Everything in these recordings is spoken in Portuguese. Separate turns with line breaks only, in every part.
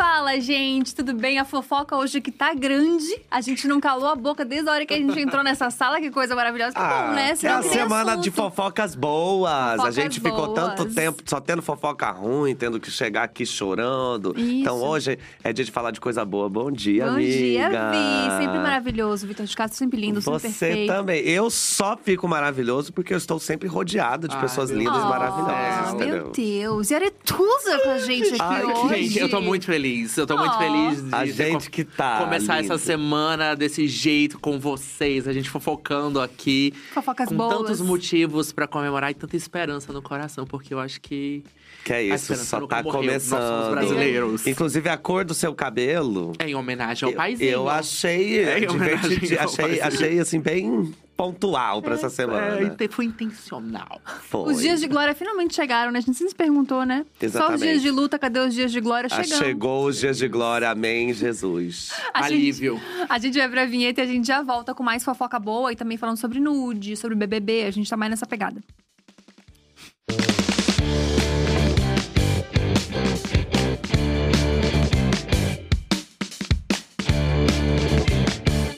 Fala, gente, tudo bem? A fofoca hoje que tá grande. A gente não calou a boca desde a hora que a gente entrou nessa sala. Que coisa maravilhosa. Que bom, né?
é a semana
assunto.
de fofocas boas. a
Fofocas
gente ficou tanto
boas.
tempo só tendo fofoca ruim, tendo que chegar aqui chorando.
Isso.
Então hoje é dia de falar de coisa boa. Bom dia,
Bom
amiga.
dia, Vi. Sempre maravilhoso. Vitor de Castro, sempre lindo, sempre
Você
perfeito.
também. Eu só fico maravilhoso porque eu estou sempre rodeado de
Ai,
pessoas
meu
lindas e
Oh,
maravilhosas,
meu
entendeu?
Deus. E Aretusa com a gente aqui
Ai,
hoje.
Gente, eu tô muito feliz. Eu tô muito feliz de
A
ter
gente
com-
que tá
começar
lindo.
essa semana desse jeito com vocês, a gente fofocando aqui.
Fofocas
com
boas.
tantos motivos pra comemorar e tanta esperança no coração, porque eu acho que
Que é
a
isso,
esperança
só
nunca
tá
morreu. Nós somos
começando.
brasileiros.
Inclusive a cor do seu cabelo.
É em homenagem ao paizinho.
Eu achei
É, em homenagem
divertido.
ao
Achei,
paizinho.
achei assim, bem pontual pra essa semana.
É, foi intencional.
Foi.
Os dias de glória finalmente chegaram, né? A gente sempre se perguntou, né? Só os
Exatamente.
dias de luta, cadê os dias de glória
Ah,
chegando?
chegou os dias de glória, amém, Jesus.
A gente-
Alívio.
A gente vai pra vinheta e a gente já volta com mais fofoca boa e também falando sobre nude, sobre BBB. A gente tá mais nessa pegada.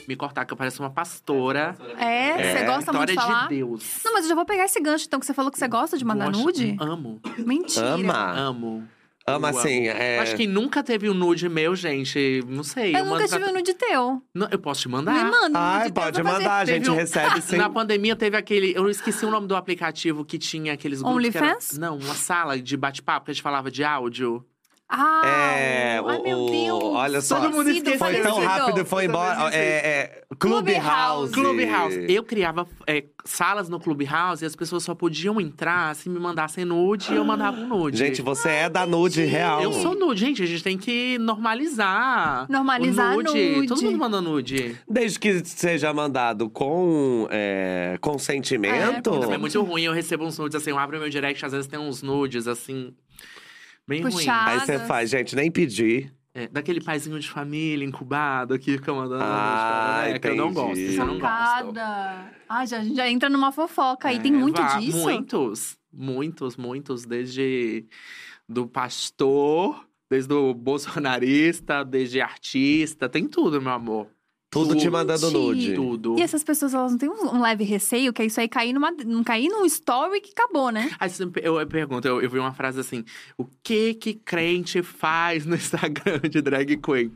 Me cortar, que eu pareço uma pastora.
É? Você
É,
gosta muito de falar?
de Deus.
Não, mas eu já vou pegar esse gancho, então, que você falou que você gosta de mandar
Gosto-
nude?
Amo.
Mentira.
Ama.
Amo.
Ama
Eu
assim,
amo.
é.
Acho que nunca teve um nude meu, gente. Não sei.
Eu nunca
mando
tive
pra-
um nude teu.
Não, eu posso te mandar?
Me manda um
Ai, pode mandar, a gente
um-
recebe sim.
Na pandemia teve aquele. Eu esqueci o nome do aplicativo que tinha aqueles grupos. que era-
OnlyFans?
Não, uma sala de bate-papo que a gente falava de áudio.
Ah,
É,
ai,
o-
meu Deus.
olha só.
Todo mundo esqueceu.
Foi tão rápido e foi embora. É, é, Clubhouse.
Clubhouse. Eu criava é, salas no Clubhouse e as pessoas só podiam entrar se me mandassem nude e eu mandava um nude.
Gente, você é da nude real.
Eu sou nude, gente. A gente tem que normalizar.
Normalizar
o nude.
nude.
Todo mundo manda nude.
Desde que seja mandado com é, consentimento.
É,
Também é muito ruim. Eu recebo uns nudes assim, eu abro meu direct, às vezes tem uns nudes assim. Bem ruim.
Puxado.
Aí você faz, gente, nem pedir.
É, daquele paizinho de família incubado que fica mandando
Ah,
pra que eu não gosto. Isso eu não gosto.
Chocada. Ai, já, a gente já entra numa fofoca aí. Tem
É,
muito
vá-
disso?
Muitos, muitos, muitos. Desde do pastor, desde o bolsonarista, desde artista. Tem tudo, meu amor.
Tudo te mandando nude.
Tudo.
E essas pessoas, elas não têm um leve receio que é isso aí cair numa. Não cair num story que acabou, né?
Aí sempre- eu, eu pergunto, eu, eu vi uma frase assim: o que que crente faz no Instagram de drag queen?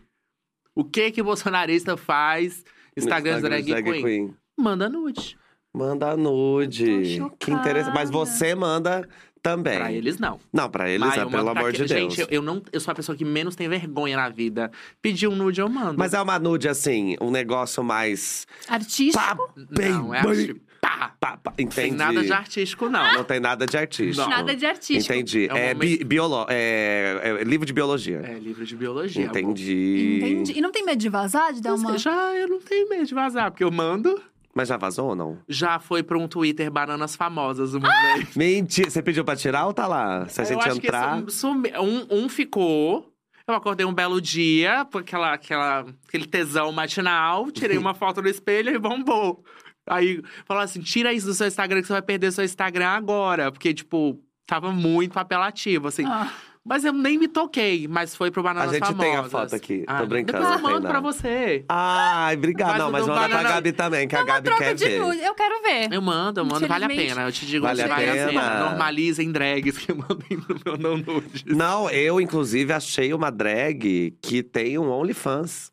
O que que bolsonarista faz no Instagram, de drag, queen? Manda nude.
Manda nude. Que interessante. Mas você manda também.
Pra eles, não.
Não, pra eles
Mas
é, pelo amor
que-
de Deus.
Gente, eu, eu não, eu sou a pessoa que menos tem vergonha na vida. Pedir um nude, eu mando.
Mas é uma nude, assim, um negócio mais.
Artístico.
Pá, bem,
não, é
bem,
arti- pá.
pá, pá.
Tem
Entendi.
nada de artístico, não.
Não tem nada de artístico.
Nada de artístico.
Entendi.
É um
É,
momento-
bi- biolo... é, é livro de biologia.
É livro de biologia. amor.
Entendi.
Entendi. E não tem medo de vazar, de dar uma.
Já eu não tenho medo de vazar, porque eu mando.
Mas já vazou ou não?
Já foi pra um Twitter Bananas Famosas uma vez.
Mentira. Você pediu pra tirar ou tá lá? Se a
eu
gente
acho
entrar.
que esse sumi- um, um ficou. Eu acordei um belo dia, com aquela, aquela, aquele tesão matinal, tirei uma foto no espelho e bombou. Aí falou assim: tira isso do seu Instagram, que você vai perder seu Instagram agora. Porque, tipo, tava muito apelativo, assim.
Ah,
Mas eu nem me toquei, mas foi pro Bananas
A gente
Famosas.
tem a foto aqui. Tô
Ah,
brincando,
Depois eu mando pra você.
Ai, obrigado.
Mas
não, mas manda pra
banana-
Gabi também, que a
é
Gabi
troca
quer
de
ver.
nude. Eu quero ver.
Eu mando, eu mando, vale a pena. Eu te digo,
Vale a
vale a
pena.
pena. Normalizem drags que mandem no meu não nudes.
Não, eu, inclusive, achei uma drag que tem um OnlyFans.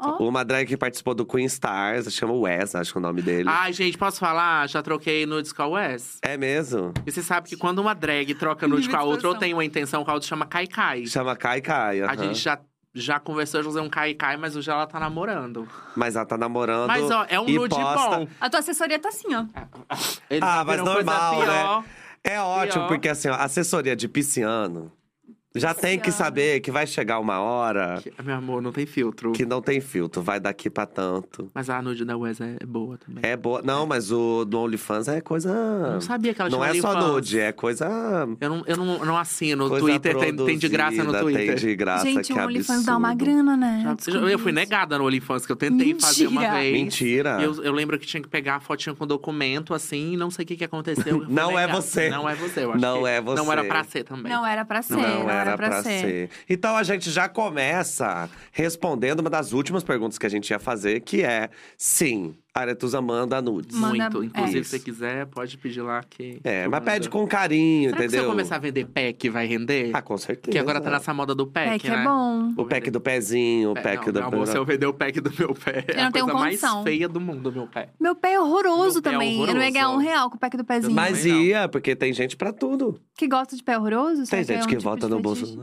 Ó.
Uma drag que participou do Queen Stars, chama Wes, acho que é o nome dele.
Ai, gente, posso falar? Já troquei nudes com a Wes.
É mesmo?
E você sabe que quando uma drag troca nude
Nível
com a outra, ou tem uma intenção com a outra, chama Kai Kai.
Chama Kai Kai.
A
aham.
gente já, já conversou de fazer um Kai Kai, mas hoje ela tá namorando.
Mas ela tá namorando.
Mas, ó, é um nude
posta-
bom.
A tua assessoria tá assim, ó.
Eles
Ah, mas normal,
pior.
É ótimo,
Pior.
porque assim, ó, assessoria de pisciano já tem que saber que vai chegar uma hora
Que- Meu amor, não tem filtro.
que não tem filtro, vai daqui pra tanto.
Mas a nude da Wes é, é boa também.
É boa. Não, mas o do OnlyFans é coisa.
Eu não sabia que ela
Não
tinha
é só nude, é coisa.
Eu não, eu não, não assino. O Twitter tem, tem de graça no Twitter.
Tem de graça,
Gente,
que
o OnlyFans dá uma grana, né?
Já- eu fui negada no OnlyFans, que eu tentei fazer uma
Mentira.
vez.
Mentira.
Eu, eu lembro que tinha que pegar a fotinha com documento, assim, e não sei o que, que aconteceu.
Não é
negada.
você.
Não é você, eu acho
Não
que
é você.
Não era pra ser também.
Não era pra ser.
Não
Não,
era
era Era pra ser.
Então a gente já começa respondendo uma das últimas perguntas que a gente ia fazer, que é: sim, Aretusa manda nudes.
Manda-
Muito. Inclusive,
é.
se você quiser, pode pedir lá que.
É,
que
mas pede com carinho,
Será que se eu
entendeu?
começar a vender pack, vai render?
Ah, com certeza.
Porque agora tá nessa moda do pack,
Pack
né?
é bom.
O pack do pezinho, o
Pé-
pack
não,
do.
amor, se eu vender o pack do meu pé, é
Eu não
a
tenho
coisa mais
condição.
feia do mundo, meu pé.
Meu pé é horroroso
pé é
também. Eu não ia ganhar um
horroroso.
real com o pack do pezinho.
Mas
não.
ia, porque tem gente pra tudo.
Que gosta de pé horroroso?
Tem
é
gente
um
que
tipo
vota no bolso.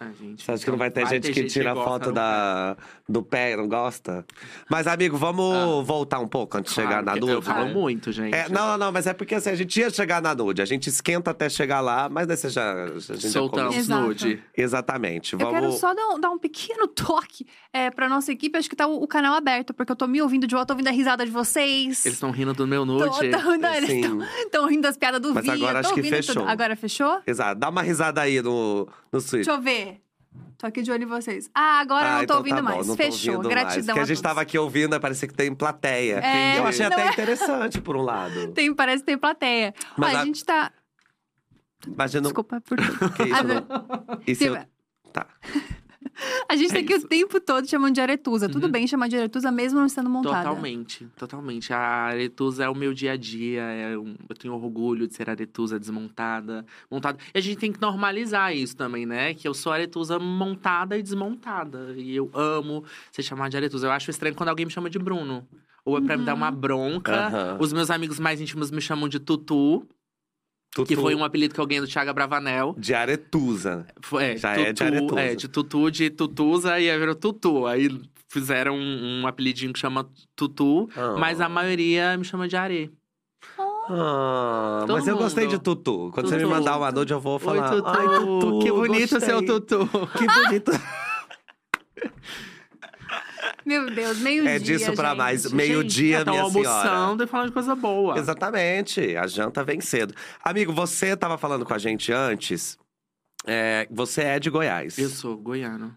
Ah, gente,
Você acha que não vai ter
então
gente que tira foto
do pé.
da, do pé e não gosta? Mas, amigo, vamos voltar um pouco antes de chegar.
Claro
na
que
nude.
Eu falo
né?
muito, gente.
É, não, não, não, mas é porque assim, a gente ia chegar na nude, a gente esquenta até chegar lá, mas daí você já. A gente já
Soltamos nude.
Exatamente.
Eu
Vamos.
quero só dar um, dar um pequeno toque é, pra nossa equipe. Acho que tá o, o canal aberto, porque eu tô me ouvindo de volta, tô ouvindo a risada de vocês.
Eles estão rindo do meu nude.
tô- não, eles
Sim.
estão rindo das piadas do
Mas
Vinha.
agora acho que fechou.
tudo. Agora fechou?
Exato. Dá uma risada aí no, no Switch.
Deixa eu ver. Tô aqui de olho em vocês. Ah, agora eu não tô
então
ouvindo
tá bom,
mais.
tô
Fechou.
ouvindo mais.
Gratidão.
Porque a gente
todos.
tava aqui ouvindo, parecia que tem plateia.
É,
eu achei até
é?
interessante, por um lado.
Tem, parece que tem plateia.
Mas
Ó, a...
a-
gente tá.
Imagina.
Desculpa por.
Que isso,
Ah,
não- se eu- Tá.
A gente
É
tá aqui
isso.
o tempo todo chamando de aretusa. Tudo
Uhum.
bem chamar de aretusa mesmo não estando montada.
Totalmente, totalmente. A aretusa é o meu dia a dia. É um- eu tenho orgulho de ser aretusa desmontada, montada. E a gente tem que normalizar isso também, né? Que eu sou aretusa montada e desmontada. E eu amo ser chamada de aretusa. Eu acho estranho quando alguém me chama de Bruno. Ou é pra me dar uma bronca.
Aham.
Os meus amigos mais íntimos me chamam de Tutu,
Tutu
que foi um apelido que eu ganhei do Thiago Bravanel.
de aretusa.
Foi, é,
Já
tutu,
é de aretusa.
É, de tutu, de tutuza, e aí virou tutu. Aí fizeram um, um apelidinho que chama tutu,
Ah.
mas a maioria me chama de are.
Ah,
Todo
mas eu gostei
mundo.
de Tutu. Quando você me
Tutu.
mandar uma nude, eu vou falar.
Oi, tutu.
Ai, Tutu,
que bonito
gostei.
seu tutu.
Que bonito.
Meu Deus, meio-dia.
É disso pra
gente.
mais. Meio-dia, minha senhora.
almoçando e falando de coisa boa.
Exatamente. A janta vem cedo. Amigo, você tava falando com a gente antes. é, você é de Goiás.
Eu sou goiano.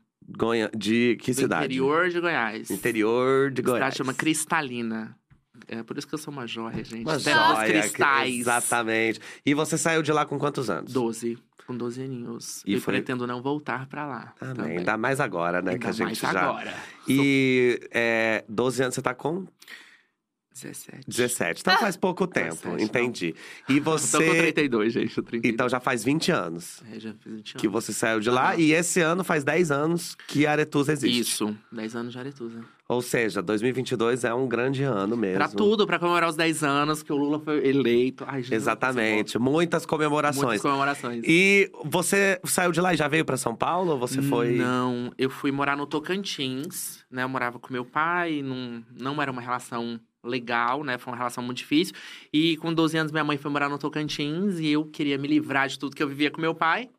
De que
Do
cidade?
interior de Goiás.
Interior de
A
Goiás.
cidade chama Cristalina. É por isso que eu sou uma joia, gente.
Uma joia,
cristais.
Exatamente. E você saiu de lá com quantos anos?
Doze. Com 12 aninhos.
E
E,
foi-
pretendo não voltar pra lá.
Também.
também.
Ainda mais agora, né?
Ainda
que a gente
mais
já.
agora.
E é, 12 anos você tá com
17.
17. Então faz pouco tempo,
17, não.
entendi. E
Tô com
você.
32, gente. Tô 32.
Então já faz 20 anos
É, já fiz 20 anos.
que você saiu de lá.
Aham.
E esse ano faz 10 anos que Aretusa existe.
Isso, 10 anos de Aretusa.
Ou seja, 2022 é um grande ano mesmo.
Pra tudo, pra comemorar os 10 anos que o Lula foi eleito. Ai, gente,
Exatamente. Muitas comemorações.
Muitas comemorações.
E você saiu de lá e já veio pra São Paulo? Ou você foi.
Não, eu fui morar no Tocantins, né? Eu morava com meu pai, não, não era uma relação legal, né? Foi uma relação muito difícil. E com 12 anos, minha mãe foi morar no Tocantins e eu queria me livrar de tudo que eu vivia com meu pai.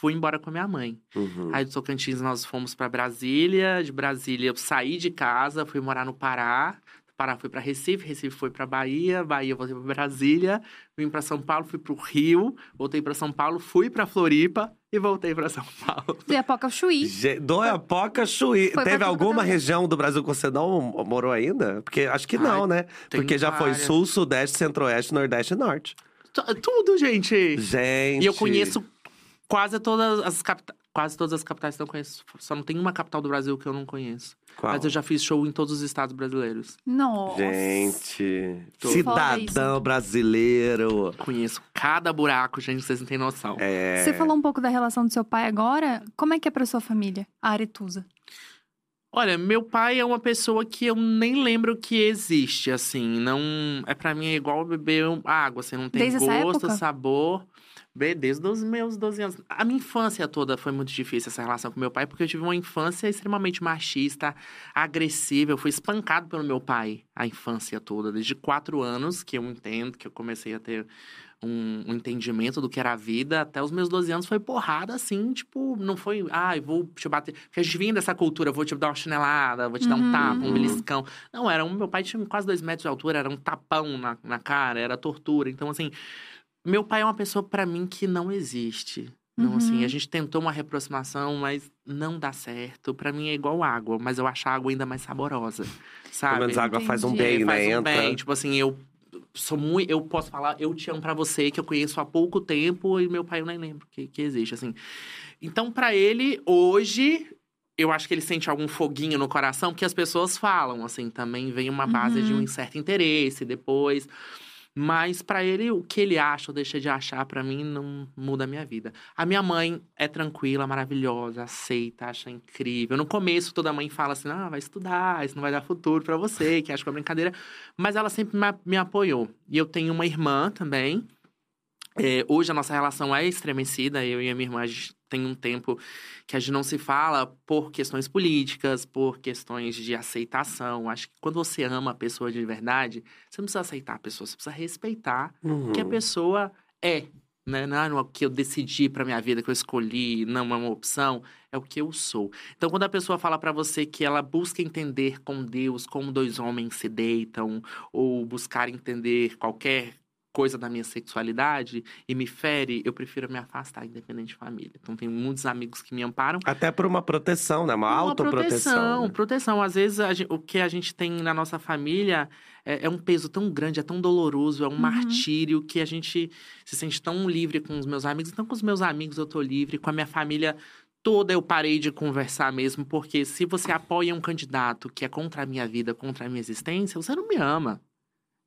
Fui embora com a minha mãe.
Uhum.
Aí do Tocantins nós fomos pra Brasília, de Brasília eu saí de casa, fui morar no Pará. Pará fui pra Recife, Recife foi pra Bahia, Bahia eu voltei pra Brasília, vim pra São Paulo, fui pro Rio, voltei pra São Paulo, fui pra Floripa e voltei pra São Paulo.
Do Iapoca Chuí.
Do Iapoca Chuí.
Foi
Teve alguma região do Brasil que você não morou ainda? Porque acho que
Ai,
não, né?
tem
Porque já foi
várias.
Sul, Sudeste, Centro-Oeste, Nordeste e Norte.
Tu- Tudo, gente!
Gente.
E eu conheço quase todas as capitais. Quase todas as capitais que eu conheço. Só não tem uma capital do Brasil que eu não conheço.
Qual?
Mas eu já fiz show em todos os estados brasileiros.
Nossa.
Gente.
Tô-
Cidadão brasileiro.
Conheço cada buraco, gente, vocês não têm noção.
É.
Você falou um pouco da relação do seu pai agora. Como é que é pra sua família, a Aretusa?
Olha, meu pai é uma pessoa que eu nem lembro que existe, assim. Não. É para mim é igual beber água, assim, não tem
Desde
gosto, sabor. Bem, Desde os meus 12 anos. A minha infância toda foi muito difícil essa relação com meu pai, porque eu tive uma infância extremamente machista, agressiva. Eu fui espancado pelo meu pai a infância toda, desde quatro anos, que eu entendo, que eu comecei a ter um, um entendimento do que era a vida, até os meus 12 anos foi porrada, assim, tipo, não foi, ai, vou te bater. Porque a gente vinha dessa cultura, vou te dar uma chinelada, vou te dar um
Uhum.
tapa, um beliscão. Não, era um, meu pai tinha quase dois metros de altura, era um tapão na, na cara, era tortura. Então, assim, meu pai é uma pessoa pra mim que não existe. Não,
Uhum.
assim, a gente tentou uma reaproximação, mas não dá certo. Pra mim é igual água, mas eu acho a água ainda mais saborosa, sabe?
Pelo menos a água faz um
Entendi.
bem,
faz
né?
um
Entra.
bem. Tipo assim, eu sou muito. Eu posso falar, eu te amo pra você, que eu conheço há pouco tempo, e meu pai eu nem lembro que, que existe, assim. Então, pra ele, hoje, eu acho que ele sente algum foguinho no coração, porque as pessoas falam, assim, também vem uma base de um
Uhum.
certo interesse depois. Mas pra ele, o que ele acha ou deixa de achar, pra mim, não muda a minha vida. A minha mãe é tranquila, maravilhosa, aceita, acha incrível. No começo, toda mãe fala assim: ah, vai estudar, isso não vai dar futuro pra você, que acha que é brincadeira. Mas ela sempre me apoiou. E eu tenho uma irmã também. É, hoje a nossa relação é estremecida, eu e a minha irmã, a gente tem um tempo que a gente não se fala por questões políticas, por questões de aceitação. Acho que quando você ama a pessoa de verdade, você não precisa aceitar a pessoa, você precisa respeitar
Uhum.
o que a pessoa é. Né? Não é o que eu decidi pra minha vida, que eu escolhi, não é uma opção, é o que eu sou. Então, quando a pessoa fala pra você que ela busca entender com Deus como dois homens se deitam, ou buscar entender qualquer coisa da minha sexualidade e me fere, eu prefiro me afastar, independente de família. Então, tenho muitos amigos que me amparam.
Até por uma proteção, né? Uma,
Uma
autoproteção.
proteção,
né?
proteção. Às vezes, a gen- o que a gente tem na nossa família é, é um peso tão grande, é tão doloroso, é um
Uhum.
martírio que a gente se sente tão livre com os meus amigos. Então, com os meus amigos eu tô livre, com a minha família toda eu parei de conversar mesmo, porque se você apoia um candidato que é contra a minha vida, contra a minha existência, você não me ama.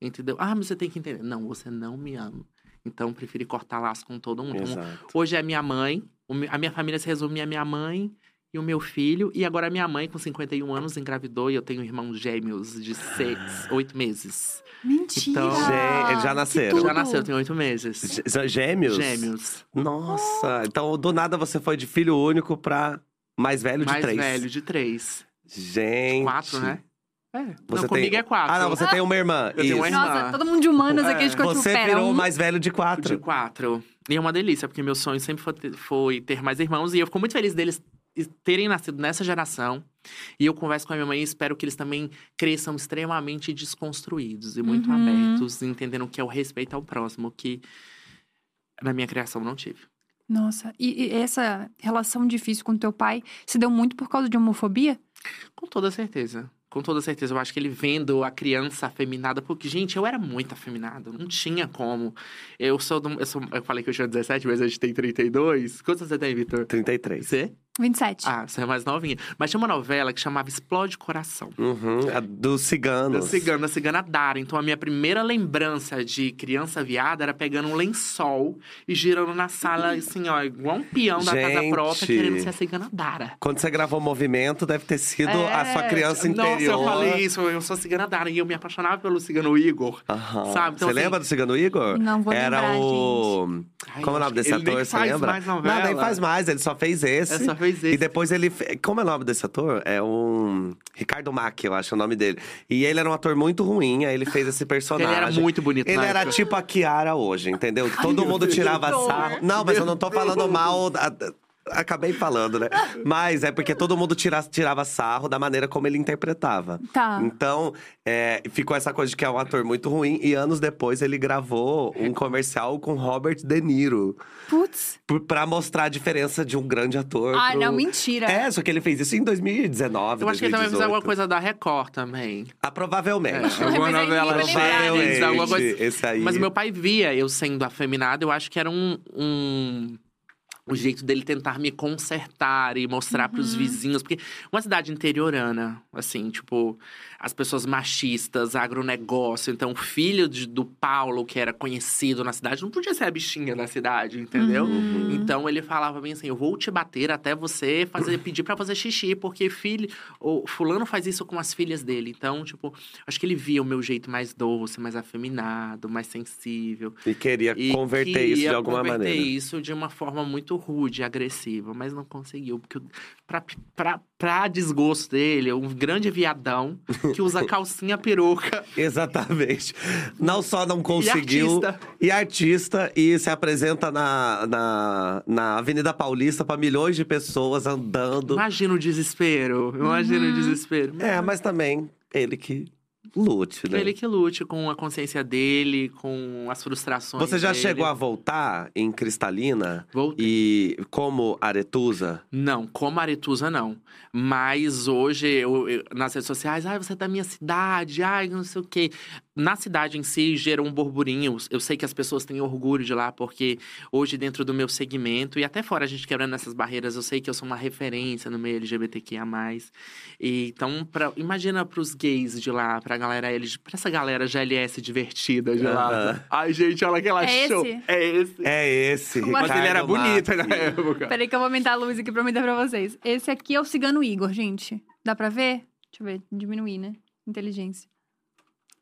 Entendeu? Ah, mas você tem que entender. Não, você não me ama. Então, preferi cortar laço com todo mundo. Então,
Exato.
Hoje é minha mãe, a minha família se resume a minha mãe e o meu filho. E agora minha mãe, com 51 anos, engravidou e eu tenho irmãos gêmeos de seis, oito meses.
Mentira!
Então-
Gê- eles já nasceram.
Já nasceu, tem oito meses.
Gê- Gêmeos?
Gêmeos.
Nossa, então do nada você foi de filho único pra mais velho de
Mais
três.
velho, de três.
Gente.
Quatro, né? É.
Você
não,
tem-
comigo é quatro.
Ah, não, você tem uma irmã.
Eu tenho uma irmã.
Nossa, todo mundo de humanas
É.
aqui, a gente ficou
Você
tipo, pera,
virou o
um...
mais velho de
De
quatro.
quatro. E é uma delícia, porque meu sonho sempre foi ter, foi ter mais irmãos. E eu fico muito feliz deles terem nascido nessa geração. E eu converso com a minha mãe e espero que eles também cresçam extremamente desconstruídos e muito
Uhum.
abertos, entendendo o que é o respeito ao próximo, que na minha criação não tive.
Nossa, e, e essa relação difícil com teu pai se deu muito por causa de homofobia?
Com toda certeza. Com toda certeza. Eu acho que ele vendo a criança afeminada. Porque, gente, eu era muito afeminado. Não tinha como. Eu sou, do, eu sou. Eu falei que eu tinha 17, mas a gente tem 32. Quantos você tem, Vitor?
33.
Você?
27.
Ah, você é mais novinha. Mas tinha uma novela que chamava Explode Coração.
Uhum, a dos
Da
ciganos.
cigana, da cigana Dara. Então, a minha primeira lembrança de criança viada era pegando um lençol e girando na sala, assim, ó, igual um peão da casa
Gente.
própria, querendo ser a cigana Dara.
Quando você gravou o movimento, deve ter sido a sua
É,
criança
Nossa,
interior.
eu falei isso, eu sou cigana Dara. E eu me apaixonava pelo cigano Igor.
Aham.
Sabe? Então,
você
assim-
lembra do Cigano Igor?
Não vou
Era
lembrar,
o.
Ai,
Como é o nome desse ator? Você
faz
lembra?
mais novela.
Não, nem faz mais, ele só fez esse.
É, só fez esse.
E depois ele. Como é o nome desse ator? É um. Ricardo Mack, eu acho o nome dele. E ele era um ator muito ruim, aí ele fez esse personagem.
Ele era muito bonito
Ele era
época.
tipo a Kiara hoje, entendeu? Todo
meu
mundo tirava sarro. Não, mas eu não tô falando mal. Acabei falando, né? Mas é porque todo mundo tira, tirava sarro da maneira como ele interpretava.
Tá.
Então, é, ficou essa coisa de que é um ator muito ruim. E anos depois, ele gravou um comercial com Robert De Niro.
Putz.
Pra mostrar a diferença de um grande ator.
Ah,
pro-
não, mentira.
É, só que ele fez isso em 2019,
Eu acho que ele também fez
2018.
alguma coisa da Record também.
Ah, provavelmente.
É, alguma
Mas aí
novela alguma coisa.
Esse aí.
Mas meu pai via eu sendo afeminado, eu acho que era um. um... O jeito dele tentar me consertar e mostrar pros
Uhum.
vizinhos. Porque uma cidade interiorana, assim, tipo, as pessoas machistas, agronegócio. Então, o filho de- do Paulo, que era conhecido na cidade, não podia ser a bichinha da cidade, entendeu?
Uhum.
Então ele falava bem assim: eu vou te bater até você fazer, pedir pra fazer xixi, porque filho. O fulano faz isso com as filhas dele. Então, tipo, acho que ele via o meu jeito mais doce, mais afeminado, mais sensível.
E queria
E
converter isso de
queria
alguma
converter
maneira.
isso de uma forma muito rude, agressiva, mas não conseguiu. Porque, pra, pra, desgosto dele, um grande viadão que usa calcinha peruca.
Exatamente. Não só não conseguiu.
artista.
E artista. E se apresenta na, na, na Avenida Paulista pra milhões de pessoas andando.
Imagina o desespero. Imagina
Uhum.
o desespero.
É, mas também ele que lute, né?
Ele que lute com a consciência dele, com as frustrações
Você já
dele.
chegou a voltar em Cristalina
Voltei.
e como Aretusa?
Não, como Aretusa não. Mas hoje, eu, eu- nas redes sociais, ai, você é da minha cidade, ai, não sei o quê. Na cidade em si, gerou um burburinho. Eu sei que as pessoas têm orgulho de lá, porque hoje, dentro do meu segmento, e até fora a gente quebrando essas barreiras, eu sei que eu sou uma referência no meio LGBTQIA. E, então, pra, imagina pros gays de lá, pra galera LG, pra essa galera GLS divertida de lá.
Aham.
Ai, gente, olha que ela
É
show.
esse?
É esse.
É esse,
Mas
ele era bonito
Marques.
na época.
Peraí que eu vou aumentar a luz aqui pra aumentar pra vocês. Esse aqui é o Cigano Igor, gente. Dá pra ver? Deixa eu ver, diminuir, né? Inteligência.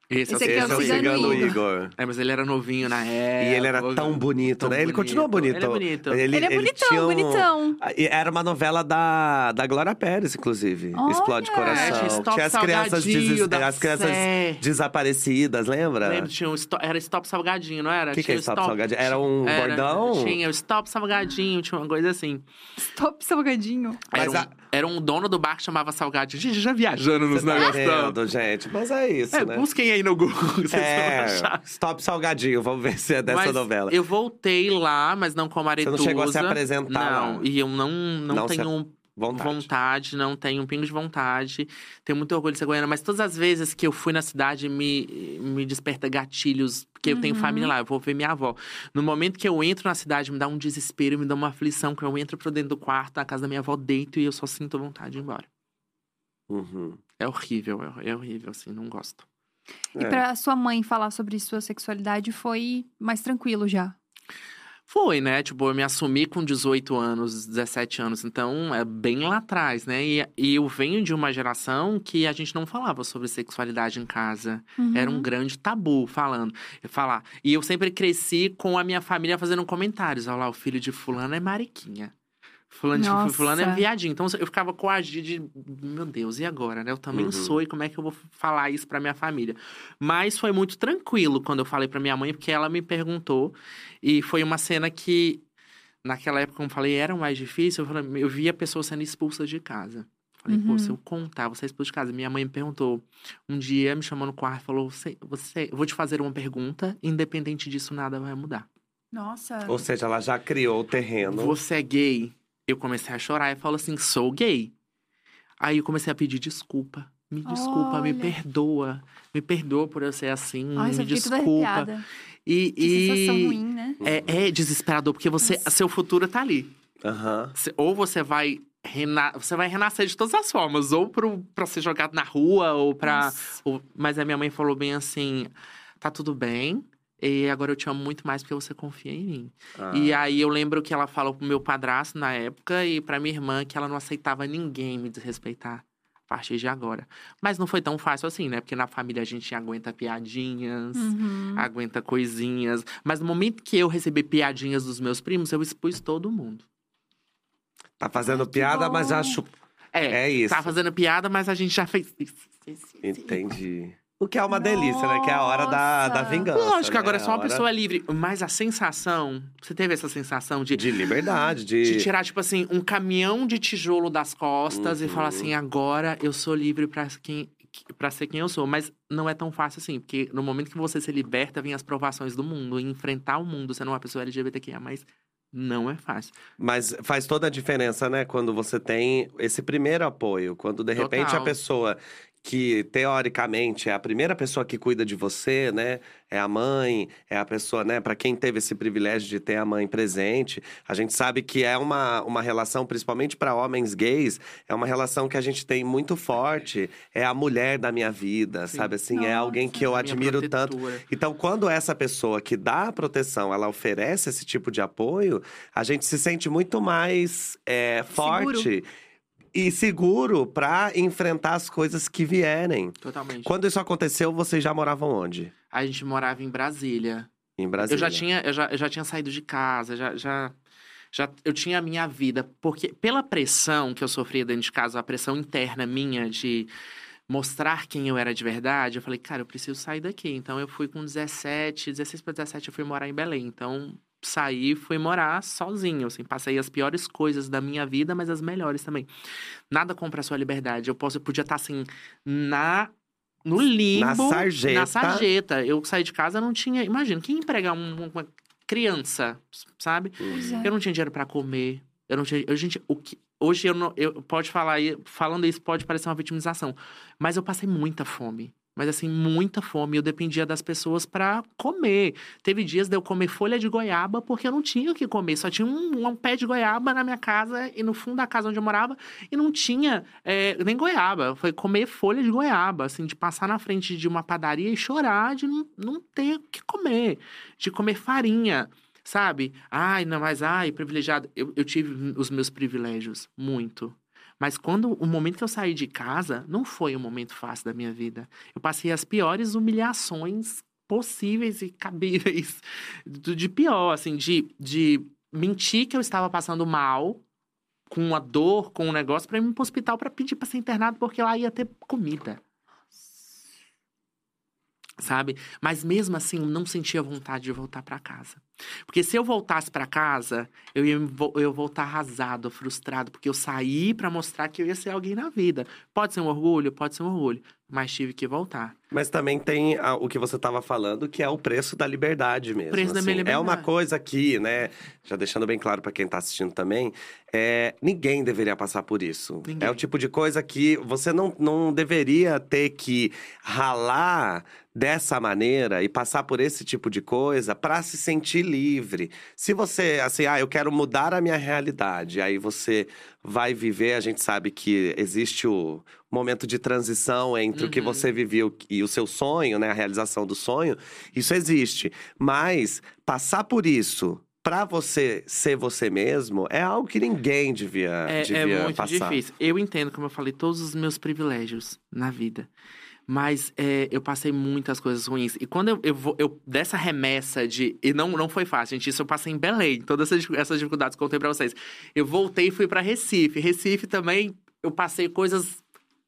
Esse,
Esse
é
aqui
o
Esse é o
Cigano
Cigano
Igor.
Igor.
É, mas ele era novinho na época.
E ele era tão bonito,
tão
né? Ele continua bonito.
Ele é bonito.
Ele, é bonitão,
tinha um-
bonitão.
Ah, e Era uma novela da, da Glória Pérez, inclusive.
Olha!
Explode
É,
Coração.
tinha Stop
tinha as crianças,
da
as crianças
Sé.
desaparecidas, lembra?
Lembro, tinha um stop, era Stop Salgadinho, não era?
O que, que é Stop Salgadinho? Era um
era,
bordão?
Tinha o Stop Salgadinho, tinha uma coisa assim.
Stop salgadinho.
Era,
Mas
um,
a-
era um dono do bar que chamava Salgadinho. Gente, já viajando nos
Você tá
negócios.
vendo, gente? Mas é isso,
É,
né?
busquem aí no Google, vocês vão
É,
achar.
Stop Salgadinho, vamos ver se é dessa
Mas
novela.
Eu voltei lá, mas não como Aretusa.
não chegou a se apresentar
Não,
lá?
e eu não, não,
Não se
tenho
Vontade.
vontade, não tenho um pingo de vontade. Tenho muito orgulho de ser goiana, mas todas as vezes que eu fui na cidade me, me desperta gatilhos, porque eu tenho família lá, eu vou ver minha avó. No momento que eu entro na cidade, me dá um desespero, me dá uma aflição, que eu entro pra dentro do quarto, na casa da minha avó, deito e eu só sinto vontade de ir embora.
Uhum.
É horrível, é, é horrível, assim, não gosto.
E
É.
pra sua mãe falar sobre sua sexualidade foi mais tranquilo já.
Foi, né? Tipo, eu me assumi com 18 anos, 17 anos, então é bem lá atrás, né? E, e eu venho de uma geração que a gente não falava sobre sexualidade em casa. Era um
Uhum.
grande tabu falando, falar. E eu sempre cresci com a minha família fazendo comentários. Olha lá, o filho de fulano é mariquinha. Fulano,
Nossa.
fulano é viadinho. Então eu ficava coagido de, meu Deus, e agora, né? Eu também
Uhum.
sou, e como é que eu vou falar isso pra minha família? Mas foi muito tranquilo quando eu falei pra minha mãe, porque ela me perguntou. E foi uma cena que, naquela época, como eu falei, era mais difícil. Eu, falei, eu via pessoas sendo expulsas de casa. Falei,
Uhum.
pô, se eu contar, você é expulso de casa. Minha mãe me perguntou, um dia, me chamou no quarto e falou: você, você, vou te fazer uma pergunta, independente disso, nada vai mudar.
Nossa.
Ou seja, ela já criou o terreno.
Você é gay? Eu comecei a chorar e falo assim: sou gay. Aí eu comecei a pedir desculpa. Me desculpa, me
Olha.
perdoa. Me perdoa por eu ser assim.
Ai,
me desculpa. E,
Que sensação
e
ruim, né?
é, é desesperador, porque você,
Nossa.
seu futuro tá ali. Cê- Ou você vai, rena, você vai renascer de todas as formas, ou pro, pra ser jogado na rua, ou pra. Ou- mas a minha mãe falou bem assim: tá tudo bem. E agora eu te amo muito mais porque você confia em mim.
Ah.
E aí eu lembro que ela falou pro meu padrasto na época e pra minha irmã que ela não aceitava ninguém me desrespeitar a partir de agora. Mas não foi tão fácil assim, né? Porque na família a gente aguenta piadinhas,
Uhum.
aguenta coisinhas. Mas no momento que eu recebi piadinhas dos meus primos, eu expus todo mundo.
Tá fazendo piada, mas
bom.
chup...
É,
É isso.
tá fazendo piada, mas a gente já fez isso. isso, isso.
Entendi. O que é uma delícia, né? Que é a hora da, da
Nossa.
vingança.
Lógico,
né?
agora é só
A
uma
hora
pessoa livre. Mas a sensação. Você teve essa sensação de,
De liberdade, de.
de tirar, tipo assim, um caminhão de tijolo das costas e
Uhum.
falar assim: agora eu sou livre pra quem. Pra ser quem eu sou, mas não é tão fácil assim, porque no momento que você se liberta, vem as provações do mundo. E enfrentar o mundo sendo uma pessoa LGBTQIA, mas não é fácil.
Mas faz toda a diferença, né? Quando você tem esse primeiro apoio. Quando de repente
Total.
a pessoa que teoricamente é a primeira pessoa que cuida de você, né? É a mãe, é a pessoa, né? Para quem teve esse privilégio de ter a mãe presente, a gente sabe que é uma, uma relação, principalmente para homens gays, é uma relação que a gente tem muito forte. É a mulher da minha vida,
Sim.
sabe assim? É alguém
Nossa.
que eu admiro tanto. Então, quando essa pessoa que dá a proteção, ela oferece esse tipo de apoio, a gente se sente muito mais é, forte e seguro pra enfrentar as coisas que vierem.
Totalmente.
Quando isso aconteceu, vocês já moravam onde?
A gente morava em Brasília.
Em Brasília.
Eu já tinha, eu já, eu já tinha saído de casa, já, já, já eu tinha a minha vida. Porque pela pressão que eu sofria dentro de casa, a pressão interna minha de mostrar quem eu era de verdade, eu falei, cara, eu preciso sair daqui. Então eu fui com 17, 16 para 17 eu fui morar em Belém. Então saí e fui morar sozinho, assim, passei as piores coisas da minha vida, mas as melhores também. Nada compra a sua liberdade. Eu posso, eu podia estar assim na no limbo.
Na sarjeta.
Na sarjeta. Eu saí de casa, não tinha. Imagina, quem empregar um- uma criança, sabe?
É.
Eu não tinha dinheiro pra comer. Eu não tinha. Eu, gente, o que. Hoje eu não. Eu, pode falar falando isso, pode parecer uma vitimização. Mas eu passei muita fome. Mas assim, muita fome. Eu dependia das pessoas pra comer. Teve dias de eu comer folha de goiaba porque eu não tinha o que comer. Só tinha um, um pé de goiaba na minha casa e no fundo da casa onde eu morava. E não tinha é, nem goiaba. Foi comer folha de goiaba, assim, de passar na frente de uma padaria e chorar de não, não ter o que comer. De comer farinha. Sabe? Ai, não, mas ai, privilegiado. Eu, eu tive os meus privilégios, muito. Mas quando o momento que eu saí de casa, não foi um momento fácil da minha vida. Eu passei as piores humilhações possíveis e cabíveis. De pior, assim, de, de mentir que eu estava passando mal, com uma dor, com um negócio, pra ir pro hospital pra pedir pra ser internado, porque lá ia ter comida. Sabe? Mas mesmo assim, eu não sentia vontade de voltar pra casa. Porque se eu voltasse pra casa, eu ia eu voltar arrasado, frustrado, porque eu saí pra mostrar que eu ia ser alguém na vida. Pode ser um orgulho, pode ser um orgulho, mas tive que voltar.
Mas também tem a- o que você estava falando, que é o preço da liberdade mesmo.
Preço da
assim.
minha
É uma
liberdade.
coisa que, né, já deixando bem claro para quem tá assistindo também, é, ninguém deveria passar por isso.
Ninguém.
É o tipo de coisa que você não, não deveria ter que ralar dessa maneira e passar por esse tipo de coisa para se sentir livre. Se você, assim, ah, eu quero mudar a minha realidade, aí você vai viver, a gente sabe que existe o momento de transição entre o que
Uhum.
você viveu e o seu sonho, né, a realização do sonho, isso existe. Mas passar por isso pra você ser você mesmo é algo que ninguém devia,
É, é
devia
muito
passar.
difícil. Eu entendo, como eu falei, todos os meus privilégios na vida. Mas é, eu passei muitas coisas ruins. E quando eu, eu, vou- eu dessa remessa de. E não, não foi fácil, gente. Isso eu passei em Belém. Todas essas, dificuldades que eu contei pra vocês. Eu voltei e fui pra Recife. Recife também, eu passei coisas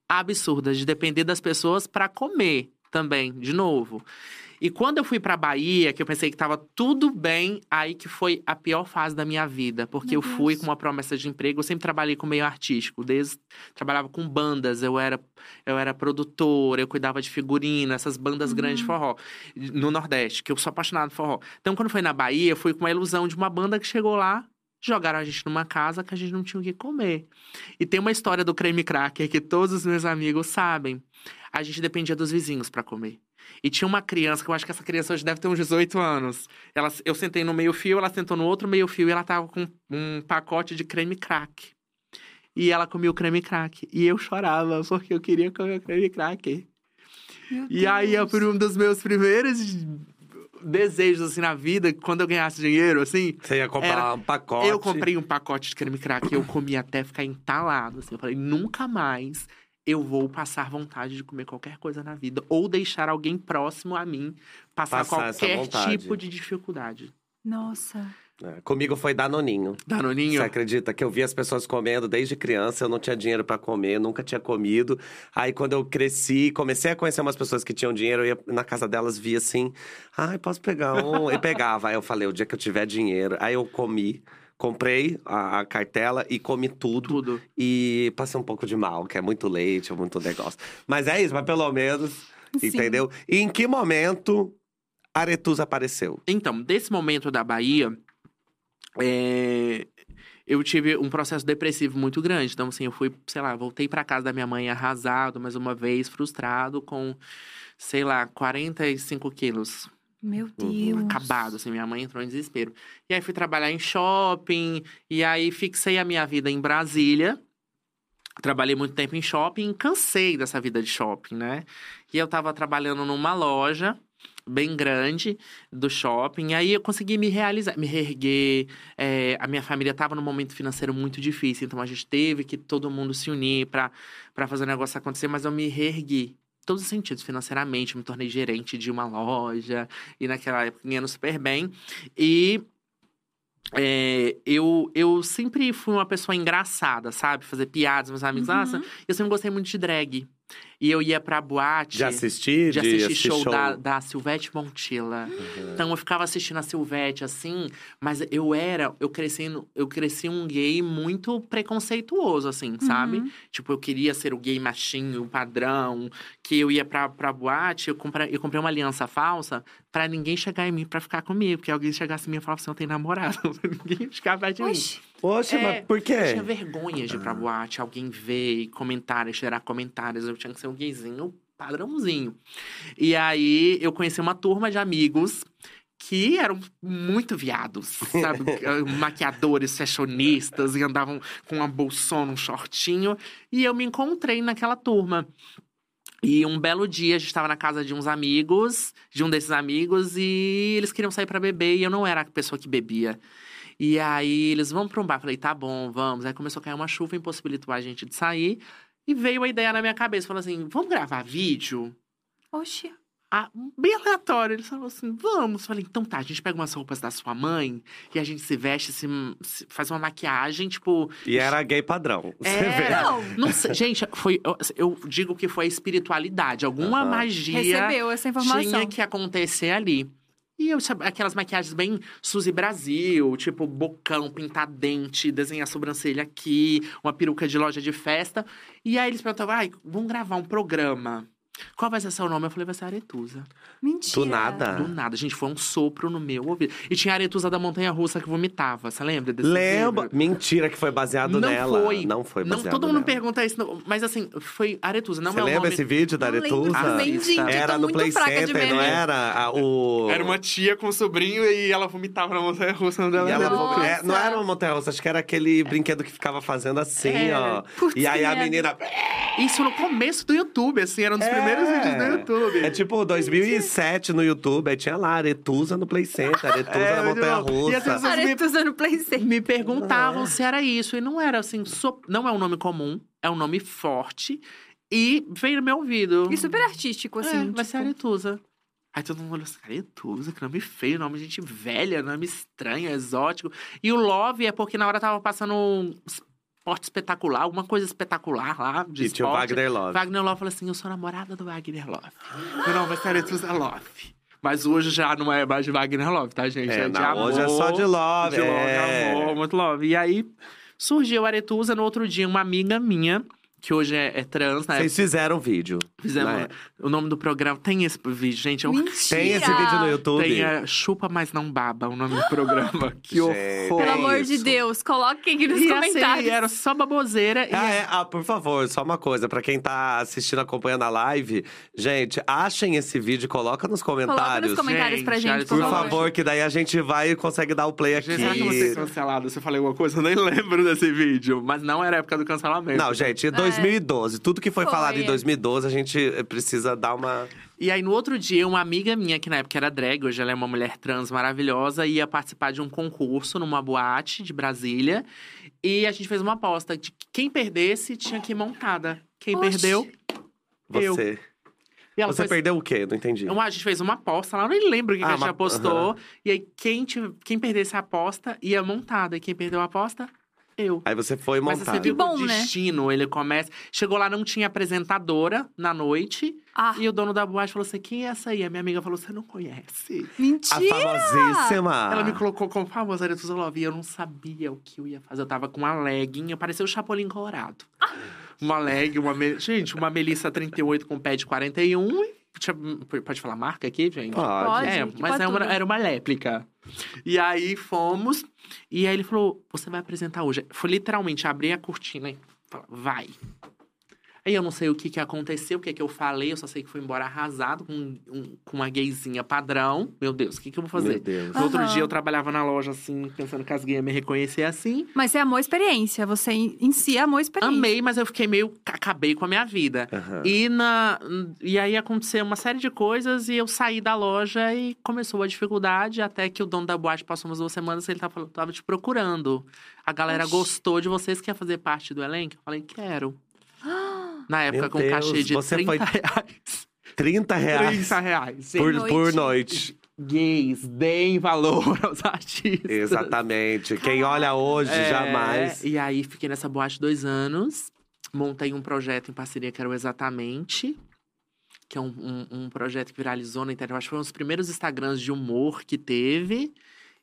absurdas de depender das pessoas pra comer também, de novo. E quando eu fui pra Bahia, que eu pensei que tava tudo bem, aí que foi a pior fase da minha vida. Porque
Meu
eu fui
Deus.
com uma promessa de emprego, eu sempre trabalhei com meio artístico, desde trabalhava com bandas, eu era eu era produtor, eu cuidava de figurino, essas bandas
Uhum.
grandes de forró no Nordeste, que eu sou apaixonado por forró. Então quando foi na Bahia, eu fui com a ilusão de uma banda que chegou lá, jogaram a gente numa casa que a gente não tinha o que comer. E tem uma história do creme cracker que todos os meus amigos sabem. A gente dependia dos vizinhos pra comer. E tinha uma criança, que eu acho que essa criança hoje deve ter uns 18 anos. Ela, eu sentei no meio fio, ela sentou no outro meio fio e ela tava com um pacote de creme crack. E ela comia o creme crack. E eu chorava porque eu queria comer o creme crack.
Meu
E aí,
Deus.
por um dos meus primeiros desejos, assim, na vida, quando eu ganhasse dinheiro, assim,
Você ia comprar
Era-
um pacote.
eu comprei um pacote de creme crack e eu comi até ficar entalado, assim. Eu falei, nunca mais eu vou passar vontade de comer qualquer coisa na vida. Ou deixar alguém próximo a mim passar,
Passar
qualquer tipo de dificuldade.
Nossa.
É, Comigo foi Danoninho.
Danoninho?
Você acredita que eu via as pessoas comendo desde criança, eu não tinha dinheiro pra comer, nunca tinha comido. Aí quando eu cresci, comecei a conhecer umas pessoas que tinham dinheiro, eu ia na casa delas, via assim, ai, posso pegar um? E pegava. Aí eu falei, o dia que eu tiver dinheiro. Aí eu comi, comprei a, a cartela e comi tudo.
Tudo.
E passei um pouco de mal, que é muito leite, é muito negócio. Mas é isso, mas pelo menos,
Sim.
entendeu? E em que momento Aretus apareceu?
Então, desse momento da Bahia, é, eu tive um processo depressivo muito grande. Então, assim, eu fui, sei lá, voltei pra casa da minha mãe arrasado, mais uma vez, frustrado, com, sei lá, 45 quilos.
Meu Deus.
Acabado, assim, minha mãe entrou em desespero. E aí fui trabalhar em shopping, e aí fixei a minha vida em Brasília. Trabalhei muito tempo em shopping, cansei dessa vida de shopping, né? E eu tava trabalhando numa loja bem grande do shopping, e aí eu consegui me realizar, me reerguer. É, a minha família tava num momento financeiro muito difícil, então a gente teve que todo mundo se unir pra fazer o negócio acontecer, mas eu me reergui. Todos os sentidos, financeiramente, me tornei gerente de uma loja, e naquela época ganhando super bem. E é, eu, eu sempre fui uma pessoa engraçada, sabe? Fazer piadas, meus amigos.
Uhum.
Nossa, eu sempre gostei muito de drag. E eu ia pra boate.
De assistir?
de assistir
assistir
show, Da, da Silvete Montilla. Então eu ficava assistindo a Silvete assim, mas eu era, eu cresci, no- eu cresci um gay muito preconceituoso, assim, sabe? Tipo, eu queria ser o gay machinho, o padrão, que eu ia pra, pra boate, eu comprei, eu comprei uma aliança falsa pra ninguém chegar em mim pra ficar comigo. Porque alguém chegasse em mim e falasse assim, eu tenho namorado. ninguém ficava perto de mim.
Oxi.
Poxa,
É,
mas por
Eu tinha
quê?
vergonha de ir pra boate, alguém ver e comentar, e gerar comentários. Eu tinha que ser um gayzinho padrãozinho. E aí eu conheci uma turma de amigos que eram muito viados, sabe? Maquiadores, fashionistas, e andavam com uma bolsona, um shortinho. E eu me encontrei naquela turma. E um belo dia a gente estava na casa de uns amigos, de um desses amigos, e eles queriam sair pra beber e eu não era a pessoa que bebia. E aí eles vão pra um bar. Falei, tá bom, vamos. Aí começou a cair uma chuva, impossibilitou a gente de sair. E veio a ideia na minha cabeça, falou assim: vamos gravar vídeo?
Oxi.
Ah, bem aleatório. Eles falaram assim: vamos. Falei, então tá, a gente pega umas roupas da sua mãe e a gente se veste, se, se- faz uma maquiagem, tipo.
E era gay padrão. Você
É,
vê.
Não.
não sei, gente, foi. Eu, eu digo que foi a espiritualidade, alguma
Aham.
magia
Recebeu essa informação.
tinha que acontecer ali. E eu, aquelas maquiagens bem Suzy Brasil, tipo bocão, pintar dente, desenhar sobrancelha aqui, uma peruca de loja de festa. E aí eles perguntavam, ai, vamos gravar um programa. Qual vai ser seu nome? Eu falei, vai ser Aretusa.
Mentira.
Do nada.
Do nada, gente, foi um sopro no meu ouvido. E tinha a Aretusa da Montanha Russa que vomitava, você lembra desse
Lembra? Mentira que foi baseado
Não
nela.
foi.
Não foi
Não,
baseado
todo mundo
nela.
pergunta isso, não, mas assim, foi Aretusa, não
Você
é o
lembra
nome...
esse vídeo da
Não lembro
Aretusa?
gente.
Era
tô
no Play Center, não era? A- o...
Era uma tia com um sobrinho e ela vomitava na montanha russa.
E ela-
Nossa.
é, não era uma montanha russa, acho que era aquele brinquedo que ficava fazendo assim,
É.
ó.
Putz,
e aí a menina.
Isso no começo do YouTube, assim, era um dos
É.
primeiros vídeos do YouTube.
É tipo 2007 no YouTube, aí tinha lá Aretusa no Play Center, Aretusa
É,
na montanha.
E
russa.
Aretusa no Play Center.
Me perguntavam se era isso. E não era assim, so- não é um nome comum, é um nome forte. E veio no meu ouvido.
E super artístico, assim.
é, vai ser
tipo,
Aretusa. Aí todo mundo olhou assim, Aretusa, que nome feio, nome de gente velha, nome estranho, exótico. E o Love é porque na hora tava passando um esporte espetacular, alguma coisa espetacular lá, de
E tinha o
esporte.
Wagner Love.
Wagner Love falou assim: eu sou namorada do Wagner Love. Meu nome vai ser Aretusa Love. Mas hoje já não é mais de Wagner Love, tá, gente?
É,
de
não,
amor.
hoje é só de love.
De love,
é.
amor, muito love. E aí surgiu a Aretusa no outro dia, uma amiga minha, que hoje é, é trans, né?
Vocês fizeram um vídeo.
Fizemos.
né?
O nome do programa. Tem esse vídeo, gente. É um...
Mentira.
Tem esse vídeo no YouTube?
Tem é, Chupa, mas não baba, o nome do programa. Que
Gente.
horror.
Pelo amor de
isso.
Deus, coloque aqui nos
E assim,
comentários.
era só baboseira. e
Ah, é. Ah, por favor, só uma coisa. Pra quem tá assistindo, acompanhando a live, gente, achem esse vídeo e coloca nos
Coloca
comentários.
nos comentários pra
Gente,
por,
Por
só.
favor, que daí a gente vai e consegue dar o play aqui.
Gente, será que eu vou ser cancelado se eu falei alguma coisa? Eu nem lembro desse vídeo. Mas não era época do cancelamento.
Não, gente, 2012. Tudo que foi,
Foi.
falado em 2012, a gente eh, precisa dar uma.
E aí, no outro dia, uma amiga minha, que na época era drag, hoje ela é uma mulher trans maravilhosa, ia participar de um concurso numa boate de Brasília. E a gente fez uma aposta de que quem perdesse tinha que ir montada. Quem
Oxi.
perdeu, Eu.
Você.
e ela
Você
foi
perdeu o quê? Não entendi.
Então, a gente fez uma aposta lá, eu nem lembro o que,
Ah,
que a gente
uma-
apostou. E aí, quem, quem perdesse a aposta ia montada. E quem perdeu a aposta, eu.
Aí você foi
Mas
montar.
você viu
Que bom,
o
né?
destino, ele começa. Chegou lá, não tinha apresentadora na noite.
Ah,
E o dono da boate falou assim: quem é essa aí? A minha amiga falou: você não conhece.
A
mentira!
famosíssima.
Ela me colocou como famosa Aretusa Love. E eu não sabia o que eu ia fazer. Eu tava com uma legging, eu parecia o Chapolin Colorado. Uma leg, uma. me- Gente, uma Melissa 38 com pé de 41. Tinha- Pode falar marca aqui, gente?
Pode.
Pode.
É, mas
pode
é uma- era uma réplica. E aí fomos. E aí ele falou: Você vai apresentar hoje. Foi literalmente abrir a cortina e falar: Vai. Aí eu não sei o que, que aconteceu, o que, que eu falei, eu só sei que fui embora arrasado com, um- com uma gayzinha padrão. Meu Deus, o que, que eu vou fazer?
Meu Deus.
No outro dia eu trabalhava na loja assim, pensando que as gays iam me reconhecer assim.
Mas você amou a experiência. Você em si amou a experiência.
Amei, mas eu fiquei meio. Acabei com a minha vida.
Aham.
E, na, e aí aconteceu uma série de coisas e eu saí da loja e começou a dificuldade, até que o dono da boate passou umas duas semanas e ele tava, falando, tava te procurando. A galera
Oxi.
gostou de vocês, quer fazer parte do elenco? Eu falei, quero. Na época,
Meu
com
Deus,
cachê de
você
30
foi
reais.
30 reais
30 reais.
por,
Noite.
por noite.
Gays, deem valor aos artistas.
Exatamente. Quem olha hoje,
É,
jamais.
E aí, fiquei nessa boate dois anos. montei um projeto em parceria que era o Exatamente, que é um, um, um projeto que viralizou na internet. Acho que foi um dos primeiros Instagrams de humor que teve.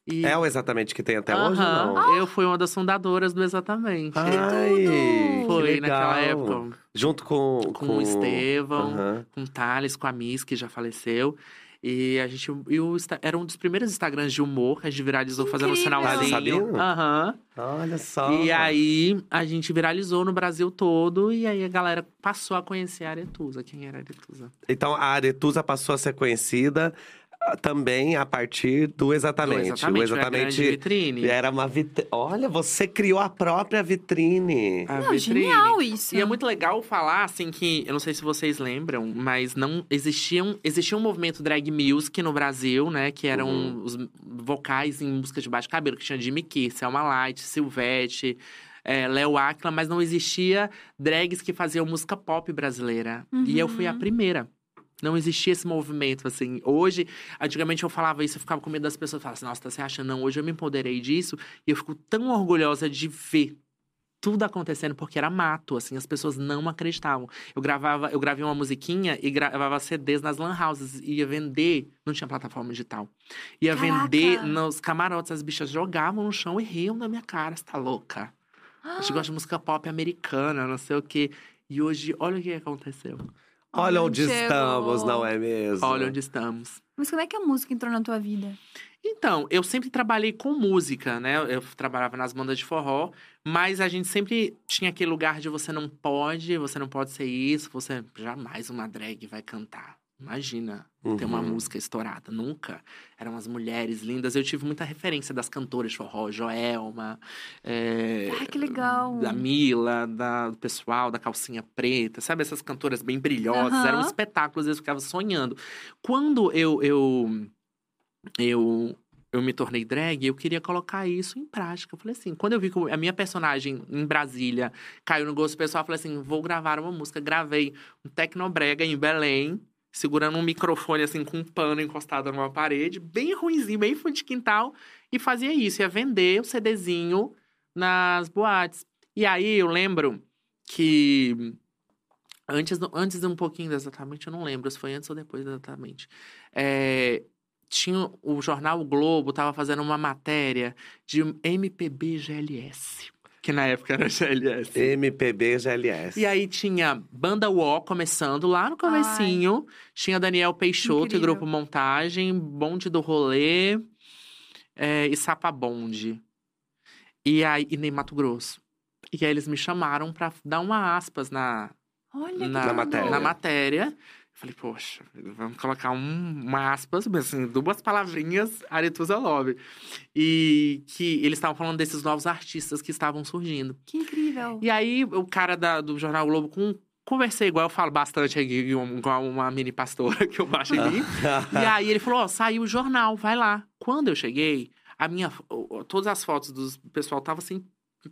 E...
É o exatamente que tem até hoje, não?
Eu fui uma das fundadoras do Exatamente.
Ai, que
Foi
legal.
naquela época.
Junto com…
Com o Estevão, com o Thales, com a Miss, que já faleceu. E a gente. E o, era um dos primeiros Instagrams de humor que a gente viralizou fazendo um
Incrível.
Ah,
sinalzinho.
sabia?
Aham.
Olha só.
E aí a gente viralizou no Brasil todo. E aí a galera passou a conhecer a Aretusa. Quem era a Aretusa?
Então, a Aretusa passou a ser conhecida também a partir do Exatamente.
Do exatamente,
o
foi a grande
Exatamente
vitrine.
era uma vitrine. Olha, você criou a própria vitrine.
A
Não,
vitrine.
genial isso.
E é muito legal falar, assim, que eu não sei se vocês lembram, mas não existiam, existia um movimento drag music no Brasil, né? Que eram
Uhum.
os vocais em música de baixo cabelo, que tinha Jimmy Key, Selma Light, Silvete, é, Léo Aquila, mas não existia drags que faziam música pop brasileira. E eu fui a
Uhum.
primeira. Não existia esse movimento, assim. Hoje, antigamente eu falava isso, eu ficava com medo das pessoas. Falavam assim, nossa, você acha? Não, hoje eu me empoderei disso. E eu fico tão orgulhosa de ver tudo acontecendo, porque era mato, assim. As pessoas não acreditavam. Eu gravava, eu gravei uma musiquinha e gravava CDs nas lan houses. Ia vender, não tinha plataforma digital. Ia
Caraca!
vender nos camarotes. As bichas jogavam no chão e riam da minha cara. Você tá louca? A gente gosta de música pop americana, não sei o quê. E hoje, olha o que aconteceu.
Olha onde
Chegou.
estamos, não é mesmo?
Olha onde estamos.
Mas como é que a música entrou na tua vida?
Então, eu sempre trabalhei com música, né? Eu trabalhava nas bandas de forró, mas a gente sempre tinha aquele lugar de você não pode, você não pode ser isso, você jamais uma drag vai cantar. Imagina ter uma
Uhum.
música estourada, nunca. Eram as mulheres lindas. Eu tive muita referência das cantoras de forró, Joelma, é,
Ai, que legal.
da Mila, da, do pessoal, da calcinha preta, sabe? Essas cantoras bem brilhosas.
Aham.
Era um espetáculo, às vezes eu ficava sonhando. Quando eu, eu, eu, eu me tornei drag, eu queria colocar isso em prática. Eu falei assim, quando eu vi que a minha personagem em Brasília caiu no gosto pessoal, eu falei assim, vou gravar uma música. Gravei um Tecnobrega em Belém, segurando um microfone assim com um pano encostado numa parede, bem ruinzinho, bem fundo de quintal, e fazia isso, ia vender o CDzinho nas boates. E aí eu lembro que antes, antes um pouquinho exatamente, eu não lembro se foi antes ou depois exatamente. É, tinha o jornal o Globo tava fazendo uma matéria de MPB GLS, que na época era GLS.
MPB GLS.
E aí tinha Banda UO começando lá no comecinho. Tinha Daniel Peixoto
Incrível.
e Grupo Montagem, Bonde do Rolê é, e Sapa Bonde. E aí, e nem Mato Grosso. E aí eles me chamaram pra dar uma aspas na,
Olha
na,
Na matéria.
na matéria. Eu Falei, poxa, vamos colocar um, uma aspas, mas assim, duas palavrinhas, Aretusa Love. E que eles estavam falando desses novos artistas que estavam surgindo.
Que incrível.
E aí, o cara da- do Jornal Globo, com, conversei igual eu falo bastante aqui, igual uma mini pastora que eu baixo aqui. e aí ele falou: Ó, saiu o jornal, vai lá. Quando eu cheguei, a minha, todas as fotos do pessoal estavam assim,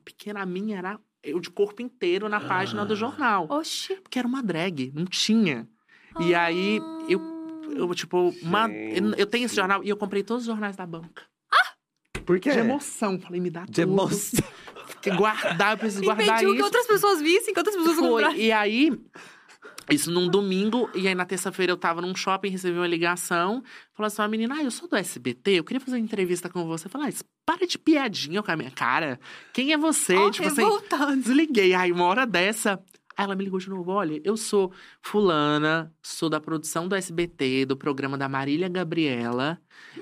pequena, a minha era eu de corpo inteiro na página do jornal.
Oxi.
Porque era uma drag, não tinha. E aí, eu, eu tipo, uma, eu, tenho esse jornal e eu comprei todos os jornais da banca.
Por quê?
De emoção. Falei, me dá
De
tudo.
emoção.
Fiquei guardar, eu preciso guardar
Impediu que
isso.
outras pessoas vissem, que outras pessoas
Foi.
comprassem.
E aí, isso num domingo, e aí na terça-feira eu tava num shopping, recebi uma ligação. Falou assim: uma menina, ah, eu sou do SBT, eu queria fazer uma entrevista com você. Eu falei, ah, para de piadinha com a minha cara. Quem é você?
Ó,
tipo assim, desliguei. Aí uma hora dessa. Aí ela me ligou de novo: olha, eu sou fulana, sou da produção do SBT, do programa da Marília Gabriela.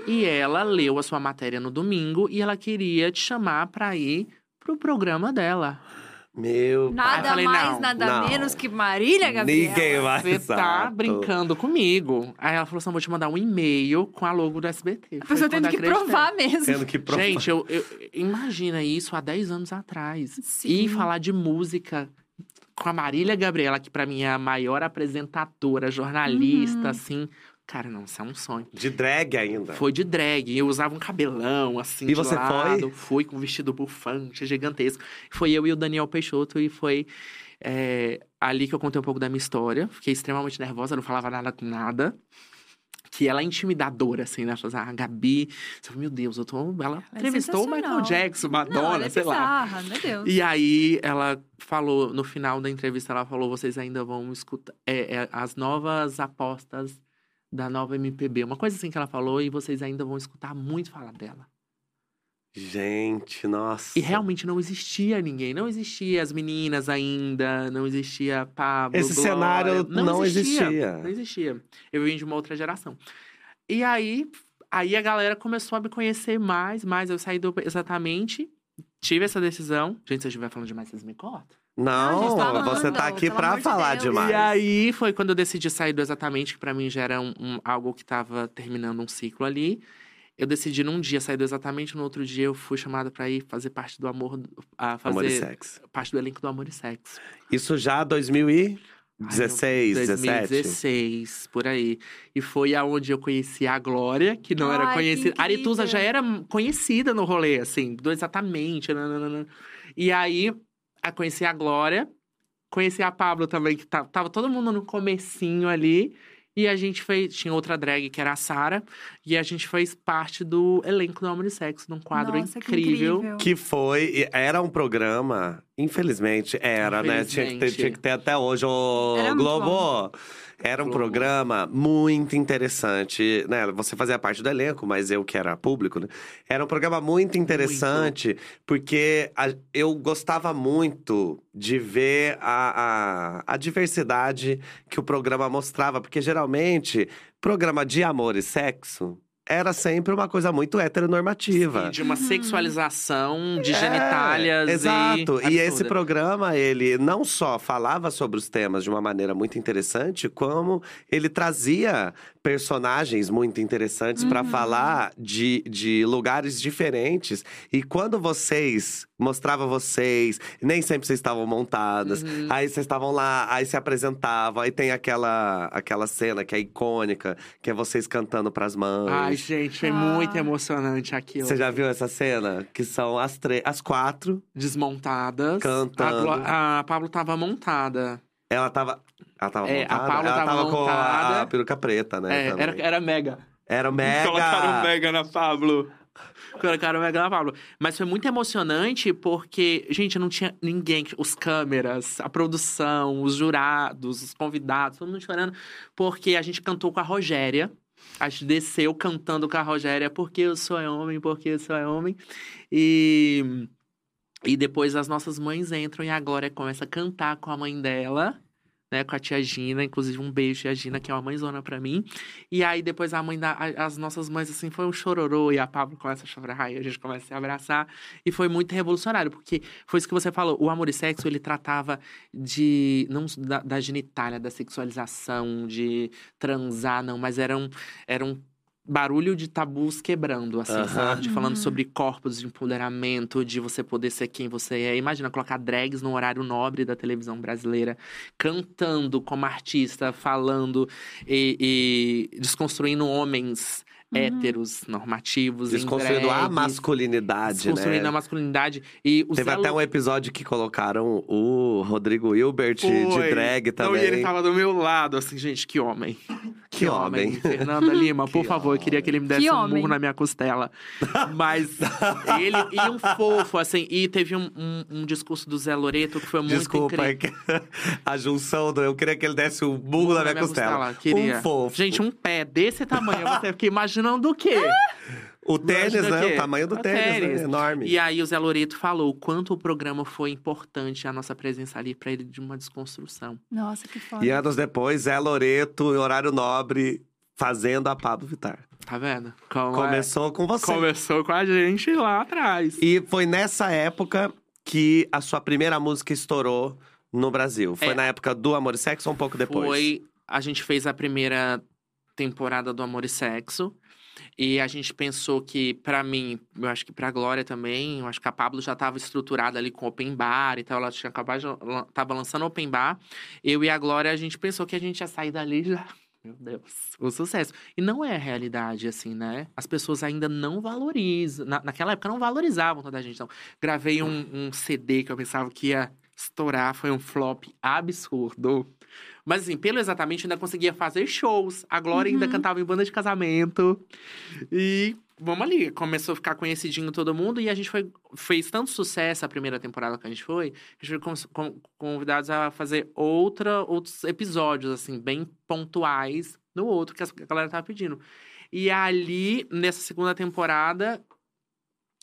E ela leu a sua matéria no domingo e ela queria te chamar pra ir pro programa dela.
Meu
Nada
falei,
mais,
não,
nada
não.
menos que Marília Gabriela.
Ninguém vai.
Você tá brincando comigo. Aí ela falou assim: vou te mandar um e-mail com a logo do SBT.
A pessoa
Foi
tendo que
acreditei.
provar mesmo.
Tendo que provar.
Gente, eu, eu- imagina isso há 10 anos atrás.
Sim.
E falar de música com a Marília Gabriela, que pra mim é a maior apresentadora, jornalista,
Uhum.
assim. Cara, não, isso é um sonho.
De drag ainda.
Foi de drag. Eu usava um cabelão, assim,
E
de
você
lado.
foi?
Fui com um vestido bufante, gigantesco. Foi eu e o Daniel Peixoto e foi é, ali que eu contei um pouco da minha história. Fiquei extremamente nervosa, não falava nada com nada. Que ela é intimidadora, assim, né? Ela fala, ah, a Gabi. Você fala, meu Deus, eu tô. Ela
é
entrevistou o Michael. Jackson, Madonna,
Não, ela é
sei lá.
bizarra, meu Deus.
E aí ela falou, no final da entrevista, ela falou: vocês ainda vão escutar é, é, as novas apostas da nova MPB. Uma coisa assim que ela falou, e vocês ainda vão escutar muito falar dela.
Gente, nossa.
E realmente não existia ninguém, não existia as meninas ainda, não existia Pablo.
Esse
Glória,
cenário não existia.
Não existia. Eu vim de uma outra geração. E aí, aí a galera começou a me conhecer mais, mais. Eu saí do exatamente, tive essa decisão. Gente, se eu estiver falando demais, vocês me cortam.
Não,
Não, a gente tá
você tá aqui
de
falar
Deus.
demais.
E aí foi quando eu decidi sair do exatamente, que pra mim já era um, um- algo que tava terminando um ciclo ali. Eu decidi num dia sair do exatamente, no outro dia eu fui chamada pra ir fazer parte do amor, a fazer
Amor e sexo.
parte do elenco do Amor e Sexo.
Isso já 2016, 17?
2016, por aí. E foi aonde eu conheci a Glória, que não era
Ai, que
conhecida. A Arituza já era conhecida no rolê, assim, do exatamente. nananana. E aí, a conheci a Glória, conheci a Pablo também, que tá- tava todo mundo no comecinho ali. E a gente fez. Tinha outra drag que era a Sara. E a gente fez parte do elenco do Amor e Sexo, num quadro
Nossa, que
incrível.
incrível.
Que foi, era um programa, infelizmente era, né? Tinha que, ter,
Infelizmente.
tinha que ter até hoje, ô
Era muito
Globo. Era um
Globo.
programa muito interessante, né? Você fazia parte do elenco, mas eu que era público, né? Era um programa muito interessante, porque a- eu gostava muito de ver a, a, a diversidade que o programa mostrava, porque geralmente, programa de amor e sexo era sempre uma coisa muito heteronormativa.
E de uma
Uhum.
sexualização de
É,
genitálias.
Exato.
E,
E, esse programa, ele não só falava sobre os temas de uma maneira muito interessante, como ele trazia personagens muito interessantes pra
Uhum.
falar de, de lugares diferentes. E quando vocês mostravam vocês, nem sempre vocês estavam montadas.
Uhum.
Aí vocês estavam lá, aí se apresentavam, aí tem aquela, aquela cena que é icônica, que é vocês cantando pras mães.
Ai, gente, foi
Ah.
muito emocionante aquilo.
Você já viu essa cena? Que são as, tre- as quatro.
Desmontadas.
Cantando.
A, a Pablo tava montada.
Ela tava. Ela tava
É, a
montada?
Paula
ela
tava
com a,
montada.
a peruca preta, né?
É, era, era mega.
Era mega.
Colocaram mega na Pablo. Colocaram mega na Pablo. Mas foi muito emocionante porque, gente, não tinha ninguém. Os câmeras, a produção, os jurados, os convidados, todo mundo chorando. Porque a gente cantou com a Rogéria. Desceu cantando com a Rogéria, porque eu sou homem, porque eu sou homem. E, e depois as nossas mães entram e a Glória começa a cantar com a mãe dela, né? Com a tia Gina, inclusive um beijo, tia Gina, que é uma mãezona pra mim. E aí depois a mãe da. a- As nossas mães, assim, foi um chororô, e a Pablo começa a chorar, e a gente começa a se abraçar. E foi muito revolucionário, porque foi isso que você falou. O amor e sexo, ele tratava de. não da, da genitália, da sexualização, de transar, não, mas era um, era um barulho de tabus quebrando, assim, sabe? De falando
Uhum.
sobre corpos, de empoderamento, de você poder ser quem você é. Imagina colocar drags no horário nobre da televisão brasileira, cantando como artista, falando e, e desconstruindo homens
Uhum.
héteros, normativos, em
Desconstruindo a masculinidade,
Desconstruindo
né?
a masculinidade. E os
Teve até um episódio que colocaram o Rodrigo Hilbert de
Foi.
drag
Não,
também.
e ele tava do meu lado, assim, gente, que homem.
Que homem.
Fernanda Lima, por
Que
favor, eu queria que ele me desse
Que
um
homem.
murro na minha costela. Mas ele e um fofo, assim. E teve um, um, um discurso do Zé Loreto que foi muito
Desculpa,
incrível.
é que a junção do. Eu queria que ele desse o burro na minha costela.
Queria.
Um fofo.
Gente, um pé desse tamanho, você fica imaginando o quê?
o tênis, né?
o?
O tamanho do
O
tênis,
tênis.
né? Enorme.
E aí o Zé Loreto falou o quanto o programa foi importante, a nossa presença ali, pra ele de uma desconstrução.
Nossa, que foda.
E anos depois, Zé Loreto, em horário nobre, fazendo a Pablo Vittar.
Tá vendo? Como é-
Começou com você.
Começou com a gente lá atrás.
E foi nessa época que a sua primeira música estourou no Brasil. Foi
É.
na época do Amor e Sexo ou um pouco depois?
Foi. A gente fez a primeira temporada do Amor e Sexo. E a gente pensou que, pra mim, eu acho que pra Glória também, eu acho que a Pablo já tava estruturada ali com open bar e tal. Ela tinha acabado de, lan- tava lançando open bar. Eu e a Glória, a gente pensou que a gente ia sair dali já. Meu Deus, o sucesso. E não é a realidade, assim, né? As pessoas ainda não valorizam. Na, naquela época não valorizavam toda a gente. Então, gravei um, um CD que eu pensava que ia estourar, foi um flop absurdo. Mas assim, pelo exatamente, ainda conseguia fazer shows. A Glória ainda
Uhum.
cantava em banda de casamento. E vamos ali, começou a ficar conhecidinho todo mundo. E a gente foi, fez tanto sucesso a primeira temporada que a gente foi, que a gente foi con- con- convidados a fazer outra, outros episódios, assim, bem pontuais no outro que a galera tava pedindo. E ali, nessa segunda temporada,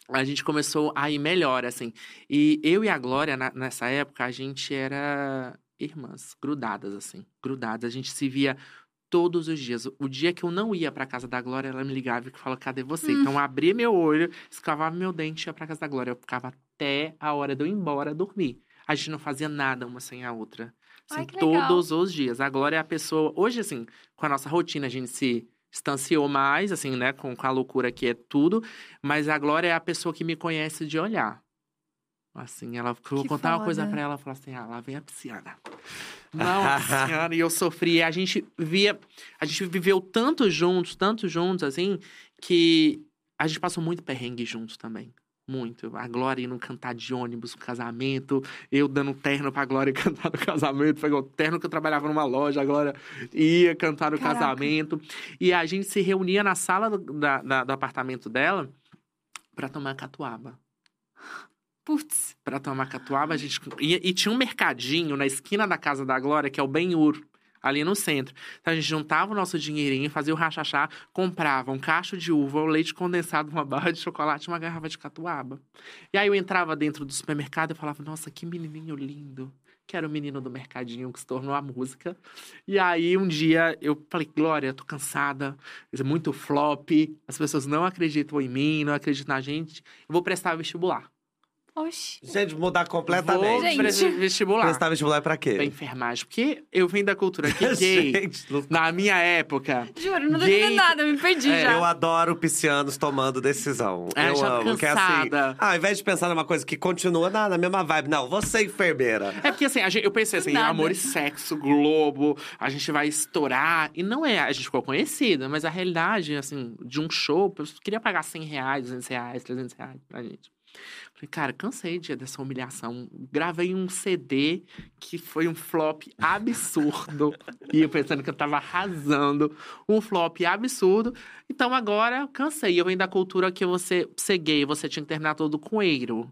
a gente começou a ir melhor, assim. E eu e a Glória, na- nessa época, a gente era irmãs, grudadas, assim. Grudadas. A gente se via todos os dias. O dia que eu não ia pra casa da Glória, ela me ligava e falava, cadê você?
Hum.
Então, eu abria meu olho, escovava meu dente e ia pra casa da Glória. Eu ficava até a hora de eu ir embora dormir. A gente não fazia nada uma sem a outra. Assim,
Ai, legal.
todos os dias. A Glória é a pessoa... Hoje, assim, com a nossa rotina, a gente se distanciou mais, assim, né? Com, com a loucura que é tudo. Mas a Glória é a pessoa que me conhece de olhar. Assim, ela... Eu vou contar uma coisa
foda.
pra ela, ela falou assim, ah, lá vem a pisciana. Não, a pisciana, e eu sofri. A gente via... A gente viveu tanto juntos, tanto juntos, assim, que a gente passou muito perrengue juntos também. Muito. A Glória indo cantar de ônibus no casamento, eu dando terno pra Glória cantar no casamento. Foi o terno que eu trabalhava numa loja, a Glória ia cantar no
Caraca.
casamento. E a gente se reunia na sala do, da- da- do apartamento dela pra tomar catuaba.
Putz.
Pra tomar catuaba, a gente. E, e tinha um mercadinho na esquina da casa da Glória, que é o Ben-Hur, ali no centro. Então a gente juntava o nosso dinheirinho, fazia o rachachá, comprava um cacho de uva, um leite condensado, uma barra de chocolate e uma garrafa de catuaba. E aí eu entrava dentro do supermercado e falava: Nossa, que menininho lindo. Que era o menino do mercadinho que se tornou a música. E aí, um dia, eu falei, Glória, tô cansada. Isso é muito flop. As pessoas não acreditam em mim, não acreditam na gente. Eu vou prestar vestibular.
Oxi.
Gente, mudar
Vou
completamente.
Gente.
prestar vestibular.
Prestar vestibular pra quê?
Pra enfermagem. Porque eu vim da cultura que gay,
Gente,
na minha época.
Juro, não
Gay-
entendendo nada, me perdi
É,
já.
Eu adoro piscianos tomando decisão.
É,
eu
já
amo. Que é assim,
cansada.
ah, ao invés de pensar numa coisa que continua na, na mesma vibe, não, você enfermeira.
É porque assim, a gente- eu pensei assim,
Nada.
amor e sexo, Globo, a gente vai estourar. E não é, a gente ficou conhecida, mas a realidade, assim, de um show, eu queria pagar 100 reais, 200 reais, 300 reais pra gente. Falei, cara, cansei de, dessa humilhação. Gravei um CD que foi um flop absurdo. e eu pensando que eu tava arrasando. Um flop absurdo. Então agora, eu cansei. Eu venho da cultura que você, ser gay, você tinha que terminar todo com eiro.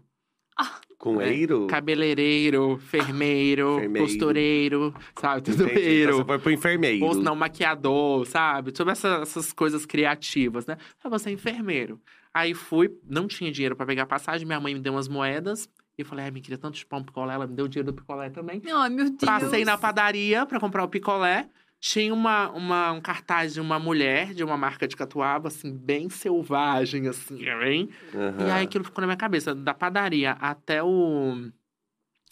Com
É,
eiro?
Cabeleireiro, fermeiro,
Fermeiro.
costureiro, sabe? Tudo.
Então
eiro.
você foi pro enfermeiro.
Ou se não, maquiador, sabe? Todas essa- essas coisas criativas, né? Aí você é enfermeiro. Aí fui, não tinha dinheiro pra pegar passagem, minha mãe me deu umas moedas. E eu falei, ai, me queria tanto chupar um picolé, ela me deu o dinheiro do picolé também.
Ai, meu Deus.
Passei na padaria pra comprar o picolé. Tinha uma, uma, um cartaz de uma mulher de uma marca de catuaba, assim, bem selvagem, assim, bem.
Aham.
E aí aquilo ficou na minha cabeça. Da padaria até o,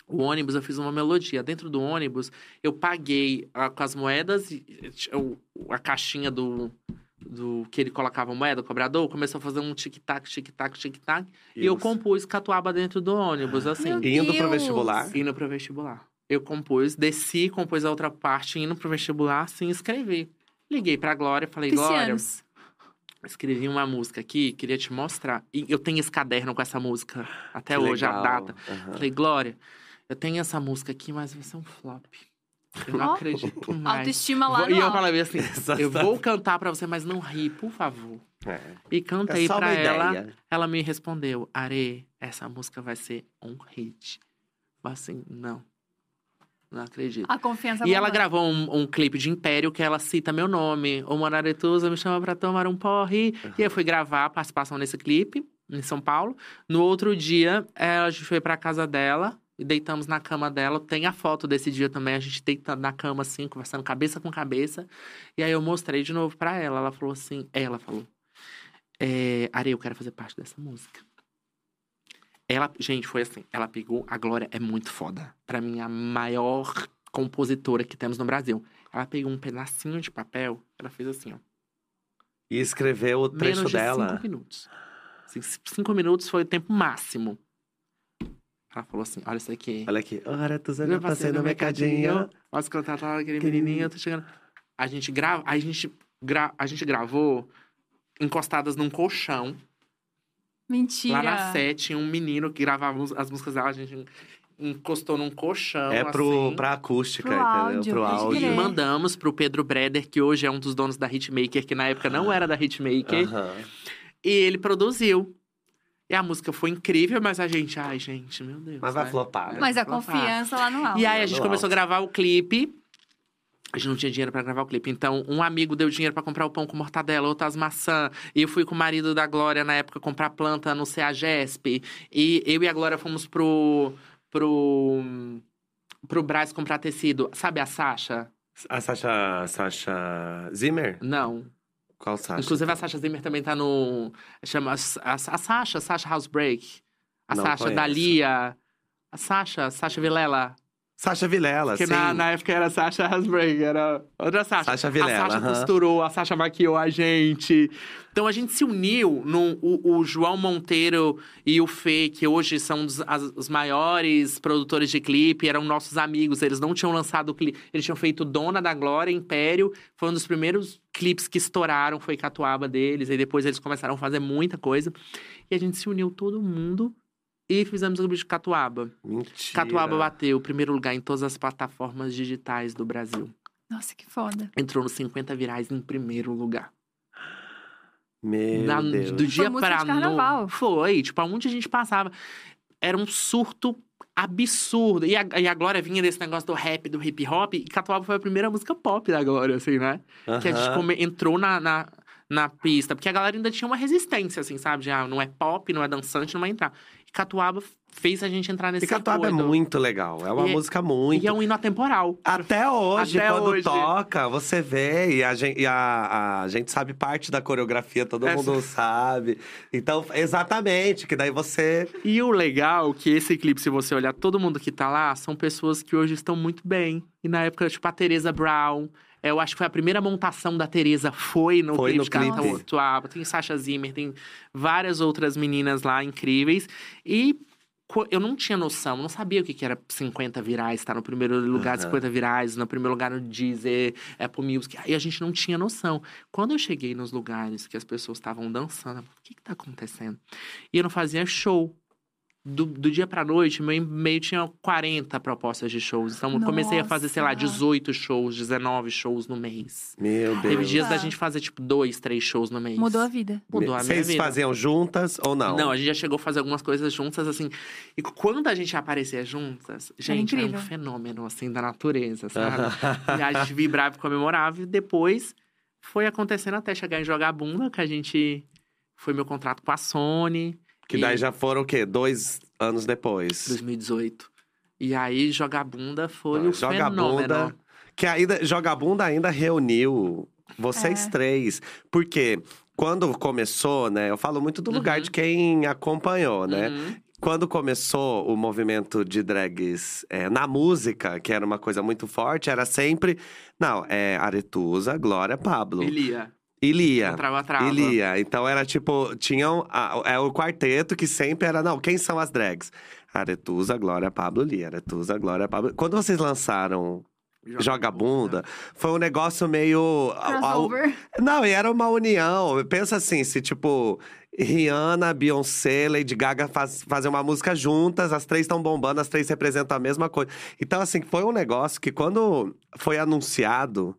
o ônibus, eu fiz uma melodia. Dentro do ônibus, eu paguei ah, com as moedas, o- a caixinha do, do que ele colocava moeda, cobrador, começou a fazer um tic-tac, tic-tac, tic-tac. E eu compus catuaba dentro do ônibus, assim.
Meu
Indo pro
Deus.
vestibular?
Indo pro vestibular. Eu compus, desci, compus a outra parte, indo pro vestibular, sim, escrevi. Liguei pra Glória, falei, Glória,
Piscianos.
escrevi uma música aqui, queria te mostrar. E eu tenho esse caderno com essa música até
Que
hoje, a
legal.
data.
Aham.
Falei, Glória, eu tenho essa música aqui, mas vai ser um flop. Eu não acredito mais.
Autoestima lá
Vou-
no
E eu falei assim, eu vou cantar pra você, mas não ri, por favor.
É.
E cantei
É
pra ela.
ideia.
Ela me respondeu, Are, essa música vai ser um hit. Mas assim, não. Não acredito.
A confiança
E ela gravou um, um clipe de Império que ela cita meu nome. O Monaretusa me chama pra tomar um porre. E eu fui gravar a participação nesse clipe, em São Paulo. No outro dia, eh, a gente foi pra casa dela e deitamos na cama dela. Tem a foto desse dia também, a gente deitando na cama, assim, conversando cabeça com cabeça. E aí eu mostrei de novo pra ela. Ela falou assim: ela falou, é, Are, eu quero fazer parte dessa música. Ela, gente, foi assim. Ela pegou. A Glória é muito foda. Pra mim, a maior compositora que temos no Brasil. Ela pegou um pedacinho de papel, ela fez assim, ó.
E escreveu o trecho
menos de
dela.
cinco minutos. Assim, cinco minutos foi o tempo máximo. Ela falou assim: olha isso aqui.
Olha aqui. Ora, tu
Eu
passei no mercadinho.
Posso cantar tá, aquele
Que-
menininho, eu tô chegando. A gente grava, a gente gra... a gente gravou encostadas num colchão.
Mentira.
Lá na sete, tinha um menino que gravava as músicas dela, a gente encostou num colchão,
É pro,
assim.
pra acústica,
Pro
entendeu?
áudio,
pro áudio.
E mandamos pro Pedro Breder, que hoje é um dos donos da Hitmaker, que na época não era da Hitmaker.
Aham.
E ele produziu. E a música foi incrível, mas a gente, ai, gente, meu Deus.
Mas vai
né?
flopar, né?
Mas a
Vai flopar.
confiança lá no alto.
E aí a
No
gente
alto.
começou a gravar o clipe. A gente não tinha dinheiro pra gravar o clipe. Então, um amigo deu dinheiro pra comprar o pão com mortadela, outro as maçã. E eu fui com o marido da Glória na época comprar planta no CEAGESP. E eu e a Glória fomos pro. pro. pro Brás comprar tecido. Sabe a Sasha?
A Sasha, Sasha Zimmer?
Não.
Qual Sasha?
Inclusive, a Sasha Zimmer também tá no. Chama. A, a Sasha, Sasha Housebreak. A
Não
Sasha
conheço.
Dalia. A Sasha, Sasha Vilela.
Sasha Vilela,
Porque
sim.
na, na época era Sasha Hasbreak, era outra Sasha.
Sasha Vilela,
A Sasha
aham.
costurou, a Sasha maquiou a gente. Então a gente se uniu. No, o, o João Monteiro e o Fê, que hoje são dos- as- os maiores produtores de clipe, eram nossos amigos. Eles não tinham lançado o clipe. Eles tinham feito Dona da Glória, Império. Foi um dos primeiros clipes que estouraram, foi Catuaba deles. E depois eles começaram a fazer muita coisa. E a gente se uniu todo mundo e fizemos o de Catuaba.
Mentira.
Catuaba bateu o primeiro lugar em todas as plataformas digitais do Brasil.
Nossa, que foda.
Entrou nos 50 virais em primeiro lugar.
Meu
Na-
Deus.
do dia
música
pra
de carnaval.
noite. Foi, tipo, aonde a gente passava. Era um surto absurdo. E a, e a Glória vinha desse negócio do rap, do hip hop. E Catuaba foi a primeira música pop da Glória, assim, né? Que a gente come- entrou na, na, na pista. Porque a galera ainda tinha uma resistência, assim, sabe? Já não é pop, não é dançante, não vai entrar. Catuaba fez a gente entrar nesse
E Catuaba é muito legal. É uma
E-
música muito.
E é um hino atemporal.
Até hoje,
Até
quando
hoje.
toca, você vê e a gente, e a, a gente sabe parte da coreografia, todo
Essa-
mundo sabe. Então, exatamente, que daí você.
E o legal é que esse clipe, se você olhar, todo mundo que tá lá são pessoas que hoje estão muito bem. E na época, tipo, a Tereza Brown. Eu acho que foi a primeira montação da Tereza, foi no
Foi
clipe
no
de
clipe.
Otuaba. Tem Sasha Zimmer, tem várias outras meninas lá incríveis. E eu não tinha noção, não sabia o que que era 50 virais, estar no primeiro lugar
Aham.
50 virais, no primeiro lugar no Deezer, Apple Music. Aí a gente não tinha noção. Quando eu cheguei nos lugares que as pessoas estavam dançando, eu falei, o que que tá acontecendo? E eu não fazia show. Do, do dia pra noite, meu e-mail tinha 40 propostas de shows. Então, eu comecei a fazer, sei lá,
Nossa.
18 shows, 19 shows no mês.
Meu Deus.
Teve dias da
Nossa.
gente fazer, tipo, dois, três shows no mês.
Mudou a vida.
Mudou a minha
Vocês
vida.
faziam juntas ou não?
Não, a gente já chegou a fazer algumas coisas juntas, assim. E quando a gente aparecia juntas, gente, era, um
incrível.
fenômeno, assim, da natureza, sabe? e a gente vibrava e comemorava. E depois foi acontecendo até chegar em Jogar Bunda, que a gente... Foi meu contrato com a Sony.
Que
e-
daí já foram o quê? Dois anos depois.
2018. E aí, Jogar Bunda foi
Ah,
o
Joga
fenômeno.
Bunda. Que ainda, Joga Bunda ainda reuniu vocês
É.
três. Porque quando começou, né? Eu falo muito do lugar
Uhum.
de quem acompanhou, né?
Uhum.
Quando começou o movimento de drags é, na música, que era uma coisa muito forte, era sempre. Não, é Aretusa, Glória, Pablo.
Elia.
E Lia.
Trava, trava.
E Lia. Então era tipo, tinham. é o quarteto que sempre era. Não, quem são as drags? Aretusa, Glória, Pablo, Lia. Aretusa, Glória, Pablo. Quando vocês lançaram Joga Bunda, foi um negócio meio.
Crossover.
Não, e era uma união. Pensa assim, se tipo. Rihanna, Beyoncé, Lady Gaga faz, fazem uma música juntas, as três estão bombando, as três representam a mesma coisa. Então, assim, foi um negócio que quando foi anunciado,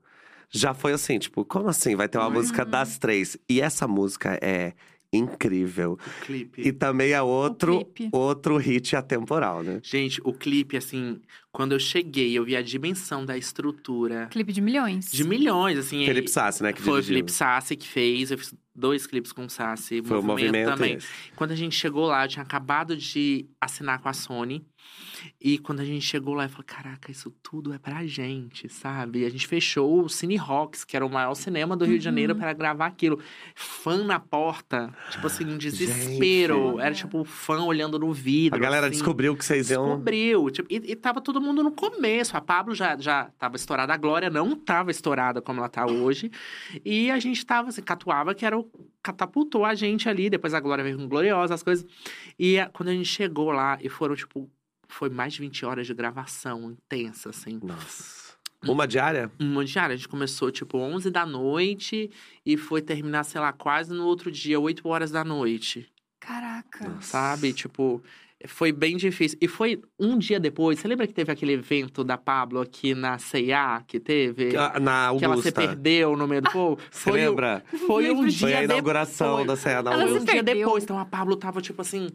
já foi assim, tipo, como assim? Vai ter uma música das três. E essa música é incrível.
O clipe.
E também é outro,
clipe.
outro hit atemporal, né?
Gente, o clipe, assim, quando eu cheguei, eu vi a dimensão da estrutura.
Clipe de milhões.
De milhões, assim.
Felipe Sassi, né? Que
Foi o
dirigiu.
Felipe Sassi que fez. Eu fiz dois clipes com o Sassi.
Foi o movimento
também.
esse.
Quando a gente chegou lá, eu tinha acabado de assinar com a Sony. E quando a gente chegou lá, eu falei: caraca, isso tudo é pra gente, sabe? E a gente fechou o Cine Rocks, que era o maior cinema do Rio de Janeiro, para gravar aquilo. Fã na porta, tipo assim, um desespero.
Gente.
Era tipo fã olhando no vidro.
A galera
assim.
descobriu que vocês iam.
Descobriu. Tipo, e, e tava todo mundo no começo. A Pablo já, já tava estourada. A Glória não tava estourada como ela tá hoje. E a gente tava, assim, catuava, que era o. catapultou a gente ali. Depois a Glória veio com Gloriosa, as coisas. E a- quando a gente chegou lá, e foram, tipo. Foi mais de 20 horas de gravação intensa, assim.
Nossa. Uma diária?
Um de área. A gente começou, tipo, 11 da noite e foi terminar, sei lá, quase no outro dia, 8 horas da noite.
Caraca.
Nossa.
Sabe? Tipo, Foi bem difícil. E foi um dia depois. Você lembra que teve aquele evento da Pablo aqui na CIA que teve?
Ah, Na
que ela se
Augusta.
perdeu no meio do povo?
Você
o-
lembra?
Foi um dia
Foi a inauguração
depois.
da Serra da
Ela
Foi
se
um
Augusta.
dia depois. Então a Pablo tava, tipo assim.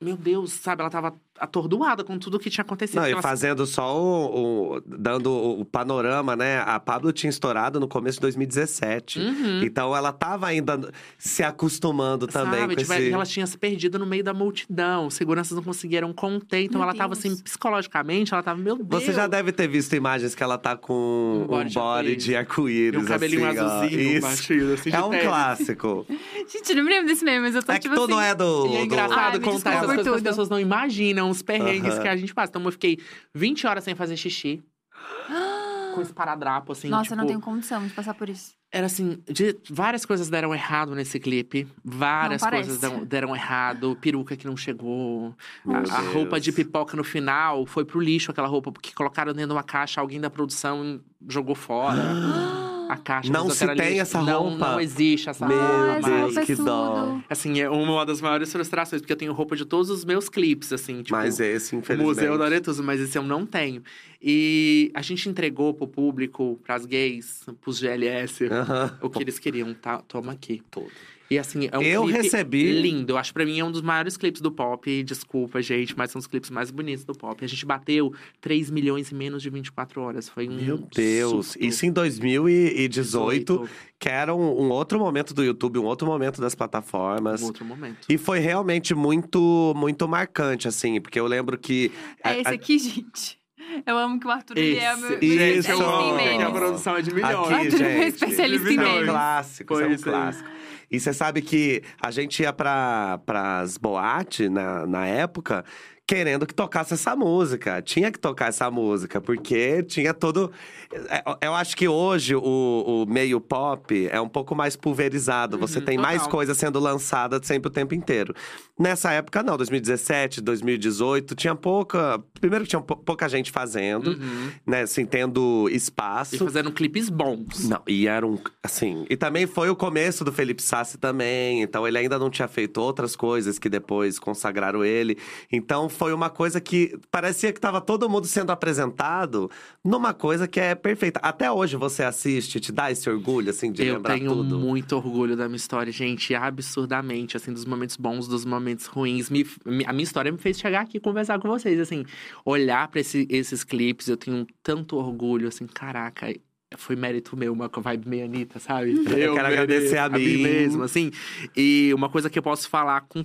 Meu Deus, sabe? Ela tava atordoada com tudo que tinha acontecido.
Não, e fazendo só o, o- dando o, o panorama, né? A Pablo tinha estourado no começo de 2017.
Uhum.
Então ela tava ainda se acostumando também
Sabe,
com
tipo,
esse.
ela tinha se perdido no meio da multidão. Os seguranças não conseguiram conter. Então
Meu
ela tava
Deus.
assim, psicologicamente, ela tava, meu Deus.
Você já deve ter visto imagens que ela tá com
Um
um
body
body,
de E
arco-íris.
um cabelinho
assim,
azulzinho,
Isso.
batido, assim, de
É um
tênis.
clássico.
Gente, eu não me lembro desse meme, mas eu tô
É que
tipo
tu
assim.
não é do.
E é
do-
engraçado
Ai, me
contar
por
coisas que as
tudo.
pessoas não imaginam, os perrengues
Aham.
que a gente passa. Então eu fiquei 20 horas sem fazer xixi. com esse paradrapo, assim.
Nossa,
tipo,
eu não tenho condição de passar por isso.
Era assim, de- várias coisas deram errado nesse clipe. Várias coisas deram, deram errado. Peruca que não chegou. A, a roupa de pipoca no final foi pro lixo aquela roupa, porque colocaram dentro de uma caixa, alguém da produção jogou fora. A caixa.
Não se tem essa
não,
roupa?
Não existe essa
Meu
roupa.
essa
mais.
Deus,
é
que dó.
Assim, é uma das maiores frustrações, porque eu tenho roupa de todos os meus clipes, assim. Tipo,
Mas esse,
o
infelizmente.
Museu da Aretusa, mas esse eu não tenho. E a gente entregou pro público, pras gays, pros GLS,
Aham.
o que eles queriam, tá? Toma aqui.
Todo.
E assim, é um
Eu
clipe
recebi-
lindo. Eu acho que pra mim é um dos maiores clipes do pop. Desculpa, gente, mas são os clipes mais bonitos do pop. A gente bateu 3 milhões em menos de 24 horas. Foi um
Meu Deus.
surto.
Isso em 2018, que era um, um outro momento do YouTube, um outro momento das plataformas.
Um outro momento.
E foi realmente muito, muito marcante, assim, porque eu lembro que. a-
É esse
a-
aqui, gente. Eu amo que o Arthur ele é meu, meu
Esse-
especialista
Isso.
em
Gente, a
memes.
produção é de milhões.
Aqui,
Arthur é
gente,
especialista em
isso é um
memes.
clássico, isso é um
é.
clássico. E você sabe que a gente ia para as boates na, na época querendo que tocasse essa música. Tinha que tocar essa música, porque tinha todo. é, Eu acho que hoje o, o meio pop é um pouco mais pulverizado. Você
Uhum,
tem mais
total.
coisas sendo lançadas sempre o tempo inteiro. Nessa época, não, 2017, 2018, tinha pouca. Primeiro que tinha pou- pouca gente fazendo,
Uhum.
né? Assim, tendo
E
espaço.
fazendo clipes bons.
Não, e era um. Assim. E também foi o começo do Felipe Sassi também. Então ele ainda não tinha feito outras coisas que depois consagraram ele. Então foi uma coisa que parecia que tava todo mundo sendo apresentado numa coisa que é perfeita. Até hoje você assiste, te dá esse orgulho, assim, de
eu
lembrar
tenho
tudo.
muito orgulho da minha história, gente, absurdamente, assim, dos momentos bons, dos momentos ruins. Me- a minha história me fez chegar aqui e conversar com vocês, assim, olhar pra esse- esses clipes, eu tenho tanto orgulho, assim, caraca. Foi mérito meu, uma vibe meio Anitta, sabe?
Eu quero agradecer a mim.
mesmo, assim. E uma coisa que eu posso falar com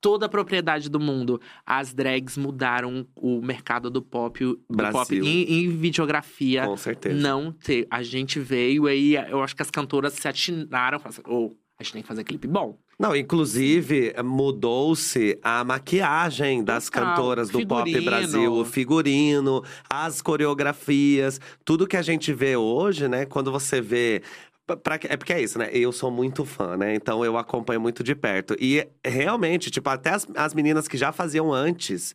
toda a propriedade do mundo. As drags mudaram o mercado do pop, do
Brasil.
pop em, em videografia
Com certeza.
não ter. A gente veio aí, eu acho que as cantoras se atinaram, falaram, ô, a gente tem que fazer clipe bom.
Não, inclusive mudou-se a maquiagem das
Total.
cantoras do Pop
Figurino.
Brasil, o figurino, as coreografias, tudo que a gente vê hoje, né? Quando você vê pra- é porque é isso, né? Eu sou muito fã, né? Então eu acompanho muito de perto. E realmente, tipo, até as, as meninas que já faziam antes.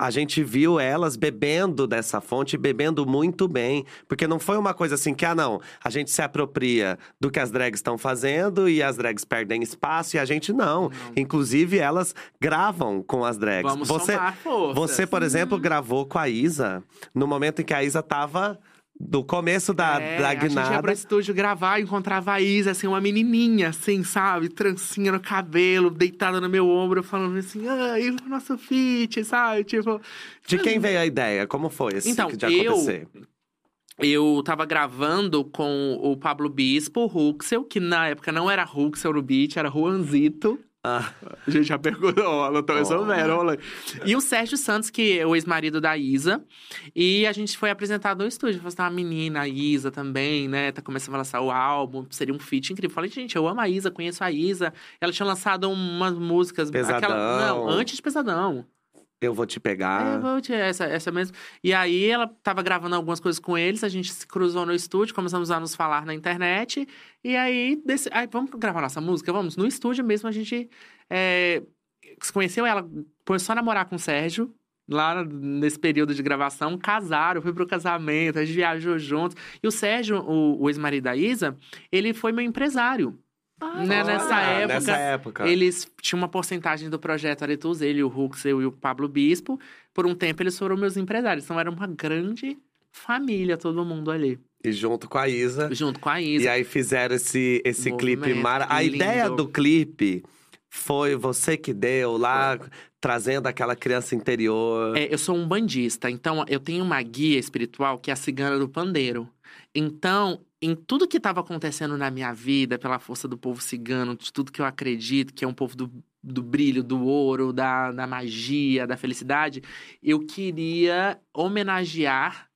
A gente viu elas bebendo dessa fonte, bebendo muito bem. Porque não foi uma coisa assim que, ah, não, a gente se apropria do que as drags estão fazendo e as drags perdem espaço e a gente não. Inclusive, elas gravam com as drags.
Vamos
você,
somar forças.
você, por exemplo, gravou com a Isa no momento em que a Isa tava do começo da,
é,
da
A gente ia
guinada.
pro estúdio gravar e encontrava a Isa, assim, uma menininha, assim, sabe? Trancinha no cabelo, deitada no meu ombro, falando assim, ai, o nosso feat, sabe? Tipo…
De quem veio a ideia? Como foi esse
Então,
de
eu-
acontecer?
Eu tava gravando com o Pablo Bispo, o Ruxel, que na época não era Ruxel no beat, era Juanzito.
Ah,
A gente já perguntou,
Oh.
resolveram. rolê. E o Sérgio Santos, que é o ex-marido da Isa. E a gente foi apresentado no estúdio. Falei assim, uma menina, a Isa também, né? Tá começando a lançar o álbum, seria um feat incrível. Falei, gente, eu amo a Isa, conheço a Isa. Ela tinha lançado umas músicas.
Pesadão.
não, antes de Pesadão.
Eu vou te pegar.
É, vou te- essa, essa mesmo. E aí ela tava gravando algumas coisas com eles, a gente se cruzou no estúdio, começamos a nos falar na internet. E aí, desse, aí vamos gravar nossa música? Vamos. No estúdio mesmo, a gente é, se conheceu ela, começou a namorar com o Sérgio. Lá nesse período de gravação, casaram, fui pro casamento, a gente viajou juntos. E o Sérgio, o, o ex-marido da Isa, ele foi meu empresário.
Ah,
Né, nessa época,
Nessa época.
Eles tinham uma porcentagem do projeto Aretus, ele, o Huxel e o Pablo Bispo. Por um tempo, eles foram meus empresários. Então, era uma grande família, todo mundo ali.
E junto com a Isa.
Junto com a
E
Isa.
aí fizeram esse, esse clipe mara. A
lindo.
ideia do clipe foi você que deu lá, trazendo aquela criança interior.
É, eu sou um bandista, então eu tenho uma guia espiritual que é a cigana do pandeiro. Então, em tudo que estava acontecendo na minha vida, pela força do povo cigano, de tudo que eu acredito, que é um povo do, do brilho, do ouro, da, da magia, da felicidade, eu queria homenagear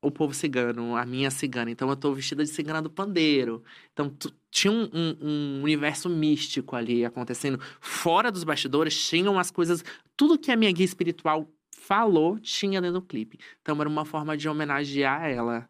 o povo cigano, a minha cigana. Então, eu tô vestida de cigana do pandeiro. Então, tinha um, um- um universo místico ali acontecendo. Fora dos bastidores, tinham as coisas. Tudo que a minha guia espiritual falou tinha dentro do clipe. Então, era uma forma de homenagear ela.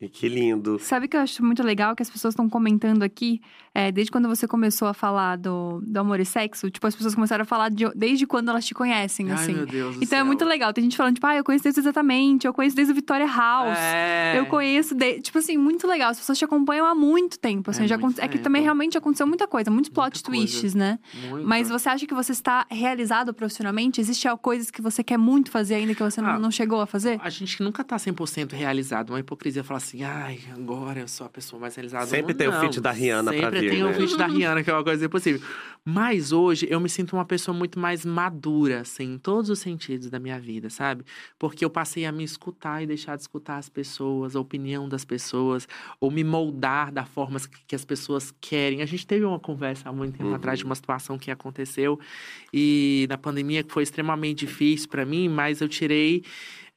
E que lindo.
Sabe o que eu acho muito legal que as pessoas estão comentando aqui? É, desde quando você começou a falar do, do amor e sexo, tipo, as pessoas começaram a falar de- desde quando elas te conhecem,
Ai,
assim.
meu Deus do
Então é
céu.
muito legal. Tem gente falando, tipo, ah, eu conheço desde exatamente, eu conheço desde o Victoria House.
É.
Eu conheço, de... tipo assim, muito legal. As pessoas te acompanham há muito tempo. Assim,
É
já aconte- é que também realmente aconteceu muita coisa, muitos plot
Muita coisa.
twists, né?
Muito.
Mas você acha que você está realizado profissionalmente? Existem coisas que você quer muito fazer ainda que você não,
Ah,
não chegou a fazer?
A gente nunca tá 100% realizado. Uma hipocrisia falar assim, ai, agora eu sou a pessoa mais realizada.
Sempre
mundo."
tem o feat da Rihanna pra
Sempre
vir,
tem
né?
o feat da Rihanna, que é uma coisa impossível. Mas hoje eu me sinto uma pessoa muito mais madura, assim, em todos os sentidos da minha vida, sabe? Porque eu passei a me escutar e deixar de escutar as pessoas, a opinião das pessoas, ou me moldar da forma que as pessoas querem. A gente teve uma conversa há muito tempo
Uhum.
atrás de uma situação que aconteceu e na pandemia que foi extremamente difícil pra mim, mas eu tirei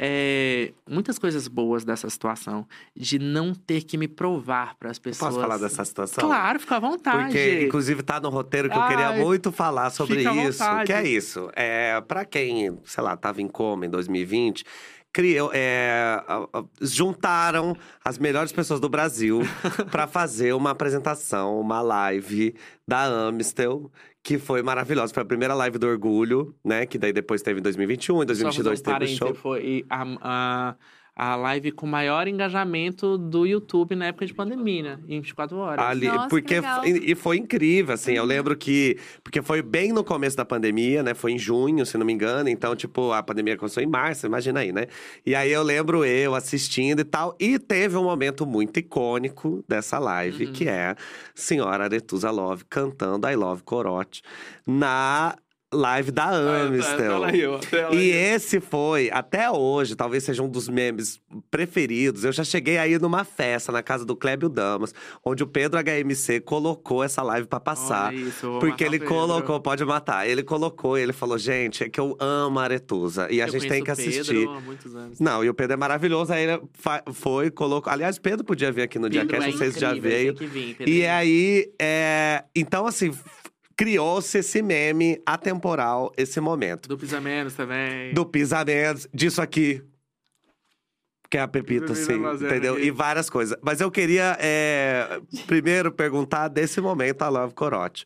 é, muitas coisas boas dessa situação, de não ter que me provar para as pessoas.
Posso falar dessa situação?
Claro, fica à vontade.
Porque, inclusive, tá no roteiro que eu queria
Ai,
muito falar sobre isso. Que é isso. É, para quem, sei lá, tava em coma em 2020, criou, é, juntaram as melhores pessoas do Brasil para fazer uma apresentação, uma live da Amistel. Que foi maravilhosa. Foi a primeira live do Orgulho, né? Que daí depois teve em 2021, em
Só fazer
2022
um
teve o show.
Foi a, a, a live com maior engajamento do YouTube na época de pandemia, né? Em 24 horas.
Ali,
Nossa, que
porque e foi incrível, assim. Eu lembro que. Porque foi bem no começo da pandemia, né? Foi em junho, se não me engano. Então, tipo, a pandemia começou em março, imagina aí, né? E aí eu lembro eu assistindo e tal. E teve um momento muito icônico dessa live,
Uhum.
que é Senhora Aretusa Love cantando I Love Corote na live da Amistel. E esse foi, até hoje, talvez seja um dos memes preferidos. Eu já cheguei aí numa festa na casa do Clébio Damas, onde o Pedro HMC colocou essa live pra passar.
Isso, eu
Porque ele colocou, pode matar. Ele colocou, ele falou, gente, é que eu amo a Aretusa. E a
Eu
gente tem que assistir.
Pedro há muitos anos.
Não, e o Pedro é maravilhoso. Aí ele foi, colocou. Aliás, Pedro podia vir aqui no
Pedro
Diacast,
é
não sei se já veio.
que vir.
E aí, é... então assim, criou-se esse meme atemporal, esse momento.
Do Pisa Menos também.
Do pisamentos, disso aqui. Que é a Pepita,
Pisa
entendeu?
Menos.
E várias coisas. Mas eu queria, é, primeiro, perguntar desse momento a Love Corote.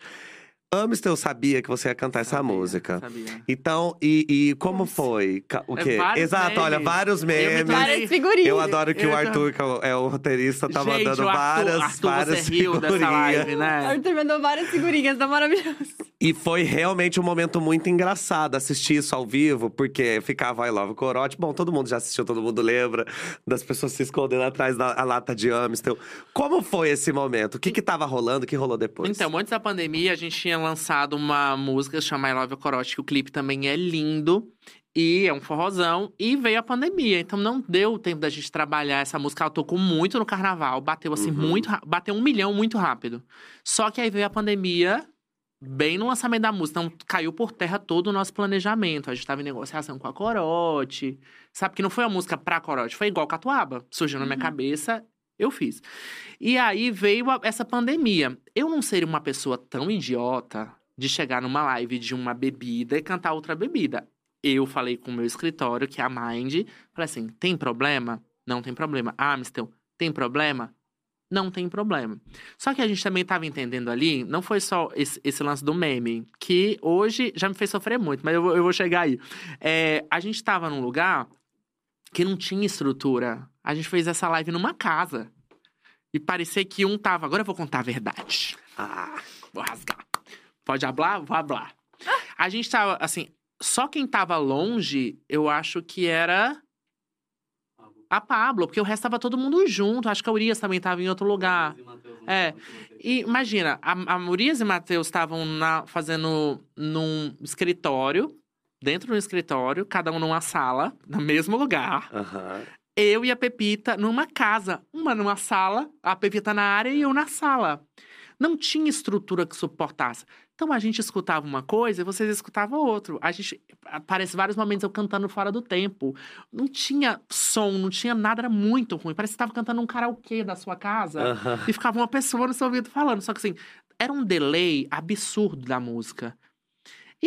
Amistel sabia que você ia cantar essa
Sabia,
música.
Sabia.
Então, e, e como foi? O
É
quê?
vários
Exato, olha,
memes.
vários
Eu me
memes.
Várias figurinhas.
Eu adoro que o
Eu-
Arthur, que é o, é o roteirista, tá
Gente,
mandando
o Arthur,
várias,
Arthur,
várias
você riu dessa
figurinhas.
live, né?
Arthur mandou várias figurinhas, tá maravilhoso.
E foi realmente um momento muito engraçado assistir isso ao vivo, porque ficava I Love Corote. Bom, todo mundo já assistiu, todo mundo lembra das pessoas se escondendo atrás da a lata de Amistel. Como foi esse momento? O que que tava rolando? O que rolou depois?
Então, antes da pandemia, a gente tinha lançado uma música chamada I Love Corote, que o clipe também é lindo. E é um forrozão. E veio a pandemia. Então não deu tempo da gente trabalhar essa música. Ela tocou muito no carnaval. Bateu assim,
Uhum.
muito Bateu um milhão muito rápido. Só que aí veio a pandemia. Bem no lançamento da música. Então, caiu por terra todo o nosso planejamento. A gente tava em negociação com a Corote. Sabe que não foi uma música pra Corote. Foi igual Catuaba. Surgiu na minha
Uhum.
cabeça. Eu fiz. E aí veio a- essa pandemia. Eu não seria uma pessoa tão idiota de chegar numa live de uma bebida e cantar outra bebida. Eu falei com o meu escritório, que é a Mind, falei assim: tem problema? Não tem problema. Amistel, tem problema? Não tem problema. Só que a gente também estava entendendo ali, não foi só esse, esse lance do meme, que hoje já me fez sofrer muito, mas eu vou, eu vou chegar aí. É, a gente estava num lugar que não tinha estrutura. A gente fez essa live numa casa. E parecia que um tava. Agora eu vou contar a verdade.
Ah,
Vou rasgar. Pode hablar? Vou hablar. A gente tava, assim, só quem tava longe, eu acho que era a Pablo, porque o resto tava todo mundo junto. Acho que a Urias também tava em outro lugar. É. E imagina, a, a Urias e o Matheus estavam na- fazendo num escritório, dentro do escritório, cada um numa sala, no mesmo lugar.
aham.
Eu e a Pepita numa casa. Uma numa sala, a Pepita na área e eu na sala. Não tinha estrutura que suportasse. Então a gente escutava uma coisa e vocês escutavam outro. A gente. Aparece vários momentos eu cantando fora do tempo. Não tinha som, não tinha nada, era muito ruim. Parece que estava cantando um karaokê da sua casa.
aham.
E ficava uma pessoa no seu ouvido falando. Só que assim, era um delay absurdo da música.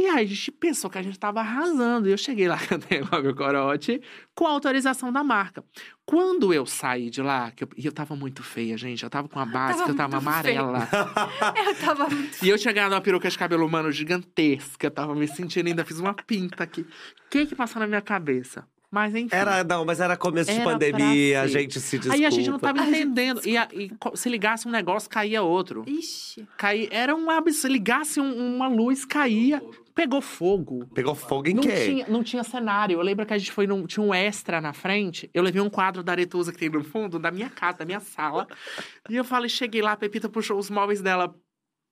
E aí a gente pensou que a gente tava arrasando. E eu cheguei lá, cantei lá meu corote, com a autorização da marca. Quando eu saí de lá, que eu, e eu tava muito feia, gente. Eu tava com a base,
Tava
que eu tava
muito feia.
amarela.
Eu tava muito.
E eu tinha ganhado uma peruca de cabelo humano gigantesca. Eu tava me sentindo ainda, fiz uma pinta aqui. O que que passou na minha cabeça? Mas enfim.
Era, não, mas era começo de
Era pra
pandemia, a gente se desculpa.
Aí a gente não tava entendendo. E, a- e se ligasse um negócio, caía outro.
Ixi.
Caía, era um absurdo. Se ligasse um- uma luz, caía. Pegou fogo.
Pegou fogo em
Não
quê?
tinha, não tinha cenário. Eu lembro que a gente foi num. Tinha um extra na frente. Eu levei um quadro da Aretusa que tem no fundo, da minha casa, da minha sala. e eu falei, cheguei lá, a Pepita puxou os móveis dela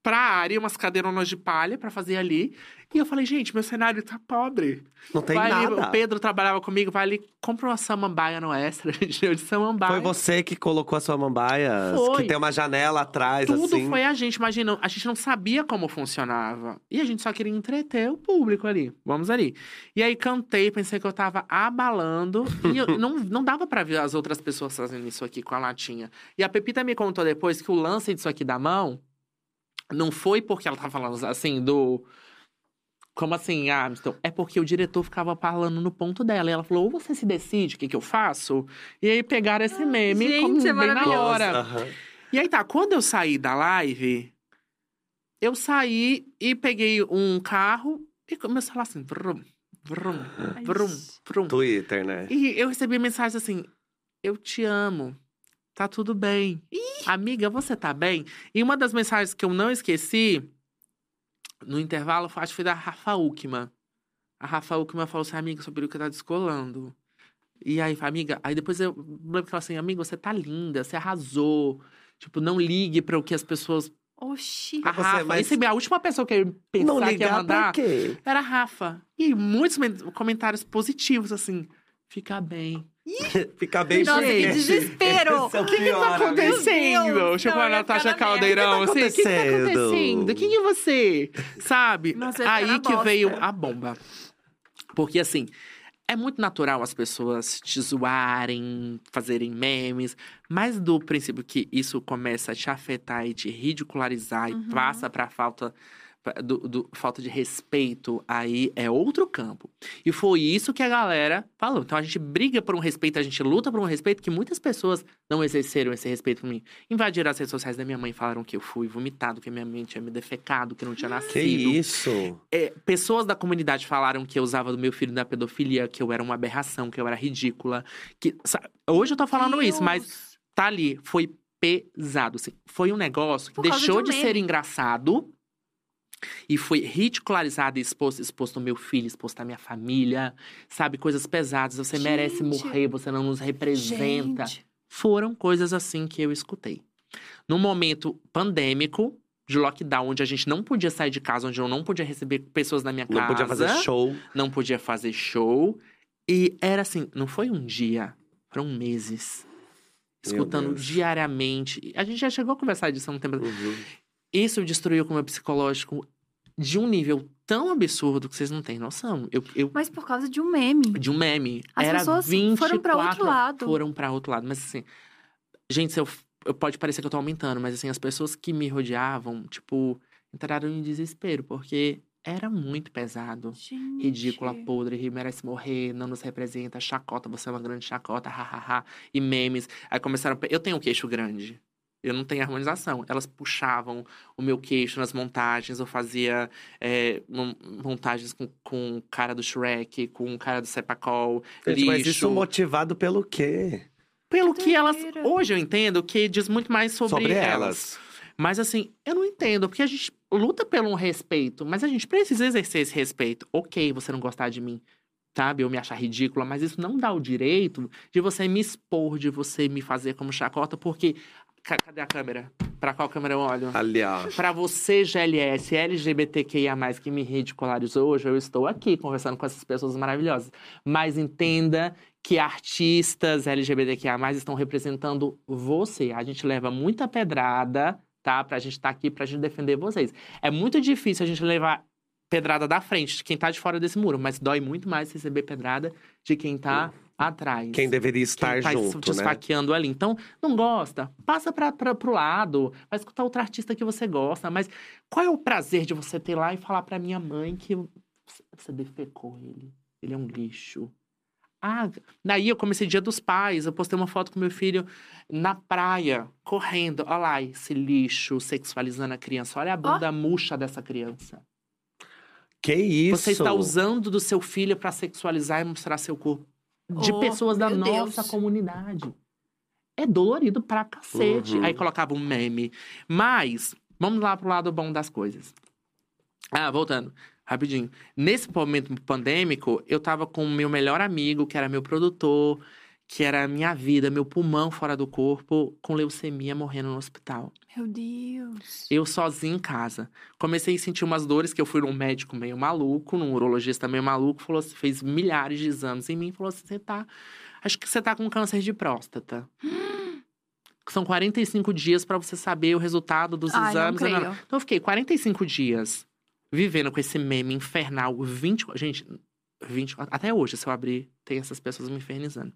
pra área, umas cadeironas de palha pra fazer ali. E eu falei, gente, meu cenário tá pobre.
Não tem
vai ali,
nada.
o Pedro trabalhava comigo, vai ali, compra uma samambaia no extra. Gente deu de samambaia.
Foi você que colocou a sua mambaia,
Foi.
que tem uma janela atrás,
Tudo
assim.
foi a gente, imagina, a gente não sabia como funcionava. E a gente só queria entreter o público ali. Vamos ali. E aí cantei, pensei que eu tava abalando. e eu- não, não dava pra ver as outras pessoas fazendo isso aqui com a latinha. E a Pepita me contou depois que o lance disso aqui da mão não foi porque ela tava falando assim do. Como assim, Amiston? É porque o diretor ficava falando no ponto dela. E ela falou: ou você se decide o que, que eu faço. E aí pegaram esse meme
gente,
como
é
bem na hora.
Aham.
E aí tá, quando eu saí da live, eu saí e peguei um carro e comecei a falar assim, vrum, vrum, vrum, vrum.
Twitter, né?
E eu recebi mensagem assim, eu te amo, tá tudo bem. Amiga, você tá bem? E uma das mensagens que eu não esqueci, no intervalo, acho que foi da Rafa Uckman. A Rafa Uckman falou assim, amiga, sua peruca tá descolando. E aí, amiga, aí depois eu lembro que ela assim, amiga, você tá linda, você arrasou. Tipo, não ligue para o que as pessoas.
Oxi.
A
Você,
Rafa,
mas-
esse é a última pessoa que eu ia pensar
Não
que ia mandar
quê?
era a Rafa. E muitos men- comentários positivos, assim. Fica bem.
Fica bem
Nossa, que
gente.
desespero.
É o
que que tá acontecendo?
Não,
a Natasha Caldeirão, assim. O que que tá
acontecendo?
Quem é você? Sabe?
Nossa,
Aí que
bosta.
veio a bomba. Porque, assim, é muito natural as pessoas te zoarem, fazerem memes, mas do princípio que isso começa a te afetar e te ridicularizar
Uhum.
e passa pra falta. Do, do- falta de respeito, aí é outro campo. E foi isso que a galera falou. Então a gente briga por um respeito, a gente luta por um respeito que muitas pessoas não exerceram esse respeito por mim. Invadiram as redes sociais da minha mãe, falaram que eu fui vomitado, que minha mãe tinha me defecado, que eu não tinha nascido.
Que isso?
É, pessoas da comunidade falaram que eu usava do meu filho da pedofilia, que eu era uma aberração, que eu era ridícula. Que, sa- hoje eu tô falando isso, mas
Deus.
tá ali. Foi pesado, assim. Foi um negócio que deixou
de
de,
um
ser
meme.
engraçado e foi ridicularizado e exposto, exposto ao meu filho, exposto à minha família. Sabe, coisas pesadas. Você merece
Gente.
morrer, você não nos representa.
Gente.
Foram coisas assim que eu escutei. No momento pandêmico, de lockdown, onde a gente não podia sair de casa, onde eu não podia receber pessoas na minha casa.
Não podia fazer show.
Não podia fazer show. E era assim, não foi um dia, foram meses. Escutando diariamente. A gente já chegou a conversar disso há um tempo.
Uhum.
Isso destruiu com o meu psicológico de um nível tão absurdo que vocês não têm noção. Eu, eu
Mas por causa de um meme.
de um meme.
As
era
pessoas
24,
foram pra outro lado.
Foram pra outro lado. Mas assim, gente, se eu, eu- pode parecer que eu tô aumentando, mas assim, as pessoas que me rodeavam, tipo, entraram em desespero, porque era muito pesado.
Gente.
Ridícula, podre, merece morrer, não nos representa, chacota, você é uma grande chacota, hahaha. E memes. Aí começaram. Eu tenho um queixo grande. Eu não tenho harmonização. Elas puxavam o meu queixo nas montagens. Eu fazia é, mon- montagens com, com o cara do Shrek, com o cara do Sepacol,
Gente,
lixo.
mas isso motivado pelo quê?
Pelo
Que
que, elas. Hoje eu entendo que diz muito mais sobre,
Sobre
elas.
elas.
Mas assim, eu não entendo, porque a gente luta pelo um respeito, mas a gente precisa exercer esse respeito. Ok, você não gostar de mim, sabe? Eu me achar ridícula, mas isso não dá o direito de você me expor, de você me fazer como chacota, porque. Ca- Cadê a câmera? Pra qual câmera eu olho?
Ali, ó.
Pra você, GLS, LGBTQIA+, que me ridicularizou hoje, eu estou aqui conversando com essas pessoas maravilhosas. Mas entenda que artistas LGBTQIA+, estão representando você. A gente leva muita pedrada, tá? Pra gente estar aqui, pra gente defender vocês. É muito difícil a gente levar pedrada da frente, de quem tá de fora desse muro. Mas dói muito mais receber pedrada de quem tá atrás
Quem deveria estar
quem tá
junto,
te
né?
esfaqueando ali. Então, não gosta, passa pra, pra, pro lado, vai escutar outro artista que você gosta. Mas qual é o prazer de você ter lá e falar pra minha mãe que você defecou ele? Ele é um lixo. Ah, daí eu comecei dia dos pais, eu postei uma foto com meu filho na praia, correndo. Olha lá, esse lixo sexualizando a criança. Olha a bunda murcha dessa criança.
Que isso?
Você está usando do seu filho pra sexualizar e mostrar seu corpo de
Oh,
pessoas da nossa
Deus.
comunidade. É dolorido pra cacete.
Uhum.
Aí colocava um meme. Mas, vamos lá pro lado bom das coisas. Ah, voltando, rapidinho. Nesse momento pandêmico, eu tava com o meu melhor amigo, que era meu produtor, que era a minha vida, meu pulmão fora do corpo, com leucemia morrendo no hospital.
Meu Deus.
Eu sozinho em casa. Comecei a sentir umas dores que eu fui num médico meio maluco, num urologista meio maluco, falou assim, fez milhares de exames em mim, falou assim: "Você tá, acho que você tá com câncer de próstata". São 45 dias pra você saber o resultado dos
Ai, não
exames.
creio.
Então eu fiquei 45 dias vivendo com esse meme infernal, 20, gente, 20, até hoje se eu abrir, tem essas pessoas me infernizando.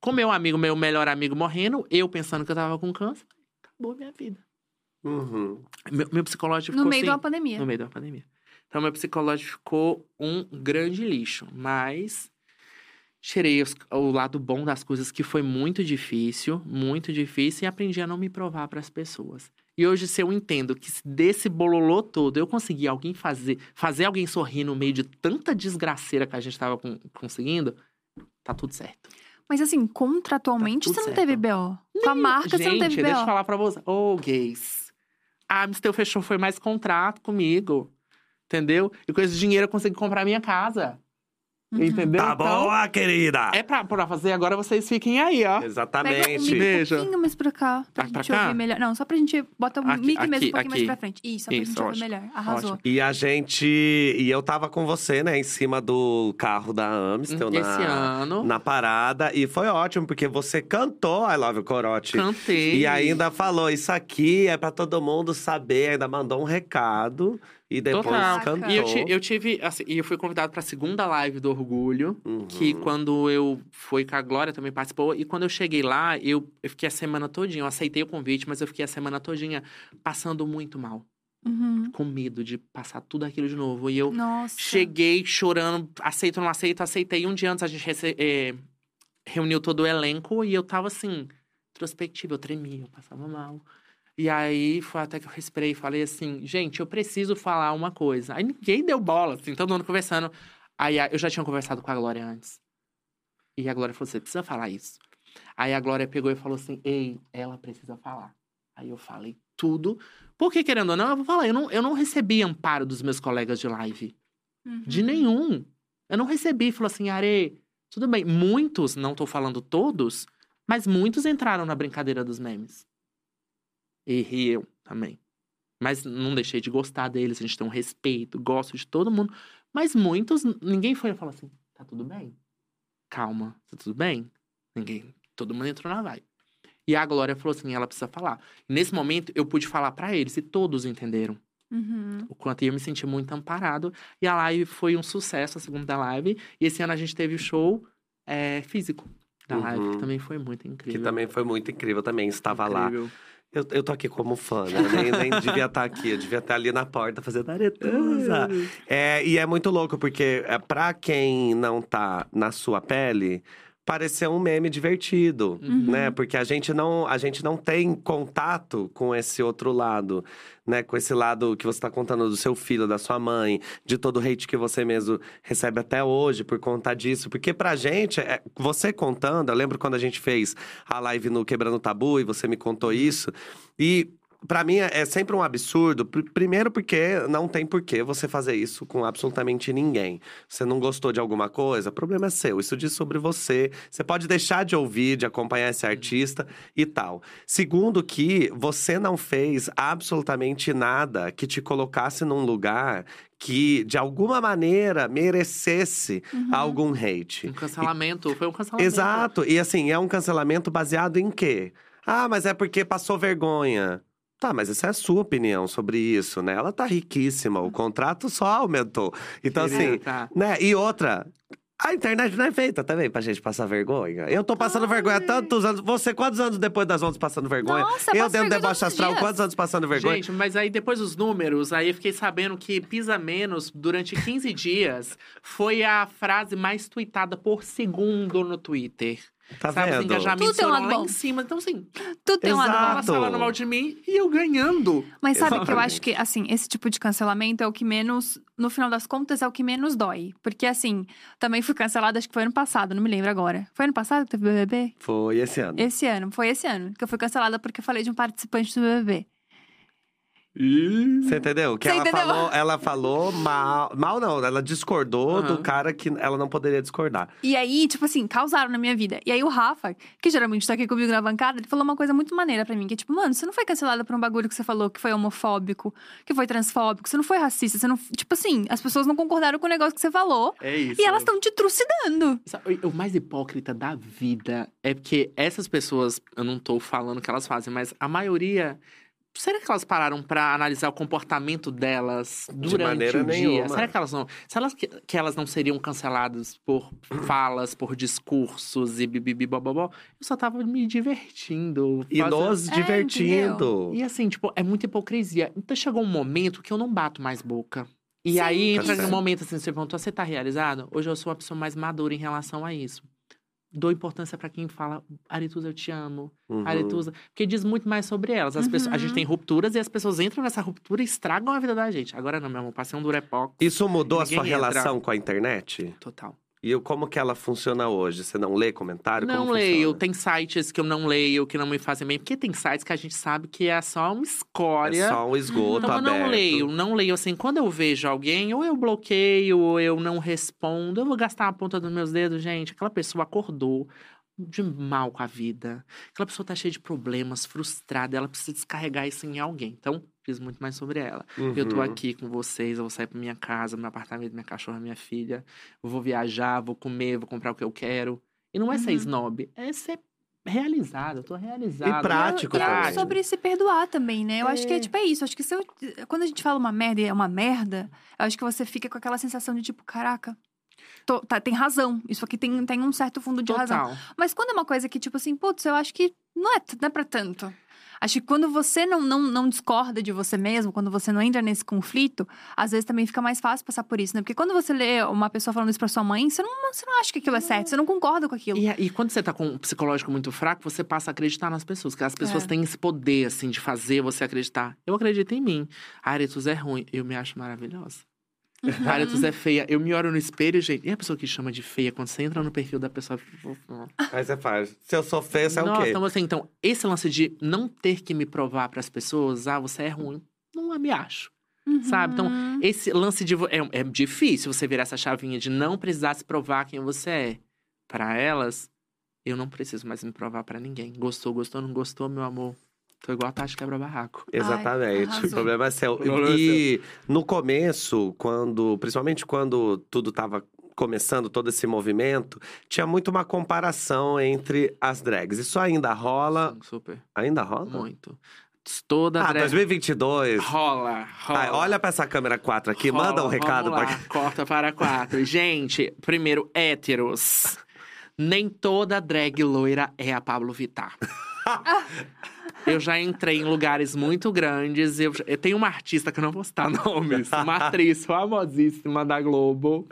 Com meu amigo, meu melhor amigo morrendo, eu pensando que eu tava com câncer, acabou a minha vida.
Uhum.
Meu, meu psicológico
No
ficou
meio de
assim,
uma pandemia.
no meio da pandemia. Então, meu psicológico ficou um grande lixo. Mas tirei os- o lado bom das coisas, que foi muito difícil, muito difícil, e aprendi a não me provar para as pessoas. E hoje, se eu entendo que se desse bololô todo eu consegui alguém fazer, fazer alguém sorrir no meio de tanta desgraceira que a gente estava conseguindo, tá tudo certo.
Mas assim, contratualmente
Tá
você não
certo.
teve BO. Com a marca
Gente,
você não teve
deixa eu
BO.
falar pra você. Ô, gays. A Amistel fechou foi mais contrato comigo. Entendeu? E com esse dinheiro eu consegui comprar minha casa.
Uhum.
Entendeu?
Tá
Então,
boa, querida!
É pra, pra fazer, agora vocês fiquem aí, ó.
Pega
Exatamente.
um
Beijo.
pouquinho mais pra cá, pra
Ah, pra
gente
cá?
ouvir melhor. Não, só pra gente... Bota o
Aqui,
mic mesmo
aqui,
um pouquinho mais
aqui.
pra frente. Isso, só pra
Isso,
gente ouvir
ótimo.
melhor. Arrasou.
Ótimo.
E a gente. E eu tava com você, né, em cima do carro da Amstel
Esse
na,
ano,
na parada. E foi ótimo, porque você cantou I Love You Corote.
cantei.
E ainda falou: Isso aqui é pra todo mundo saber. Ainda mandou um recado. E depois
Total.
cantou.
E eu, ti- eu tive, assim, e eu fui convidado pra segunda live do Orgulho.
Uhum.
Que quando eu fui com a Glória também participou. E quando eu cheguei lá, eu, eu fiquei a semana todinha. Eu aceitei o convite, mas eu fiquei a semana todinha passando muito mal.
Uhum.
Com medo de passar tudo aquilo de novo. E eu
Nossa.
cheguei chorando, aceito ou não aceito, aceitei. Um dia antes a gente rece- eh, reuniu todo o elenco e eu tava assim, introspectiva, eu tremia, eu passava mal. E aí foi até que eu respirei e falei assim, gente, eu preciso falar uma coisa. Aí ninguém deu bola, assim, todo mundo conversando. Aí eu já tinha conversado com a Glória antes. E a Glória falou: você precisa falar isso. Aí a Glória pegou e falou assim: ei, ela precisa falar. Aí eu falei tudo. Porque, querendo ou não, eu vou falar, eu não, eu não recebi amparo dos meus colegas de live.
Uhum.
De nenhum. Eu não recebi. Falou assim, Are, tudo bem. Muitos, não tô falando todos, mas muitos entraram na brincadeira dos memes. E eu também. Mas não deixei de gostar deles, a gente tem um respeito, gosto de todo mundo. Mas muitos, ninguém foi e falou assim: tá tudo bem? Calma, tá tudo bem? Ninguém. Todo mundo entrou na vibe. E a Glória falou assim: ela precisa falar. E nesse momento, eu pude falar pra eles e todos entenderam
Uhum.
o quanto eu me senti muito amparado. E a live foi um sucesso, a segunda live. E esse ano a gente teve o show é, físico da live,
Uhum.
que também foi muito
Que
incrível.
também foi muito incrível, também estava lá. Eu, eu tô aqui como fã, né? Nem, nem devia estar aqui, eu devia estar ali na porta fazendo aretusa. É, e é muito louco, porque é, pra quem não tá na sua pele, parecer um meme divertido,
Uhum.
né? Porque a gente não a gente não tem contato com esse outro lado, né? Com esse lado que você tá contando do seu filho, da sua mãe, de todo o hate que você mesmo recebe até hoje por conta disso. Porque pra gente, é- você contando, eu lembro quando a gente fez a live no Quebrando o Tabu e você me contou isso. E Pra mim é é sempre um absurdo. Pr- Primeiro, porque não tem porquê você fazer isso com absolutamente ninguém. Você não gostou de alguma coisa, problema é seu. Isso diz sobre você. Você pode deixar de ouvir, de acompanhar esse artista e tal. Segundo, que você não fez absolutamente nada que te colocasse num lugar que, de alguma maneira, merecesse algum hate.
Um cancelamento, foi um cancelamento.
Exato. E assim, é um cancelamento baseado em quê? Ah, mas é porque passou vergonha. Tá, mas essa é a sua opinião sobre isso, né? Ela tá riquíssima, o contrato só aumentou. Então, assim,
tá.
né? E outra. A internet não é feita também pra gente passar vergonha. Eu tô passando vergonha há tantos anos. Você, quantos anos depois das ondas passando vergonha?
Nossa,
eu dentro do
vergonha
deboche
os
astral,
dias.
quantos anos passando vergonha?
Gente, mas aí depois dos números, aí eu fiquei sabendo que pisa menos durante 15 dias foi a frase mais tweetada por segundo no Twitter.
Tá
Sabe, os
vendo?
engajamentos
Tudo tem um lado
lá
bom.
em cima. Então, assim,
Tudo tem um lado bom.
falando mal de mim e eu ganhando.
Mas sabe que eu
Exatamente.
acho que, assim, esse tipo de cancelamento é o que menos, no final das contas, é o que menos dói. Porque, assim, também fui cancelada, acho que foi ano passado, não me lembro agora. Foi ano passado que teve BBB?
Foi esse ano.
Esse ano, foi esse ano. Que eu fui cancelada porque eu falei de um participante do BBB.
Você entendeu? Que
Você
ela
entendeu?
falou, ela falou mal. Mal não, ela discordou do
Aham.
cara que ela não poderia discordar.
E aí, tipo assim, causaram na minha vida. E aí o Rafa, que geralmente tá aqui comigo na bancada, ele falou uma coisa muito maneira pra mim. Que é tipo, mano, você não foi cancelada por um bagulho que você falou que foi homofóbico, que foi transfóbico, você não foi racista, você não. Tipo assim, as pessoas não concordaram com o negócio que você falou.
É isso.
E elas estão te trucidando.
O mais hipócrita da vida é porque essas pessoas, eu não tô falando que elas fazem, mas a maioria. Será que elas pararam pra analisar o comportamento delas durante
maneira
o dia?
nenhuma.
Será que elas não. Será que, que elas não seriam canceladas por falas, por discursos e bibibi bobobó? Eu só tava me divertindo.
E
fazendo-
nos
É,
divertindo.
E assim, tipo, é muita hipocrisia. Então chegou um momento que eu não bato mais boca. E
Sim.
aí
Tá
entra
certo.
no momento assim, você perguntou, você tá realizado? Hoje eu sou uma pessoa mais madura em relação a isso. Dou importância pra quem fala, Arituza, eu te amo.
Uhum.
Arituza. Porque diz muito mais sobre elas. As pessoas, a gente
Uhum.
tem rupturas e as pessoas entram nessa ruptura e estragam a vida da gente. Agora não, meu amor, passei um durepox.
Isso mudou a sua
entra.
relação com a internet?
Total.
E como que ela funciona hoje? Você não lê comentário?
Não
como
leio.
funciona?
Tem sites que eu não leio, que não me fazem bem. Porque tem sites que a gente sabe que é só uma escória.
É só um esgoto
Então eu
aberto.
não leio, não leio assim. Quando eu vejo alguém, ou eu bloqueio, ou eu não respondo, eu vou gastar a ponta dos meus dedos, gente. Aquela pessoa acordou de mal com a vida. Aquela pessoa tá cheia de problemas, frustrada, ela precisa descarregar isso em alguém. Então, fiz muito mais sobre ela. Eu tô
Uhum.
aqui com vocês, eu vou sair pra minha casa, meu apartamento, minha cachorra, minha filha. Eu vou viajar, vou comer, vou comprar o que eu quero. E não é ser
Uhum.
snob, é ser realizado. Eu tô realizado.
prático
E é
também.
sobre se perdoar também, né? Eu acho que é
É.
tipo, é isso. Acho que se eu- quando a gente fala uma merda e é uma merda, eu acho que você fica com aquela sensação de tipo, caraca. tô- tá, tem razão. Isso aqui tem, tem um certo fundo de razão.
Total.
Mas quando é uma coisa que, tipo assim, putz, eu acho que não é, não é pra tanto. Acho que quando você não, não, não discorda de você mesmo, quando você não entra nesse conflito, às vezes também fica mais fácil passar por isso, né? Porque quando você lê uma pessoa falando isso pra sua mãe, você não, você não acha que aquilo é certo, você não concorda com aquilo.
E, e quando você tá com um psicológico muito fraco, você passa a acreditar nas pessoas. Porque as pessoas
É.
têm esse poder, assim, de fazer você acreditar. Eu acredito em mim. A Aretus é ruim. Eu me acho maravilhosa. A Aretus é feia. Eu me olho no espelho, gente. E a pessoa que chama de feia, quando você entra no perfil da pessoa.
Aí você faz. Se eu sou feio, você é o quê?
então assim, então, esse lance de não ter que me provar pras pessoas, ah, você é ruim. Não me acho. sabe? Então,
Uhum.
Esse lance de. É, é difícil você virar essa chavinha de não precisar se provar quem você é. Pra elas, eu não preciso mais me provar pra ninguém. Gostou, gostou, não gostou, meu amor. Tô igual a Tati quebra-barraco.
Exatamente.
arrasou.
o problema é seu.
O problema é
e no começo, quando, principalmente quando tudo estava começando todo esse movimento, tinha muito uma comparação entre as drags. Isso ainda rola?
Sim, super.
Ainda rola?
Muito. Toda
Ah,
drag-
2022.
Rola, rola.
Ai, olha pra essa câmera 4 aqui,
Rola,
manda um recado
vamos
pra
lá, Corta para quatro. Gente, primeiro, héteros. Nem toda drag loira é a Pablo Vittar. Eu já entrei em lugares muito grandes. Eu, eu tenho uma artista que eu não vou citar nomes, uma atriz famosíssima da Globo,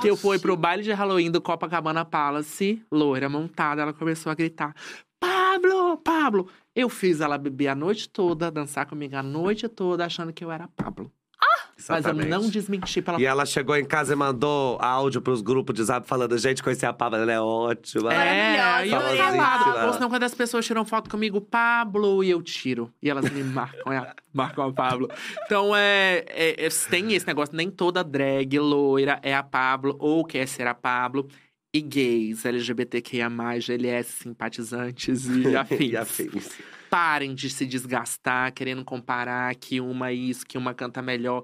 que eu fui pro baile de Halloween do Copacabana Palace, loira montada, ela começou a gritar: Pablo, Pablo! Eu fiz ela beber a noite toda, dançar comigo a noite toda, achando que eu era Pablo. Mas eu
Exatamente.
não desmenti pra ela.
E ela chegou em casa e mandou áudio pros grupos de zap falando: gente, conheci a Pablo, ela é ótima.
É, e eu. Ou senão, quando as pessoas tiram foto comigo, Pablo, e eu tiro. E elas me marcam, é, marcam a Pablo. Então, é, é- é- tem esse negócio, nem toda drag loira é a Pablo, ou quer ser a Pablo. E gays, LGBTQIA+, GLS, simpatizantes e afins.
E afins.
Parem de se desgastar, querendo comparar que uma isso, que uma canta melhor.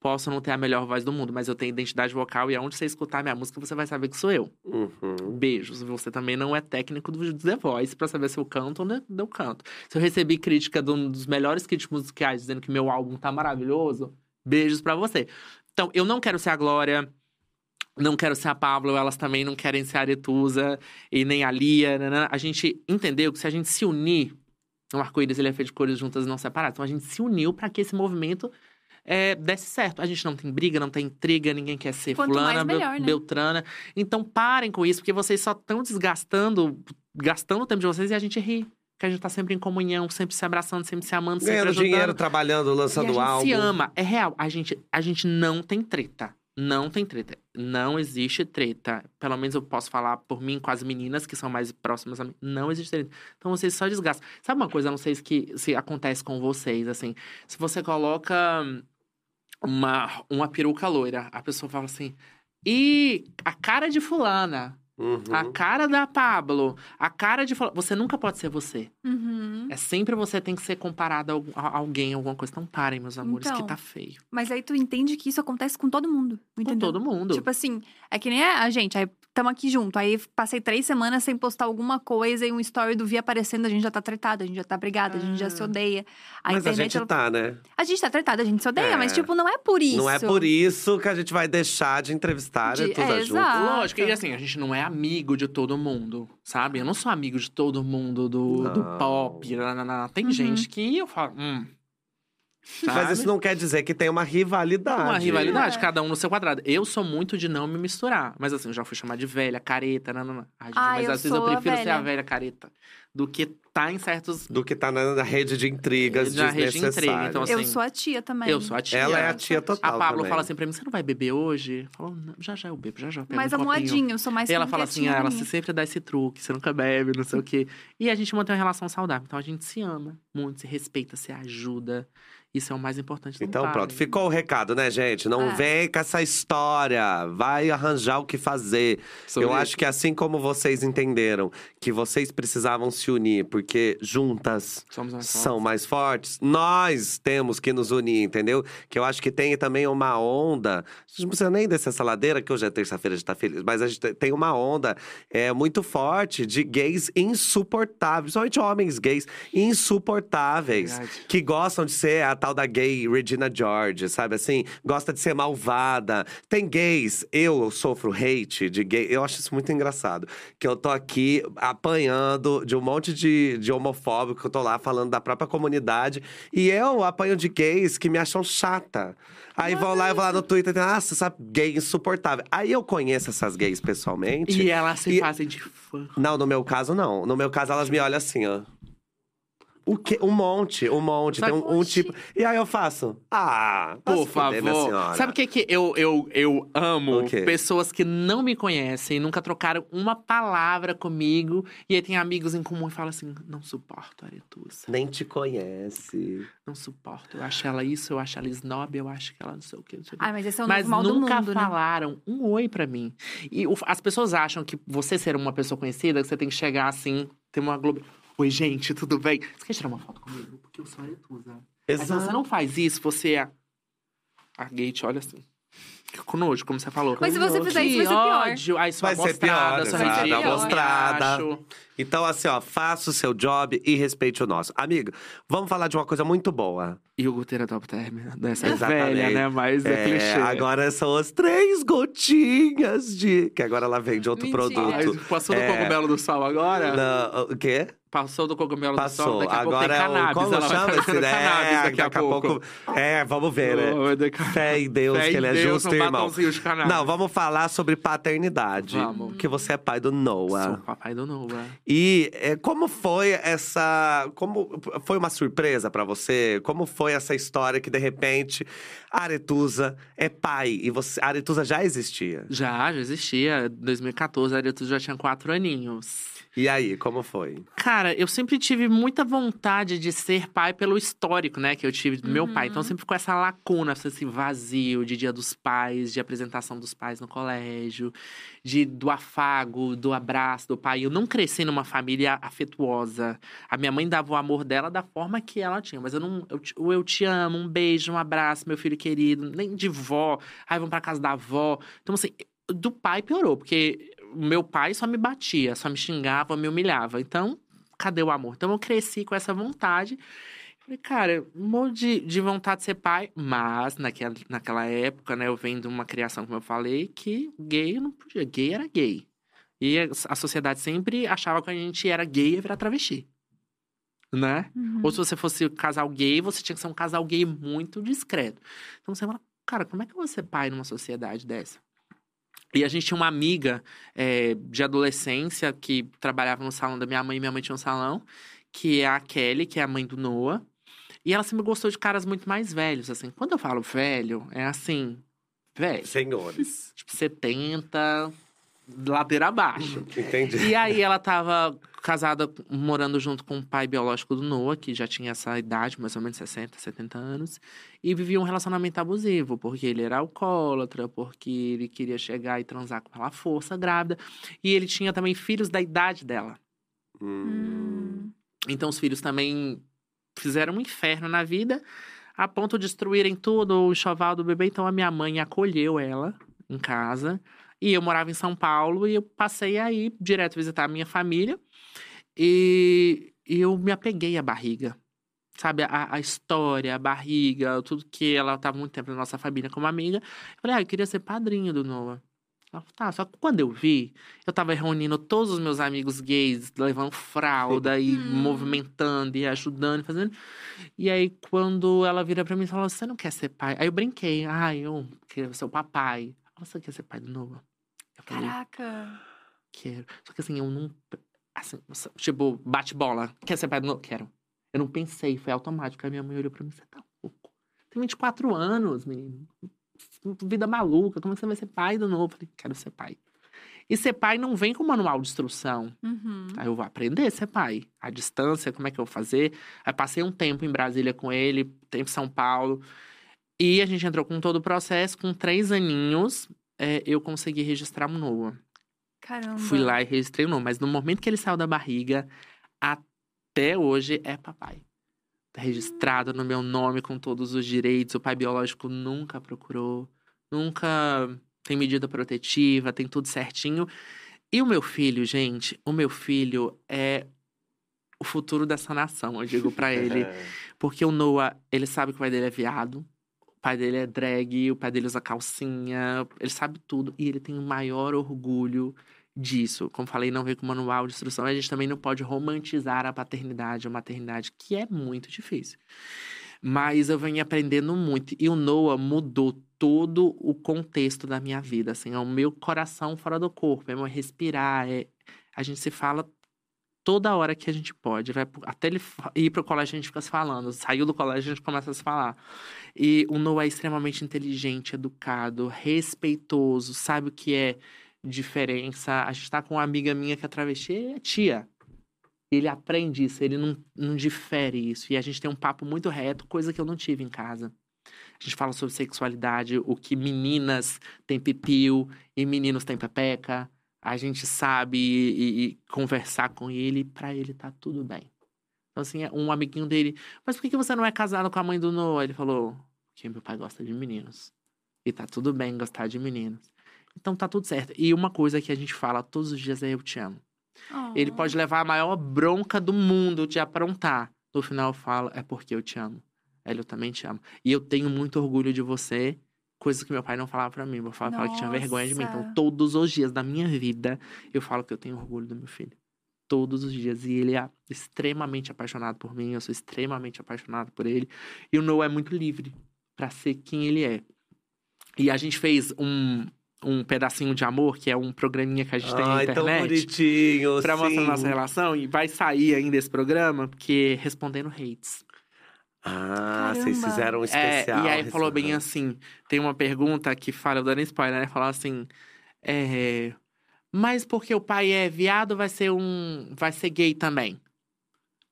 Posso não ter a melhor voz do mundo, mas eu tenho identidade vocal e aonde você escutar minha música, você vai saber que sou eu.
Uhum.
Beijos. Você também não é técnico do The Voice pra saber se eu canto ou não eu canto. Se eu recebi crítica de um dos melhores críticos musicais dizendo que meu álbum tá maravilhoso, beijos pra você. Então, eu não quero ser a Glória. Não quero ser a Pablo, elas também não querem ser a Aretusa e nem a Lia. nanã. A gente entendeu que se a gente se unir, o arco-íris ele é feito de cores juntas e não separadas. Então a gente se uniu pra que esse movimento é, desse certo. A gente não tem briga, não tem intriga, ninguém quer ser
Quanto
fulana,
mais,
Bel-
melhor, né?
Beltrana. Então parem com isso, porque vocês só estão desgastando, gastando o tempo de vocês e a gente ri. Que a gente tá sempre em comunhão, sempre se abraçando, sempre se amando, sempre
Ganhando
ajudando.
dinheiro, trabalhando,
E a
lançando
gente
álbum.
se ama. É real. A gente, a gente não tem treta. Não tem treta. Não existe treta. Pelo menos eu posso falar por mim com as meninas que são mais próximas a mim. Não existe treta. Então vocês só desgastam. Sabe uma coisa, não sei se, se acontece com vocês, assim. Se você coloca uma, uma peruca loira, a pessoa fala assim. E a cara de fulana,
Uhum.
a cara da Pablo, a cara de fulana. Você nunca pode ser você.
Uhum.
É sempre você tem que ser comparado a, a alguém, alguma coisa. Então parem, meus amores,
Então,
que tá feio.
Mas aí tu entende que isso acontece com todo mundo.
Com
Entendeu?
todo mundo.
Tipo assim, é que nem a a gente, aí tamo aqui junto. Aí passei três semanas sem postar alguma coisa e um story do Vi aparecendo, a gente já tá tretado, a gente já tá brigado, a gente já se
Ah.
odeia. A
Mas a
internet,
gente
ela-
tá, né?
a gente tá tretado, a gente se odeia,
É.
mas tipo, não é por isso.
Não é por isso que a gente vai deixar de entrevistar
De-
a Tusa
é,
junto.
exato.
Lógico, e assim, a gente não é amigo de todo mundo, sabe? Eu não sou amigo de todo mundo do, do
Não.
pop. nananana. Tem
Uhum.
gente que eu falo, hum.
Mas isso não quer dizer que tem uma rivalidade.
Uma rivalidade,
É.
cada um no seu quadrado. Eu sou muito de não me misturar. Mas assim, eu já fui chamar de velha, careta, nanana. Ai, gente,
Ah,
mas às vezes eu prefiro ser a
velha
careta do que tá em certos.
Do que tá na, na rede de intrigas
Na rede de intriga, então,
Eu
assim,
sou a tia também.
Eu sou a tia.
Ela é a
Eu
tia total
A Pablo
também.
fala assim pra mim: você não vai beber hoje? Eu falo, "Não, já já eu bebo, já já. eu pego
Mais
um copinho."
amuadinho, eu sou mais
E ela fala assim: ah, ela sempre dá esse truque, você nunca bebe, não sei o quê. E a gente mantém uma relação saudável. Então a gente se ama muito, se respeita, se ajuda. Isso é o mais importante. não
Então pronto, ficou o recado, né, gente? Não
É.
vem com essa história. Vai arranjar o que fazer.
Sobre
Eu
isso.
acho que assim como vocês entenderam que vocês precisavam se unir, porque juntas
mais
são mais fortes, nós temos que nos unir, entendeu? Que eu acho que tem também uma onda. A gente não precisa nem descer essa ladeira, que hoje é terça-feira, a gente tá feliz, mas a gente tem uma onda é, muito forte de gays insuportáveis, principalmente homens gays insuportáveis
Verdade.
que gostam de ser tal da gay Regina George, sabe assim? Gosta de ser malvada. Tem gays, eu sofro hate de gay, eu acho isso muito engraçado. Que eu tô aqui apanhando de um monte de, de homofóbico, que eu tô lá falando da própria comunidade. E eu apanho de gays que me acham chata. Aí vão lá e vão lá no Twitter e ah, sabe, gay insuportável. Aí eu conheço essas gays pessoalmente.
E elas se
E-
fazem de fã.
Não, no meu caso, não. No meu caso, elas me olham assim, ó. O quê? Um monte, um monte.
Sabe-
Tem um, um tipo. E aí eu faço. Ah,
Por
fuder,
favor. Sabe o que, que eu, eu, eu amo? Pessoas que não me conhecem, nunca trocaram uma palavra comigo. E aí tem amigos em comum e falam assim: não suporto a Aretusa.
Nem te conhece.
Não suporto. Eu acho ela isso, eu acho ela snob, eu acho que ela não sei o que. Não sei o quê.
Ah, mas esse é o
Mas
mal do
nunca
mundo, né?
falaram um oi pra mim. E o- as pessoas acham que você ser uma pessoa conhecida, você tem que chegar assim, ter uma Globo. Oi, gente, tudo bem? Você quer tirar uma foto comigo? Porque eu sou aretusa. Mas se você não faz isso, você é. A gay te olha assim. Fica com nojo, como você falou.
Mas se você fizer isso, vai ser pior.
ódio. Aí sua
Vai ser
mostrada,
pior,
sua
exato,
ridícula,
a
mostrada.
acho.
Então, assim, ó, faça o seu job e respeite o nosso. Amigo, vamos falar de uma coisa muito boa.
Iogurteratopterme. Dessa é
Exatamente.
velha, né? Mas é,
É,
clichê.
agora são as três gotinhas de. Que agora ela vende outro
Mentira.
Produto.
passou do
É.
cogumelo do sal agora?
Não, o quê?
Passou do cogumelo do sal,
Passou.
daqui a pouco
Agora
tem
é o.
cannabis.
Como
ela
chama esse, né?
cannabis daqui a pouco.
É, vamos ver, né?
Oh, daqui
Fé em Deus,
Fé
que
em
ele é
Deus,
justo,
um
irmão. Não, vamos falar sobre paternidade.
Vamos.
Que você é pai do Noah.
Sou o papai do Noah.
E é, como foi essa. Como foi uma surpresa pra você? Como foi essa história que de repente Aretusa é pai e você, Aretusa já existia?
Já, já existia. Em 2014, a Aretusa já tinha quatro aninhos.
E aí, como foi?
Cara, eu sempre tive muita vontade de ser pai pelo histórico, né? Que eu tive do meu pai. Então sempre ficou essa lacuna, esse vazio de dia dos pais, de apresentação dos pais no colégio, de do afago, do abraço do pai. Eu não cresci numa família afetuosa. A minha mãe dava o amor dela da forma que ela tinha, mas eu não. Eu, eu te amo, um beijo, um abraço, meu filho querido, nem de vó. Ai, vamos pra casa da avó. Então, assim, do pai piorou, porque meu pai só me batia, só me xingava, me humilhava. Então, cadê o amor? Então eu cresci com essa vontade. Falei, cara, morro de, de vontade de ser pai, mas naquela, naquela época, né, eu venho de uma criação, como eu falei, que gay não podia, gay era gay. E a, sociedade sempre achava que a gente era gay e ia virar travesti. Né?
Uhum.
Ou se você fosse um casal gay, você tinha que ser um casal gay muito discreto. Então você fala, cara, como é que eu vou ser pai numa sociedade dessa? E a gente tinha uma amiga é, de adolescência que trabalhava no salão da minha mãe, minha mãe tinha um salão, que é a Kelly, que é a mãe do Noah. E ela sempre gostou de caras muito mais velhos, assim. Quando eu falo velho, é assim, velho,
Senhores.
tipo 70, ladeira abaixo.
Entendi.
E aí ela tava casada, morando junto com o pai biológico do Noah, que já tinha essa idade, mais ou menos 60, 70 anos, e vivia um relacionamento abusivo, porque ele era alcoólatra, porque ele queria chegar e transar com ela à força, grávida, e ele tinha também filhos da idade dela.
Hum.
Então os filhos também fizeram um inferno na vida, a ponto de destruírem tudo, o enxoval do bebê. Então a minha mãe acolheu ela em casa. E eu morava em São Paulo e eu passei aí direto visitar a minha família. E, e eu me apeguei à barriga. Sabe, a, a história, a barriga, tudo que ela estava muito tempo na nossa família como amiga. Eu falei, ah, eu queria ser padrinho do Noah. Ela falou, tá, só que quando eu vi, eu tava reunindo todos os meus amigos gays, levando fralda e
Hum.
movimentando e ajudando, fazendo. E aí, quando ela vira pra mim e falou, você não quer ser pai? Aí eu brinquei, ah, eu quero ser o papai. Você quer ser pai do Noah?
Caraca.
quero. Só que assim, eu não. Assim, tipo, bate bola. Quer ser pai do Noah? Quero. Eu não pensei, foi automático. Aí minha mãe olhou pra mim, você tá louco. Tem 24 anos, menino. Vida maluca, como é que você vai ser pai do novo? Eu falei, quero ser pai. E ser pai não vem com manual de instrução.
Uhum.
Aí eu vou aprender a ser pai. A distância, como é que eu vou fazer? Aí passei um tempo em Brasília com ele, tempo em São Paulo. E a gente entrou com todo o processo. Com três aninhos, é, eu consegui registrar o Noah.
Caramba.
Fui lá e registrei o nome. Mas no momento que ele saiu da barriga, até hoje é papai. Tá registrado no meu nome com todos os direitos. O pai biológico nunca procurou. Nunca tem medida protetiva, tem tudo certinho. E o meu filho, gente, o meu filho é o futuro dessa nação, eu digo pra ele. Porque o Noah, ele sabe que o pai dele é viado. Pai dele é drag, o pai dele usa calcinha. Ele sabe tudo. E ele tem o maior orgulho disso. Como falei, não veio com manual de instrução. A gente também não pode romantizar a paternidade, a maternidade, que é muito difícil. Mas eu venho aprendendo muito. E o Noah mudou todo o contexto da minha vida. Assim, é o meu coração fora do corpo. É meu respirar. É... A gente se fala toda hora que a gente pode. Vai Até ele ir pro colégio, a gente fica se falando. Saiu do colégio, a gente começa a se falar. E o Noah é extremamente inteligente, educado, respeitoso, sabe o que é diferença. A gente tá com uma amiga minha que é travesti, é tia. Ele aprende isso, ele não, não difere isso. E a gente tem um papo muito reto, coisa que eu não tive em casa. A gente fala sobre sexualidade, o que meninas têm pipiu e meninos têm pepeca. A gente sabe e, e- conversar com ele, pra ele tá tudo bem. Então, assim, um amiguinho dele, mas por que você não é casado com a mãe do Noah? Ele falou, porque meu pai gosta de meninos. E tá tudo bem gostar de meninos. Então tá tudo certo. E uma coisa que a gente fala todos os dias é eu te amo. Ele pode levar a maior bronca do mundo de aprontar. No final eu falo, é porque eu te amo. Ela, eu também te amo. E eu tenho muito orgulho de você. Coisas que meu pai não falava pra mim. Meu pai falava que tinha vergonha de mim. Então, todos os dias da minha vida, eu falo que eu tenho orgulho do meu filho. Todos os dias. E ele é extremamente apaixonado por mim. Eu sou extremamente apaixonado por ele. E o Noah é muito livre pra ser quem ele é. E a gente fez um, um pedacinho de amor, que é um programinha que a gente tem na
tão
internet.
bonitinho.
Pra mostrar
sim.
nossa relação. E vai sair ainda esse programa, porque respondendo hates.
Ah, vocês
Caramba.
fizeram um
É,
especial.
e aí falou bem assim: tem uma pergunta que fala, eu dando spoiler, né? Falou assim: é, Mas porque o pai é viado, vai ser um. vai ser gay também.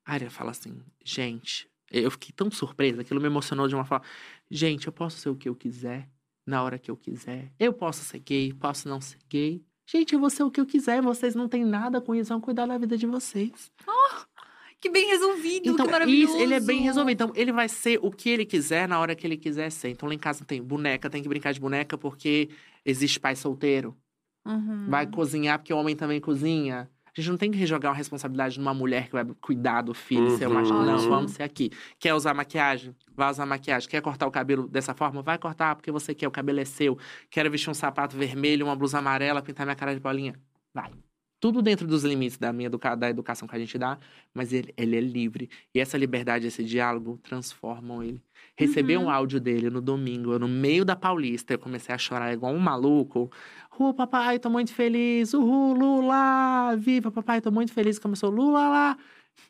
Aí ele fala assim, gente, eu fiquei tão surpresa, aquilo me emocionou de uma forma. Gente, eu posso ser o que eu quiser, na hora que eu quiser. Eu posso ser gay, posso não ser gay. Gente, eu vou ser o que eu quiser, vocês não têm nada com isso, vão cuidar da vida de vocês.
Que bem resolvido,
Então,
que maravilhoso.
isso, ele é bem resolvido. Então, ele vai ser o que ele quiser na hora que ele quiser ser. Então, lá em casa tem boneca, tem que brincar de boneca porque existe pai solteiro.
Uhum.
Vai cozinhar porque o homem também cozinha. A gente não tem que rejogar uma responsabilidade numa mulher que vai cuidar do filho, ser
Uhum.
uma... Não, vamos ser aqui. Quer usar maquiagem? Vai usar maquiagem. Quer cortar o cabelo dessa forma? Vai cortar porque você quer, o cabelo é seu. Quero vestir um sapato vermelho, uma blusa amarela, pintar minha cara de bolinha? Vai. Tudo dentro dos limites da minha educa... da educação que a gente dá, mas ele, ele é livre. E essa liberdade, esse diálogo, transformam ele. Receber
Uhum.
um áudio dele no domingo, no meio da Paulista, eu comecei a chorar igual um maluco. Uhul, papai, tô muito feliz. Uhul, Lula! Viva, papai, tô muito feliz. Começou Lula lá.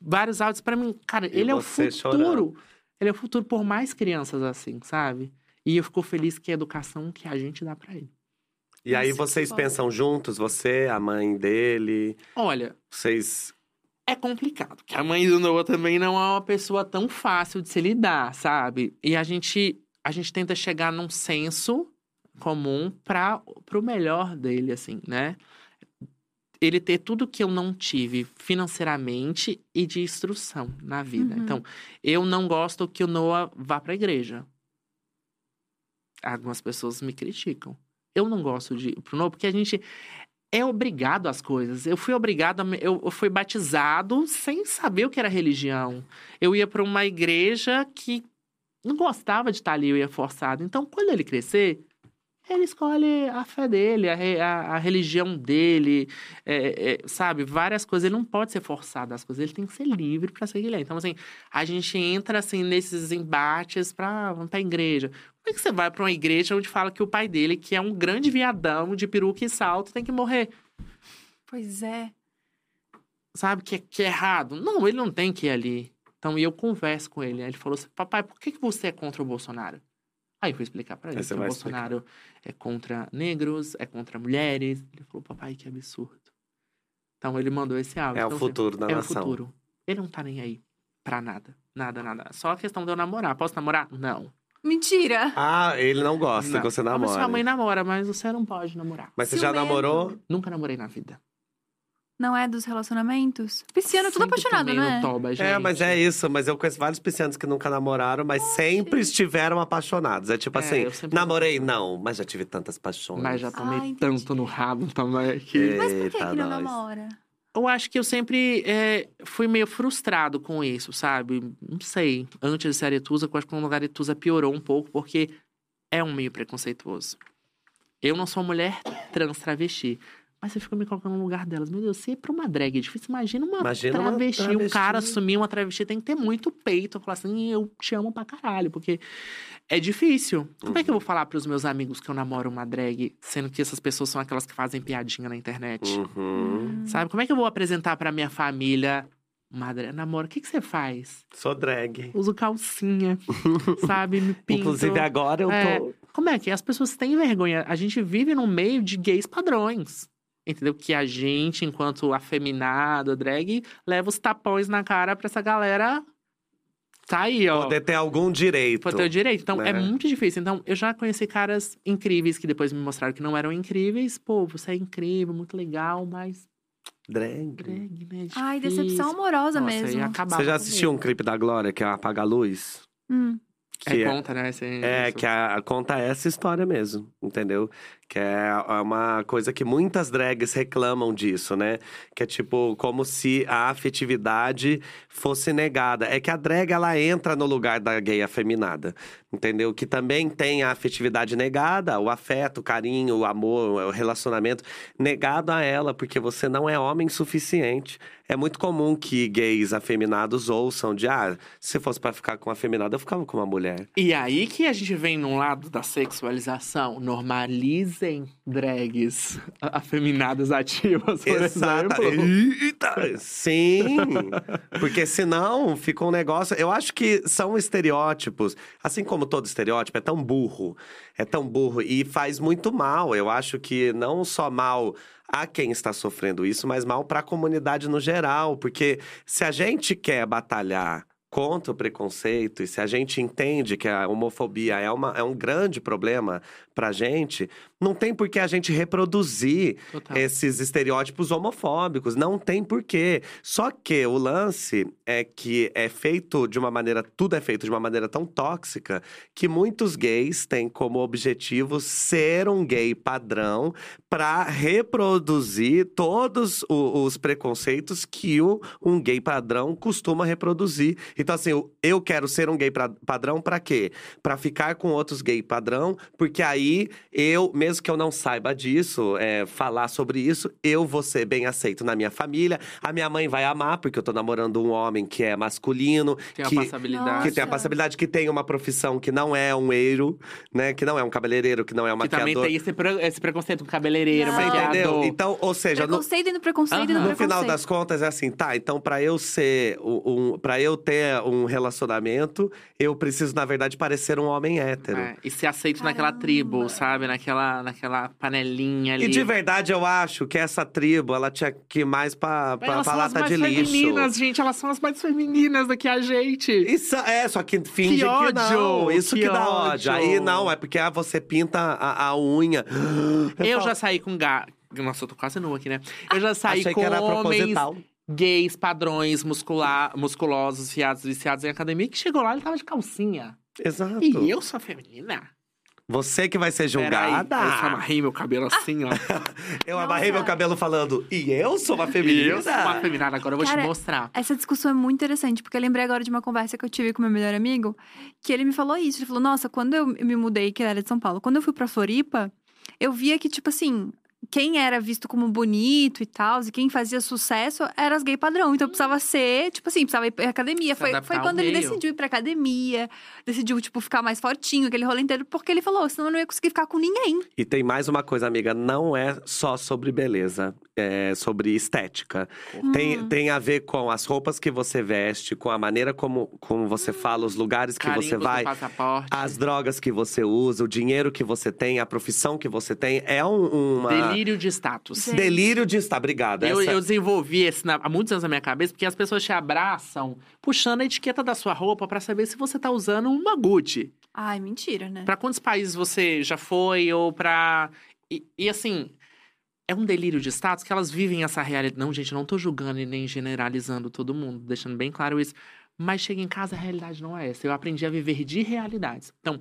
Vários áudios pra mim. Cara,
E
ele é o futuro.
chorando.
Ele é o futuro por mais crianças assim, sabe? E eu fico feliz que é a educação que a gente dá pra ele.
E aí
Nossa, que
vocês pensam juntos, você, a mãe dele,
Olha,
vocês.
é complicado. Porque a mãe do Noah também não é uma pessoa tão fácil de se lidar, sabe? E a gente, a gente tenta chegar num senso comum para pro melhor dele, assim, né? Ele ter tudo que eu não tive financeiramente e de instrução na vida.
Uhum.
Então, eu não gosto que o Noah vá pra igreja. Algumas pessoas me criticam. Eu não gosto de ir pro Noah porque a gente é obrigado às coisas. Eu fui obrigado, a, eu, eu fui batizado sem saber o que era religião. Eu ia para uma igreja que não gostava de estar ali, eu ia forçado. Então, quando ele crescer, ele escolhe a fé dele, a, a- a religião dele, é, é, sabe? Várias coisas. Ele não pode ser forçado às coisas, ele tem que ser livre para ser ele é. Então, assim, a gente entra, assim, nesses embates pra, vamos pra igreja. Como é que você vai pra uma igreja onde fala que o pai dele, que é um grande viadão de peruca e salto, tem que morrer?
Pois é.
sabe, que é, que é errado. Não, ele não tem que ir ali. Então, eu converso com ele. Aí ele falou assim, papai, por que, que você é contra o Bolsonaro? Aí eu fui explicar pra ele
você
que o Bolsonaro é contra negros, é contra mulheres. Ele falou, papai, que absurdo. Então, ele mandou esse áudio.
É o
Então, assim,
futuro da
é o
nação.
futuro. Ele não tá nem aí pra nada. Nada, nada. Só a questão de eu namorar. Posso namorar? Não.
Mentira!
Ah, ele não gosta
não.
que você
Ah, Mas
namora.
sua mãe namora, mas você não pode namorar.
Mas você já
Ciumento.
namorou?
Nunca namorei na vida.
Não é dos relacionamentos? Pisciano é tudo
Sempre
apaixonado,
no
é?
Toba.
É, mas é isso. Mas eu conheço vários piscianos que nunca namoraram, mas sempre estiveram apaixonados. É tipo
É,
assim,
sempre-
namorei? Não, mas já tive tantas paixões.
Mas já
Ah,
tomei
entendi.
tanto no rabo também que...
Mas por que,
Eita,
que não
nós.
namora?
Eu acho que eu sempre é, fui meio frustrado com isso, sabe? Não sei. Antes de ser aretusa, eu acho que quando a aretusa piorou um pouco, porque é um meio preconceituoso. Eu não sou mulher trans travesti. Mas você fica me colocando no lugar delas. Meu Deus, se é pra uma drag é difícil, imagina uma
Imagina uma
travesti. Um
travesti.
cara assumir uma travesti tem que ter muito peito. Falar assim, eu te amo pra caralho. Porque é difícil. Como é que eu vou falar pros meus amigos que eu namoro uma drag, sendo que essas pessoas são aquelas que fazem piadinha na internet?
Uhum.
Sabe? Como é que eu vou apresentar pra minha família? Madre, namoro, o que, que você faz?
Sou drag.
Uso calcinha, sabe? Me pinto.
Inclusive agora eu
É.
tô.
Como é que as pessoas têm vergonha? A gente vive num meio de gays padrões. Entendeu? Que a gente, enquanto afeminado, drag, leva os tapões na cara pra essa galera. Tá aí, ó.
Poder ter algum direito.
Pra ter o direito. Então, é
né?
muito difícil. Então, eu já conheci caras incríveis que depois me mostraram que não eram incríveis. Pô, você é incrível, muito legal, mas
Drag.
drag, né? É
Ai, decepção amorosa
Nossa,
mesmo.
ia acabar
Você já
comigo.
assistiu um clipe da Glória, que é Apaga a Luz?
Hum.
Que
É conta, né? Esse,
É,
isso.
que a, conta é essa história mesmo, entendeu? Que é é uma coisa que muitas drags reclamam disso, né? Que é tipo, como se a afetividade fosse negada. É que a drag, ela entra no lugar da gay afeminada. Entendeu? Que também tem a afetividade negada, o afeto, o carinho, o amor, o relacionamento negado a ela, porque você não é homem suficiente. É muito comum que gays afeminados ouçam de ah, se fosse pra ficar com uma afeminada, eu ficava com uma mulher.
E aí que a gente vem num lado da sexualização. Normalizem drags afeminadas ativas, por
Exata.
exemplo.
Eita, sim. Porque senão fica um negócio. Eu acho que são estereótipos. Assim como todo estereótipo, é tão burro. É tão burro e faz muito mal. Eu acho que não só mal a quem está sofrendo isso, mas mal para a comunidade no geral. Porque se a gente quer batalhar contra o preconceito e se a gente entende que a homofobia é, uma, é um grande problema pra gente, não tem por que a gente reproduzir
Total.
esses estereótipos homofóbicos. Não tem porquê. Só que o lance é que é feito de uma maneira, tudo é feito de uma maneira tão tóxica que muitos gays têm como objetivo ser um gay padrão para reproduzir todos os preconceitos que o, um gay padrão costuma reproduzir. Então, assim, eu- quero ser um gay padrão para quê? Para ficar com outros gay padrão, porque aí eu, mesmo que eu não saiba disso, é, falar sobre isso, eu vou ser bem aceito na minha família. A minha mãe vai amar, porque eu tô namorando um homem que é masculino,
Tem a
que,
passabilidade.
que tem a
Nossa.
possibilidade que tem uma profissão que não é um eiro, né? Que não é um cabeleireiro, que não é um
Que também
maquiador.
tem esse, pre- esse preconceito com cabeleireiro,
Não.
Você
maquiador.
entendeu? Então, ou seja, no,
Preconceito e no preconceito e no
Aham.
no final
preconceito.
das contas é assim, tá, então pra eu ser um, um para eu ter um relacionamento, eu preciso na verdade parecer um homem hétero.
É, e ser aceito naquela
Caramba.
tribo, sabe? Naquela, naquela panelinha ali.
E de verdade eu acho que essa tribo, ela tinha que ir mais pra, pra,
Elas
pra
são as
lata
mais
de lixo.
femininas, gente. Elas são as mais femininas do que a gente.
Isso, é, só que finge que,
ódio,
não. Isso que,
que
dá ódio.
ódio.
Aí não, é porque ah, você pinta a, a unha.
Eu
falo,
já saí com ga... Nossa, eu tô quase nu aqui, né? Eu já saí
Achei
com
que era
homens gays, padrões, muscular, musculosos, fiados, viciados em academia, que chegou lá, ele tava de calcinha.
Exato.
E eu sou feminina?
Você que vai ser julgada.
eu só amarrei meu cabelo assim, ó.
Eu
Nossa.
amarrei meu cabelo falando, e eu sou uma
e
feminina.
eu sou uma feminina, agora eu vou
Cara,
te mostrar.
Essa discussão é muito interessante, porque eu lembrei agora de uma conversa que eu tive com meu melhor amigo, que ele me falou isso. Ele falou: Nossa, quando eu me mudei, que era de São Paulo, quando eu fui pra Floripa, eu via que, tipo assim. Quem era visto como bonito e tal, e quem fazia sucesso era as gay padrão. Então precisava ser, tipo assim, precisava ir pra academia. Foi, foi quando ele
meio.
decidiu ir pra academia, decidiu, tipo, ficar mais fortinho, aquele rolê inteiro, porque ele falou: senão eu não ia conseguir ficar com ninguém.
E tem mais uma coisa, amiga, não é só sobre beleza, é sobre estética. Tem,
Hum.
tem a ver com as roupas que você veste, com a maneira como, como você fala, os lugares que você
Carimbo do
vai,
passaporte.
as drogas que você usa, o dinheiro que você tem, a profissão que você tem. É um, uma.
Delírio de status.
Gente.
Delírio de estar. Obrigada.
Eu,
Essa-
eu desenvolvi esse na- há muitos anos na minha cabeça, porque as pessoas te abraçam puxando a etiqueta da sua roupa pra saber se você tá usando uma Gucci.
Ai, mentira, né?
Pra quantos países você já foi, ou pra. E, e, assim. É um delírio de status que elas vivem essa realidade. Não, gente, não tô julgando e nem generalizando todo mundo, deixando bem claro isso. Mas chega em casa, a realidade não é essa. Eu aprendi a viver de realidades. Então,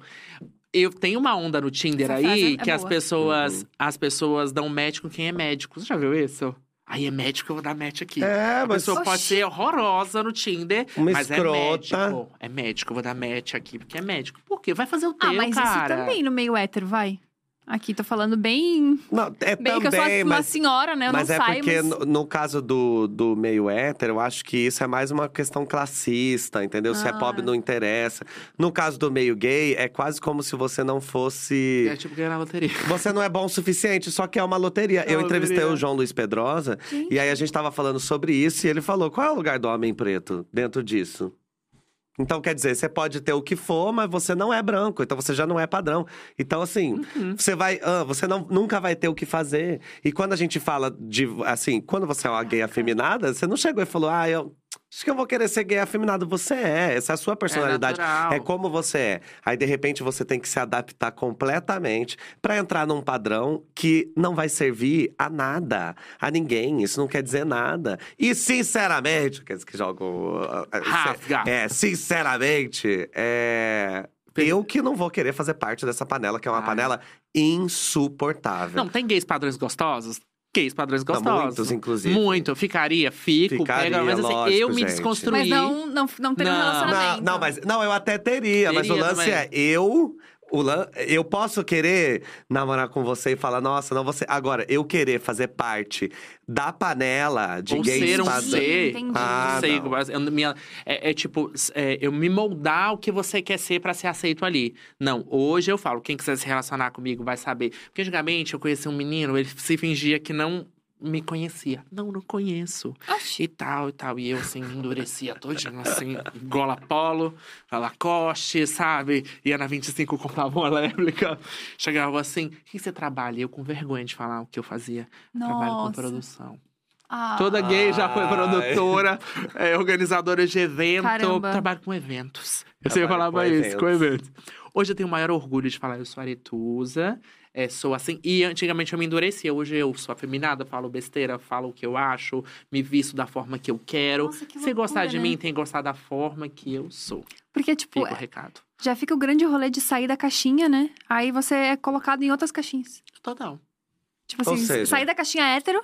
eu tenho uma onda no Tinder
Essa
aí
é
que as
boa.
pessoas,
Uhum.
as pessoas dão match com quem é médico. Você já viu isso? Aí é médico, eu vou dar match aqui.
É,
A
mas
pessoa pode
Oxi.
ser horrorosa no Tinder,
Uma
mas
escrota.
é médico. É médico, eu vou dar match aqui, porque é médico. Por quê? Vai fazer o teu,
Ah, mas
cara.
isso também no meio hétero, vai. Aqui, tô falando bem.
Não, é
Bem que eu sou
também,
uma
mas.
senhora, né? Eu
Mas
não
é
saio,
porque,
mas...
no, no caso do, do meio hétero, eu acho que isso é mais uma questão classista, entendeu? Se é
Ah.
pobre, não interessa. No caso do meio gay, é quase como se você não fosse.
É tipo ganhar na loteria.
Você não é bom o suficiente, só que é uma loteria.
É
eu
uma
entrevistei
loteria.
o João Luiz Pedrosa, e aí a gente tava falando sobre isso, e ele falou: qual é o lugar do homem preto dentro disso? Então, quer dizer, você pode ter o que for, mas você não é branco, então você já não é padrão. Então, assim,
Uhum.
você vai. ah, você não, nunca vai ter o que fazer. E quando a gente fala de. Assim, quando você é uma gay afeminada, você não chegou e falou, ah, eu. Acho que eu vou querer ser gay afeminado. Você é, essa é a sua personalidade.
natural.
É como você é. Aí, de repente, você tem que se adaptar completamente pra entrar num padrão que não vai servir a nada, a ninguém. Isso não quer dizer nada. E, sinceramente, aqueles que jogam. uh, uh,
Rasga.
É, sinceramente, é. Eu que não vou querer fazer parte dessa panela, que é uma
Ai.
panela insuportável.
Não, tem gays padrões gostosos? Gays padrões
Não,
gostosos.
muitos, inclusive.
Muito. Ficaria, fico,
Ficaria,
pega. Mas assim,
lógico,
eu me
gente.
desconstruí.
Mas não, não, não teria um
Não.
relacionamento.
Não, não, mas não, eu até teria, mas o
Teria
lance
também.
é eu. O lan... Eu posso querer namorar com você e falar, nossa, não você. Agora, eu querer fazer parte da panela de
Ou
gays
ser um
padrões-
ser.
Entendi.
Ah,
não sei,
não.
mas eu- minha- é, é tipo, é, eu me moldar o que você quer ser pra ser aceito ali. Não, hoje eu falo, quem quiser se relacionar comigo vai saber. Porque antigamente eu conheci um menino, ele se fingia que não me conhecia. Não, não conheço.
Oxi.
E tal, e tal. E eu, assim, endurecia todinho, assim, gola polo, Lacoste, sabe? Ia na 25, comprava uma réplica. Chegava assim, o que você trabalha? Eu com vergonha de falar o que eu fazia. Trabalho com
Nossa.
produção.
Ah,
Toda gay já foi produtora, é, organizadora de evento.
Caramba.
Trabalho com eventos. Eu sempre
Trabalho
falava
com
isso, com eventos. Hoje eu tenho o maior orgulho de falar, eu sou aretusa, é, sou assim. E antigamente eu me endurecia, hoje eu sou afeminada, falo besteira, falo o que eu acho, me visto da forma que eu quero.
Nossa, que
Se gostar
loucura,
de
né?
mim, tem que gostar da forma que eu sou.
Porque, tipo,
Fica o recado.
já fica o grande rolê de sair da caixinha, né? Aí você é colocado em outras caixinhas.
Total.
Tipo
Ou
assim,
seja-
sair da caixinha hétero,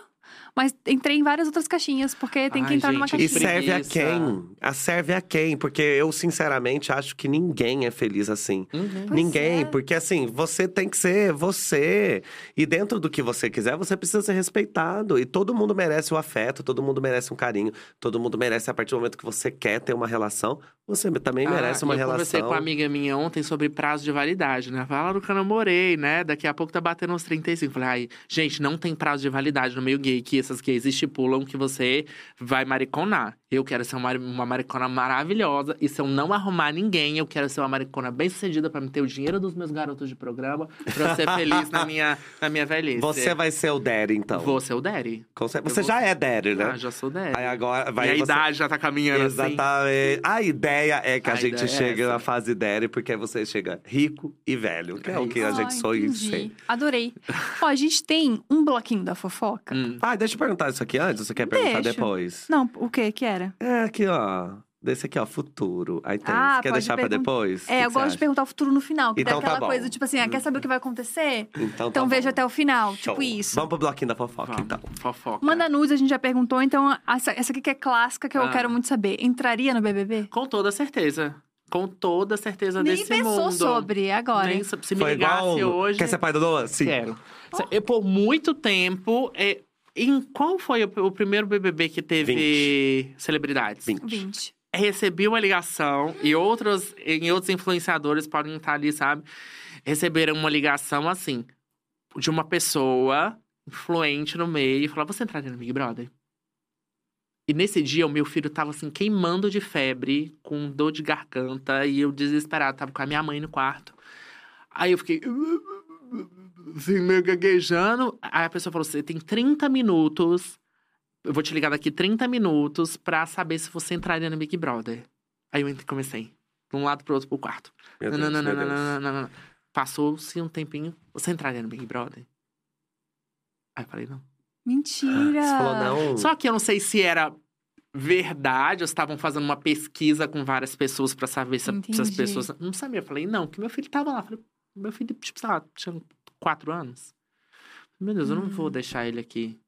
mas entrei em várias outras caixinhas, porque tem que
Ai,
entrar numa
gente,
E
caixinha.
serve a quem? A serve a quem? Porque eu, sinceramente, acho que ninguém é feliz assim.
Uhum.
Pois
Ninguém,
é.
porque assim, você tem que ser você. E dentro do que você quiser, você precisa ser respeitado. E todo mundo merece o afeto, todo mundo merece um carinho, todo mundo merece, a partir do momento que você quer ter uma relação, você também merece
Ah,
uma
eu conversei
relação.
com uma amiga minha ontem sobre prazo de validade, né? Falaram que eu namorei, né? Daqui a pouco tá batendo uns 35. Falei, ai, gente, não tem prazo de validade no meio gay, que essas gays estipulam que você vai mariconar. Eu quero ser uma, uma maricona maravilhosa. E se eu não arrumar ninguém, eu quero ser uma maricona bem sucedida pra me ter o dinheiro dos meus garotos de programa, pra eu ser feliz na minha, na minha velhice.
Você vai ser o Daddy, então.
Vou ser o Daddy. Eu
Você
vou-
já é Daddy, né?
Ah, já sou Daddy.
Aí agora vai
e a
você-
idade já tá caminhando assim.
Exatamente. A ideia é que a,
A
gente
é
chegue
essa.
na fase Daddy, porque você chega rico e velho, que é, o que a
Ah,
gente sonha em
entendi.
ser.
Adorei. Ó, a gente tem um bloquinho da fofoca.
Hum.
Ah, deixa eu perguntar isso aqui antes, ou você quer perguntar
Deixa.
depois?
Não, o que que era?
É aqui, ó. Desse aqui, ó, futuro. Aí tem.
Ah,
você quer
pode
deixar pra
pergun-
depois? O
É,
que
eu
que
gosto de
acha?
perguntar o futuro no final. Que
Então
tem
tá
aquela
bom.
coisa, tipo assim, ah, quer saber o que vai acontecer?
Então, tá
Então veja
bom.
até o final.
Show.
Tipo isso.
Vamos pro bloquinho da fofoca,
Vamos.
então.
Fofoca.
Manda nudes, a gente já perguntou, então essa, essa aqui que é clássica, que eu
Ah.
quero muito saber. Entraria no BBB?
Com toda certeza. Com toda certeza
Nem
desse
pensou
mundo.
sobre agora.
Nem so- se me
Foi
ligasse
igual.
hoje.
Quer ser pai do Noah? Sim.
Quero. Eu, por muito tempo. é, em qual foi o, o primeiro BBB que teve celebridades?
20.
20.
Recebi uma ligação e outros, em outros influenciadores podem estar ali, sabe? Receberam uma ligação assim, de uma pessoa influente no meio e falou: Você entraria no Big Brother? E nesse dia, o meu filho tava assim, queimando de febre, com dor de garganta, e eu desesperado, tava com a minha mãe no quarto. Aí eu fiquei. Assim, meio gaguejando. Aí a pessoa falou: Você tem 30 minutos. Eu vou te ligar daqui 30 minutos pra saber se você entraria no Big Brother. Aí eu entrei- comecei. De um lado pro outro pro quarto.
Meu
Não,
Deus,
não, não,
meu
não,
Deus.
não, não, não, não. Passou-se um tempinho. Você entraria no Big Brother? Aí eu falei, não.
Mentira!
Você falou não.
Só que eu não sei se era verdade, ou estavam fazendo uma pesquisa com várias pessoas pra saber se, se as pessoas. Não sabia. Eu falei, não, porque meu filho tava lá. Eu falei, meu filho, tipo, sei lá, tinha quatro anos. Meu Deus, eu não
Hum.
vou deixar ele aqui.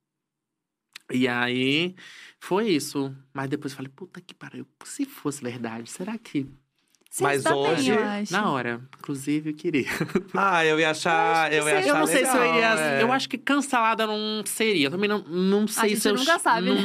E aí, foi isso. Mas depois eu falei, puta que pariu, se fosse verdade, será que.
Você
Mas
bem,
hoje-
eu acho.
Na hora, inclusive, eu queria.
Ah, eu ia achar. Eu, ia achar
Eu não sei se eu
legal,
iria.
é.
Eu acho que cancelada não seria. Eu também não, não sei
gente
se eu.
nunca sabe, né?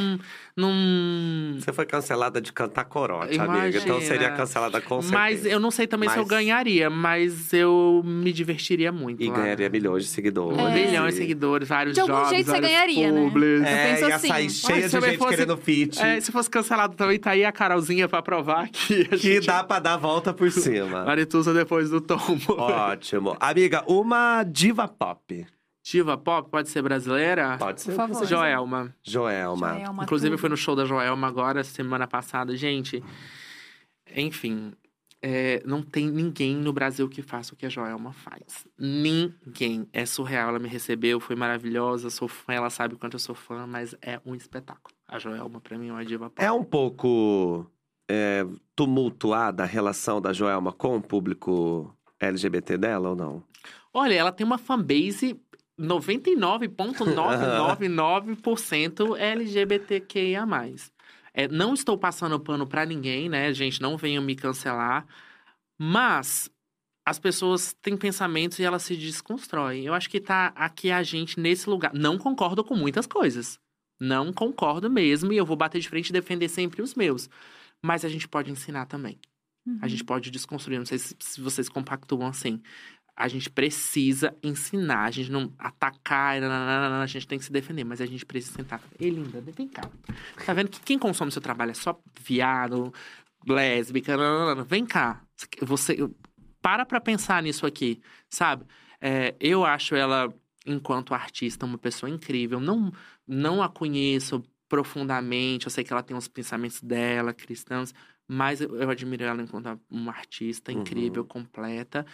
não, não-
Você foi cancelada de cantar corote, amiga. Então
Imagina.
seria cancelada com certeza.
Mas eu não sei também se eu
Mas-
ganharia, mas eu me divertiria muito.
E
lá.
ganharia milhões de seguidores.
É.
milhão de seguidores, vários
De algum jeito você ganharia, né?
publis.
Eu
É,
penso
ia
assim,
sair cheia
se
de gente
fosse-
querendo fit.
É, se fosse cancelado também, tá aí a Carolzinha pra provar que a
Que
gente...
dá pra dar a volta por cima.
Marituza depois do tombo.
Ótimo. Amiga, uma diva pop.
Diva pop, pode ser brasileira?
Pode ser.
Por favor.
Joelma.
Joelma.
Joelma,
Inclusive,
tudo.
fui no show da Joelma agora, semana passada. Gente, enfim, é, não tem ninguém no Brasil que faça o que a Joelma faz. Ninguém. É surreal. Ela me recebeu, foi maravilhosa. Sou fã, ela sabe o quanto eu sou fã, mas é um espetáculo. A Joelma, pra mim, é uma diva pop.
É um pouco é, tumultuada a relação da Joelma com o público LGBT dela ou não?
Olha, ela tem uma fanbase 99,999% LGBTQIA+. É, não estou passando pano pra ninguém, né? Gente, não venham me cancelar. Mas as pessoas têm pensamentos e elas se desconstroem. Eu acho que tá aqui a gente nesse lugar. Não concordo com muitas coisas. Não concordo mesmo e eu vou bater de frente e defender sempre os meus. Mas a gente pode ensinar também. A gente pode desconstruir. Não sei se, se vocês compactuam assim. A gente precisa ensinar, a gente não atacar, nananana, a gente tem que se defender, mas a gente precisa sentar. Ei, linda, vem cá. Tá vendo que quem consome seu trabalho é só viado, lésbica, nananana. vem cá. Você para pra pensar nisso aqui, sabe? É, eu acho ela, enquanto artista, uma pessoa incrível. Não, não a conheço profundamente, eu sei que ela tem os pensamentos dela, cristãos, mas eu, eu admiro ela enquanto uma artista incrível, completa.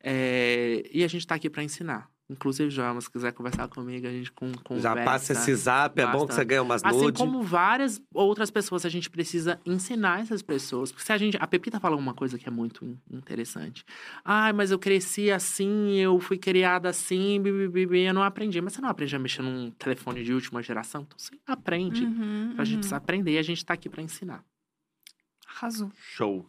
É, e a gente tá aqui pra ensinar. Inclusive, Joelma, se quiser conversar comigo, a gente com, conversa.
Já passa esse zap, é bom que você ganha umas
Assim
nudes.
como várias outras pessoas, a gente precisa ensinar essas pessoas. Porque se a gente. A Pepita falou uma coisa que é muito in- interessante. Ai, mas eu cresci assim, eu fui criada assim, bibibi, eu não aprendi. Mas você não aprende a mexer num telefone de última geração? Então você aprende.
Uhum,
A gente
uhum.
precisa aprender e a gente tá aqui pra ensinar.
Arrasou.
Show.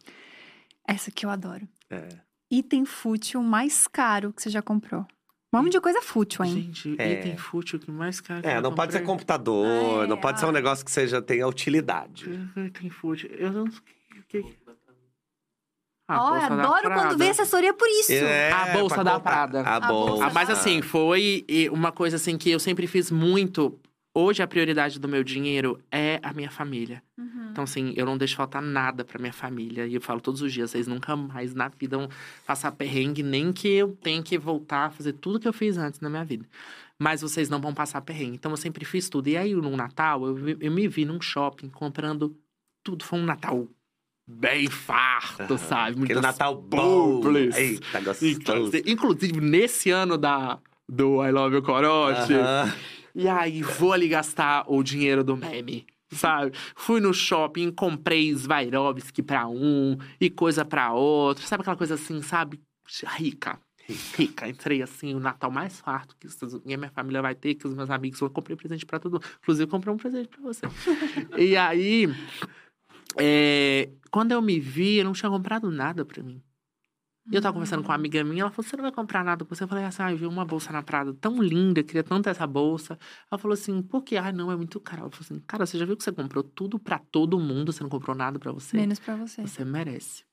Essa que eu adoro.
É.
Item fútil mais caro que você já comprou. Vamos de coisa fútil, hein?
Gente,
É.
item fútil que mais caro. que
É,
eu
não pode ser computador,
É,
não pode ser um
ah.
negócio que seja tenha utilidade.
Item fútil. Eu não sei. o que- Ah, da
adoro
Prada.
quando vem assessoria por isso.
É,
A bolsa da Prada.
A
A
bolsa.
Ah, mas assim, foi uma coisa assim que eu sempre fiz muito. Hoje a prioridade do meu dinheiro é a minha família.
Uhum.
Então, assim, eu não deixo faltar nada pra minha família. E eu falo todos os dias, vocês nunca mais na vida vão passar perrengue, nem que eu tenha que voltar a fazer tudo que eu fiz antes na minha vida. Mas vocês não vão passar perrengue. Então, eu sempre fiz tudo. E aí, no Natal, eu, eu me vi num shopping comprando tudo. Foi um Natal bem farto, sabe?
Aquele
Muitas
Natal bom. Eita, gostoso.
Inclusive, nesse ano da, do I Love You Corote,
Aham.
E aí vou ali gastar o dinheiro do meme, sabe? Fui no shopping, comprei Swarovski pra um e coisa pra outro. Sabe aquela coisa assim, sabe? Rica. Rica. Entrei assim, o Natal mais farto que minha família vai ter, que os meus amigos. Eu comprei presente pra todo mundo. Inclusive, comprei um presente pra você. e aí, é, quando eu me vi, eu não tinha comprado nada pra mim. E eu tava conversando com uma amiga minha, ela falou: Você não vai comprar nada pra você? Eu falei assim: Ah, eu vi uma bolsa na Prada tão linda, eu queria tanto essa bolsa. Ela falou assim: Por quê? Ah, não, é muito caro. Ela falou assim: Cara, você já viu que você comprou tudo pra todo mundo, você não comprou nada pra você?
Menos pra você.
Você merece.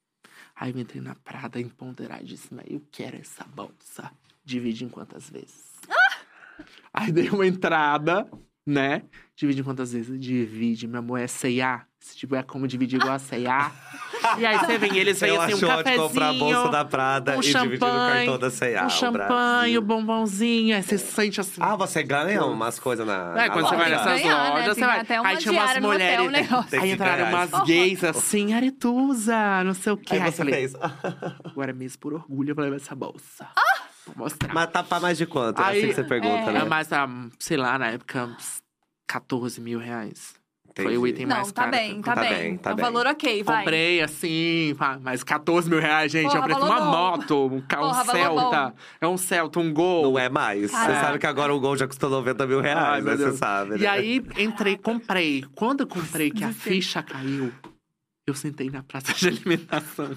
Aí eu entrei na Prada empoderadíssima. Eu quero essa bolsa. Divide em quantas vezes? Aí dei uma entrada, né? Divide em quantas vezes? Divide, meu amor, é C&A. Se tiver como dividir igual a C&A. e aí você vem, eles vêm assim, um cafezinho.
comprar a bolsa da Prada
um
e dividir no
champanhe,
cartão da C&A.
um
o
champanhe, um bombonzinho. Aí você sente assim.
Ah, você ganha umas coisas na.
É,
na
quando você vai nessas
Ganhar, né?
lojas,
Tem
você vai.
até uma
aí tinha umas
hotel,
mulheres.
um negócio.
Tem
Aí entraram umas gays assim, Aretusa, não sei o quê.
Aí
Aí
você
falei,
fez.
agora mesmo por orgulho eu vou levar essa bolsa. Vou mostrar.
Mas tá pra mais de quanto? É
Aí-
assim que você pergunta,
é.
né?
É, mas, ah, sei lá, na época, uns 14 mil reais. Foi o item mais
Não, tá
caro.
bem, tá,
Tá
bem.
bem, tá
é um
bem.
valor ok, vai.
Comprei assim, pá, mas 14 mil reais, gente.
Porra,
é o preço de
valor
uma
bom.
moto, um, ca- um
Porra, valor
Celta. É um Celta, um Gol.
Não é mais. Você
Caraca.
sabe que agora o Gol já custou 90 mil reais,
Ai,
né? Você sabe, né?
E aí, entrei, comprei. Quando eu comprei que a ficha caiu, eu sentei na praça de alimentação.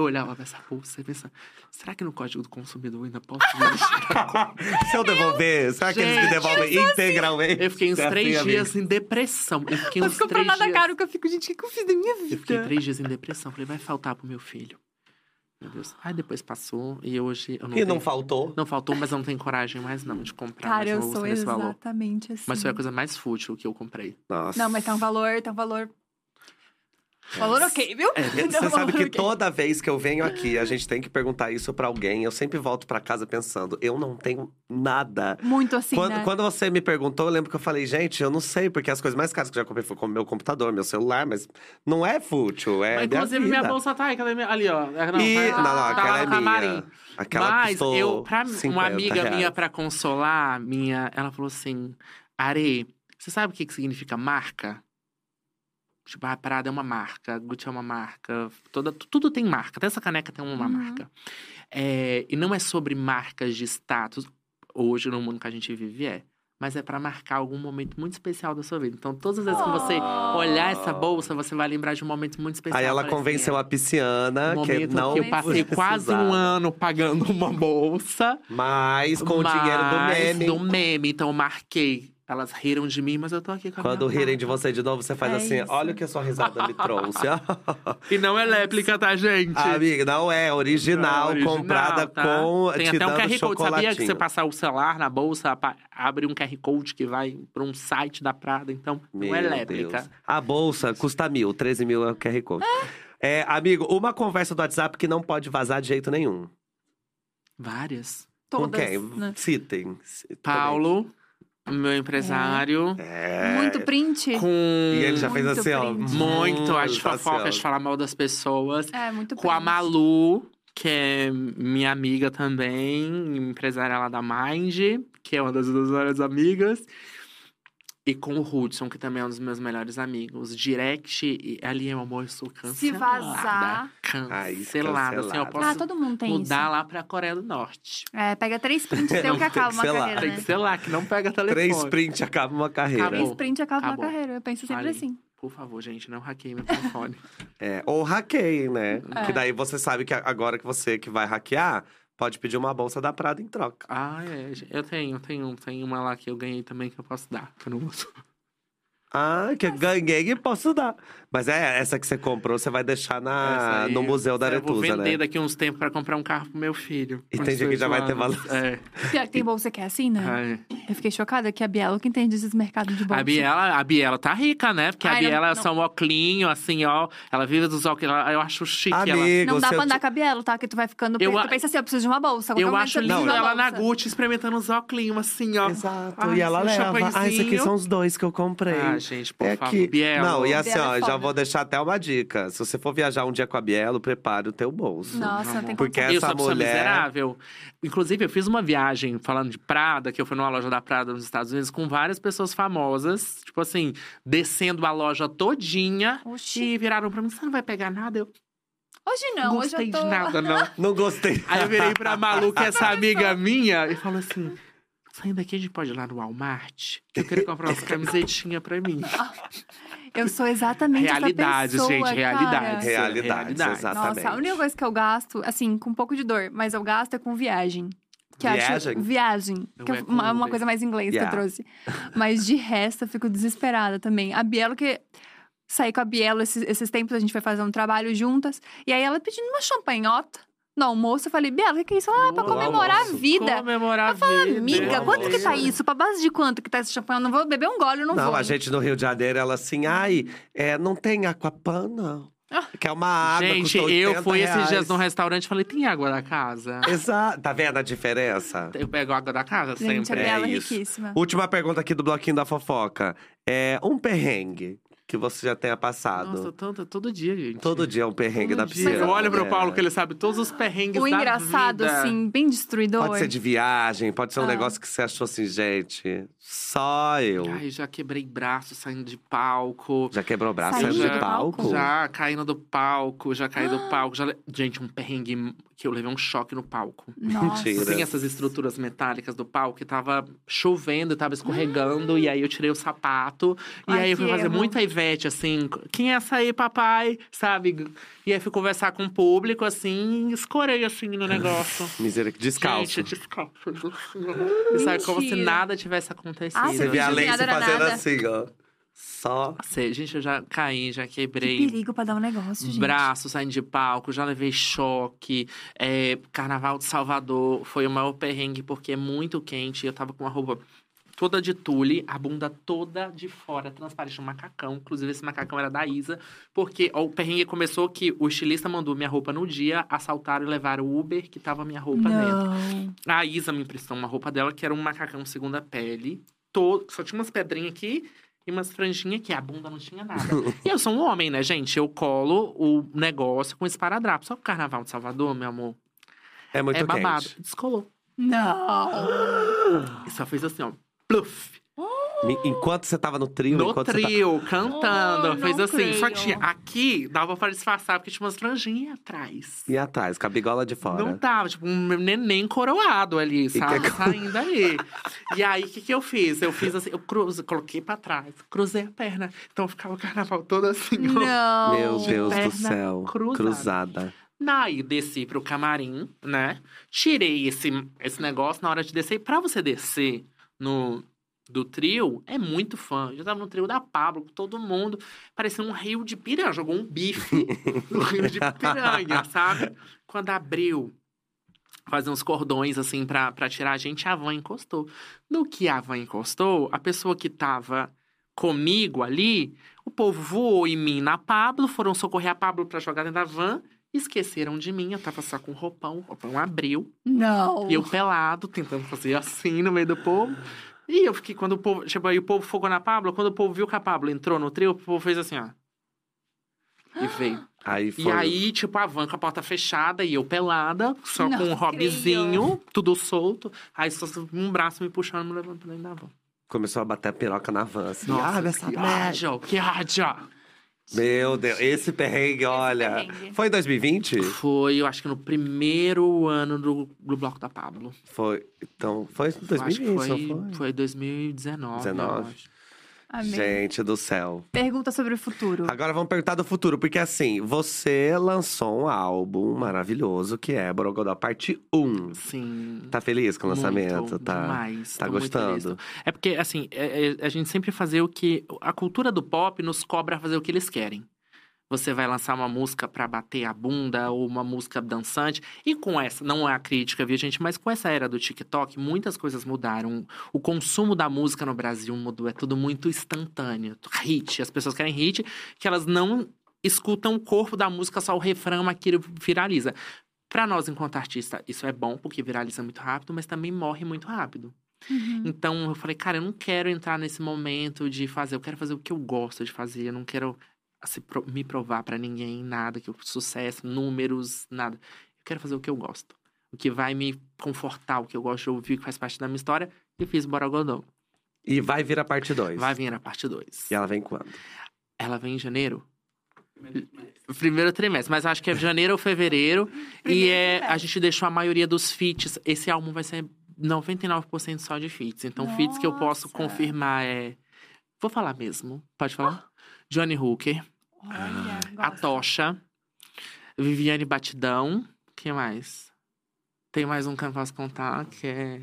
Eu olhava pra essa bolsa e pensava, será que no código do consumidor eu ainda posso?
Se eu devolver, será que eles me devolvem integralmente?
Eu fiquei uns
é
três
assim,
dias em depressão. Eu fiquei
Não
uns três
nada
dias...
caro que eu fico, gente, o que eu fiz da minha vida?
Eu fiquei três dias em depressão. Falei, vai faltar pro meu filho. Meu Deus. Aí depois passou e hoje eu não
E
tenho...
não faltou?
Não faltou, mas eu não tenho coragem mais não de comprar
Cara,
mais
eu sou
nesse valor.
exatamente assim.
Mas foi a coisa mais fútil que eu comprei.
Nossa.
Não, mas tá um valor, tá um valor... Valor ok, viu?
É,
Você
Tá um
sabe que
ok.
toda vez que eu venho aqui, a gente tem que perguntar isso pra alguém. Eu sempre volto pra casa pensando, eu não tenho nada.
Muito assim,
quando,
né?
quando você me perguntou, eu lembro que eu falei, gente, eu não sei, porque as coisas mais caras que eu já comprei foi como meu computador, meu celular, mas não é fútil, é
Mas,
minha
inclusive, minha,
vida.
bolsa tá aí, minha... Ali, ó. É, Não,
E,
vai-
não, não,
tá
aquela
lá
é
no
minha.
camarim.
Aquela
Mas
custou
eu, pra
50
uma amiga
reais.
minha, pra consolar, minha, ela falou assim: Are, você sabe o que, que significa marca? Tipo, a Prada é uma marca, Gucci é uma marca, toda, tudo tem marca, até essa caneca tem uma
Uhum.
marca. É, e não é sobre marcas de status, hoje no mundo que a gente vive é. Mas é pra marcar algum momento muito especial da sua vida. Então, todas as vezes que você olhar essa bolsa, você vai lembrar de um momento muito especial.
Aí ela
assim,
convenceu
é,
a pisciana
um
que não
que eu passei quase um ano pagando uma bolsa.
Mas com o dinheiro do
mas
meme.
do meme, então eu marquei. Elas riram de mim, mas eu tô aqui com a
Quando
minha
rirem de você de novo, você faz
É
assim:
isso.
olha o que a sua risada me trouxe.
E não é réplica, tá, gente?
Amiga, não é original,
É original,
comprada
tá?
com
Tem
te
até um QR Code. Sabia que você passar o celular na bolsa, abre um QR Code que vai pra um site da Prada. Então, não é
Meu
réplica.
Deus. A bolsa custa mil, 13 mil é o QR Code. É, amigo, uma conversa do WhatsApp que não pode vazar de jeito nenhum.
Várias.
Todas.
com quem?
né?
Citem. Citem.
Paulo, meu empresário.
É.
Muito print.
Com.
E ele já fez
Muito
assim, ó.
print.
Muito, as fofocas de falar mal das pessoas.
É, muito
Com a
print.
Malu, que é minha amiga também, empresária lá da Mind, que é uma das duas melhores amigas. E com o Hudson, que também é um dos meus melhores amigos. Direct, e ali, meu amor, eu sou cancelada.
Se vazar.
Ai,
Cancelada. Assim, eu posso
Ah, todo mundo tem
mudar
isso.
lá pra Coreia do Norte.
É, pega três prints e tem o que
Tem
acaba uma carreira,
Tem
né?
que ser lá, que não pega telefone.
Três print acaba uma carreira.
Acabou.
Três print acaba
Acabou.
uma carreira. Eu penso sempre
Ali.
assim.
Por favor, gente, não hackeie meu telefone.
É, ou hackeiem, né?
É.
Que daí você sabe que agora que você que vai hackear, pode pedir uma bolsa da Prada em troca.
ah, é. Eu tenho, eu tenho, tenho uma lá que eu ganhei também que eu posso dar. Que eu não uso.
Ah, que eu ganhei e posso dar. Mas é, essa que você comprou, você vai deixar na,
aí,
no Museu da
Eu vou
Aretusa,
vender
né?
daqui uns tempos pra comprar um carro pro meu filho.
E tem dia que
18
já vai ter
anos.
valor.
Pior que tem bolsa que é assim, né?
É. é.
Eu fiquei chocada que a Bielo que entende esses mercados de bolsa.
A Biela, a Biela tá rica, né? Porque a
Ai, não-
Biela é só um oclinho, assim, ó. Ela vive dos óculos. ela- Eu acho chique. ela...
Amigo,
Não dá pra andar
te-
com a Bielo, tá? Que tu vai ficando.
Eu
tu
a-
pensa assim, eu preciso de uma bolsa.
Eu acho lindo ela na. Gucci experimentando os óculos, assim, ó.
Exato.
Ai,
e ela
um
leva. Ah, esse aqui são os dois que eu comprei.
Ah, gente, por
é
favor.
que...
Bielo.
Não, e assim, ó,
é
já. Vou deixar até uma dica. Se você for viajar um dia com a Bielo, prepare o teu bolso.
Nossa, não tem
Porque
condição.
eu
essa
sou
mulher-
miserável. Inclusive, eu fiz uma viagem falando de Prada, que eu fui numa loja da Prada nos Estados Unidos com várias pessoas famosas, tipo assim, descendo a loja todinha
Oxi.
e viraram pra mim: você não vai pegar nada? Eu
Hoje não,
não
hoje
gostei
eu tô.
de nada, não.
Não gostei.
Aí eu virei pra Malu, que é essa amiga minha, e falou assim: saindo daqui a gente pode ir lá no Walmart? Que eu queria comprar umas camisetinhas pra mim.
Eu sou exatamente
Realidades,
essa pessoa,
gente, realidades.
cara.
Realidades,
Realidade.
exatamente.
Nossa, a única coisa que eu gasto, assim, com um pouco de dor, mas eu gasto é com viagem. Que
Viagem?
Acho, viagem.
Não
Que
é
uma, uma coisa mais inglês
Yeah.
que eu trouxe. Mas de resto, eu fico desesperada também. A Bielo, que saí com a Bielo esses, esses tempos, a gente foi fazer um trabalho juntas. E aí ela pedindo uma champanhota no almoço. Eu falei, Bielo, o que, que é isso? Ah, pra comemorar a
almoço.
vida.
Comemorar a vida.
Amiga, quanto que tá isso? Pra base de quanto que tá esse champanhe? Eu não vou beber um gole, eu não,
Não,
vou.
a gente no Rio de Janeiro, ela assim, ai, é, não tem aquapana.
Ah.
Que é uma água
Gente, eu
80
fui esses dias
reais.
num restaurante e falei: tem água da casa?
Exato. Tá vendo a diferença?
Eu pego água da casa
Gente,
sempre.
a Bielo é,
É isso.
riquíssima.
Última pergunta aqui do bloquinho da fofoca. É um perrengue que você já tenha passado.
Nossa, todo, todo dia, gente.
Todo dia é um perrengue da
Todo dia.
piscina.
Eu olho pro? Paulo que ele sabe todos os perrengues
O
da
engraçado,
vida.
assim, bem destruidor.
Pode ser de viagem, pode ser um
Ah.
negócio que você achou assim, gente, só eu.
Ai, já quebrei braço saindo de palco.
Já quebrou braço
Saindo
saindo de
de
palco?
Já caindo do palco, já caí do palco. Já... Gente, um perrengue que eu levei um choque no palco.
Nossa.
Mentira.
Tem essas estruturas metálicas do palco que tava chovendo, tava escorregando, e aí eu tirei o sapato. E
Ai,
aí eu fui fazer
erro.
muita Ivete, assim, quem é essa aí, papai? Sabe? E aí fui conversar com o público, assim, e escorei assim no negócio.
Misericórdia. Descalço.
Gente, descalço. E sabe, como se nada tivesse acontecido.
Ai,
Você vê a
Não era
fazendo
nada.
assim, ó. Só.
Sei, Gente, eu já caí, já
Que
quebrei.
perigo pra dar um negócio, gente.
Braço saindo de palco, já levei choque. É, Carnaval de Salvador foi o maior perrengue porque é muito quente. Eu tava com uma roupa toda de tule, a bunda toda de fora, transparente, um macacão. Inclusive, esse macacão era da Isa. Porque ó, o perrengue começou que o estilista mandou minha roupa no dia, assaltaram e levaram o Uber, que tava minha roupa dentro.
Não.
A Isa me emprestou uma roupa dela, que era um macacão segunda pele. Todo, só tinha umas pedrinhas aqui e umas franjinhas aqui. A bunda não tinha nada. e eu sou um homem, né, gente? Eu colo o negócio com esparadrapo. Só que o Carnaval de Salvador, meu amor,
É muito
é babado.
quente.
Descolou.
Não.
E só fez assim, ó. Pluf.
Enquanto você tava no trio,
No
enquanto você tá-
trio, cantando.
Oh,
fez assim. Só que
creio.
tinha, aqui dava pra disfarçar, porque tinha umas franjinhas atrás.
E atrás, com a bigola de fora.
Não tava, tipo, um neném coroado ali, sabe?
que-
Saindo ali. e aí, o que, que eu fiz? Eu fiz assim, eu cruzo, coloquei pra trás, cruzei a perna. Então ficava o carnaval todo assim. ó.
Não.
Meu Deus do céu.
cruzada.
Cruzada.
Daí desci pro camarim, né? Tirei esse, esse negócio na hora de descer. E pra você descer no do trio, é muito fã. Eu já tava no trio da Pablo, com todo mundo. Parecia um rio de piranha. Jogou um bife no rio de piranha, sabe? Quando abriu, fazer uns cordões assim pra, pra tirar a gente, a van encostou. No que a van encostou, a pessoa que tava comigo ali, o povo voou em mim na Pablo, foram socorrer a Pablo pra jogar dentro da van. Esqueceram de mim, eu tava só com roupão, o roupão abriu.
Não.
E eu pelado, tentando fazer assim no meio do povo. E eu fiquei, quando o povo. Tipo, aí o povo fogou na Pablo, quando o povo viu que a Pablo entrou no trio, o povo fez assim, ó. E veio.
Aí foi.
E aí, tipo, a van com a porta fechada e eu pelada, só
Não
com um
creio.
hobbyzinho, tudo solto. Aí só um braço me puxando, me levando pra dentro da van.
Começou a bater a piroca na van, assim.
Nossa,
ah, essa
que ódio, que ódio.
Meu Deus, esse perrengue, olha.
perrengue.
Foi em 2020?
Foi, eu acho que no primeiro ano do, do Bloco da Pablo.
Foi. Então, foi em
Eu
2020,
acho que foi,
foi?
foi 2019.
19.
Amém.
Gente do céu.
Pergunta sobre o futuro.
Agora vamos perguntar do futuro, porque assim, você lançou um álbum maravilhoso que é Borogodó Parte 1.
Sim.
Tá feliz com o lançamento?
Muito,
tá?
demais.
tá
Tô muito feliz.
gostando?
É porque, assim, é- é- a gente sempre fazer o que. A cultura do pop nos cobra fazer o que eles querem. Você vai lançar uma música pra bater a bunda ou uma música dançante. E com essa, não é a crítica, viu, gente? Mas com essa era do TikTok, muitas coisas mudaram. O consumo da música no Brasil mudou. É tudo muito instantâneo. Hit. As pessoas querem hit que elas não escutam o corpo da música, só o refrão, aquilo viraliza. Pra nós, enquanto artista, isso é bom, porque viraliza muito rápido, mas também morre muito rápido.
Uhum.
Então eu falei, cara, eu não quero entrar nesse momento de fazer, eu quero fazer o que eu gosto de fazer, eu não quero pro- me provar pra ninguém nada, que eu sucesso, números, nada. Eu quero fazer o que eu gosto. O que vai me confortar, o que eu gosto de ouvir, que faz parte da minha história. E fiz Borogodó.
E vai vir a parte 2.
Vai vir a parte 2.
E ela vem quando?
Ela vem em janeiro. Primeiro trimestre, mas acho que é janeiro ou fevereiro. e
Primeiro
é, a
trimestre.
gente deixou a maioria dos feats. Esse álbum vai ser 99% só de feats. Então, feats que eu posso
Nossa.
confirmar é. Vou falar mesmo. Pode falar? Johnny Hooker,
Olha,
A. Tocha, Viviane Batidão. Quem mais? Tem mais um que eu posso contar, que é.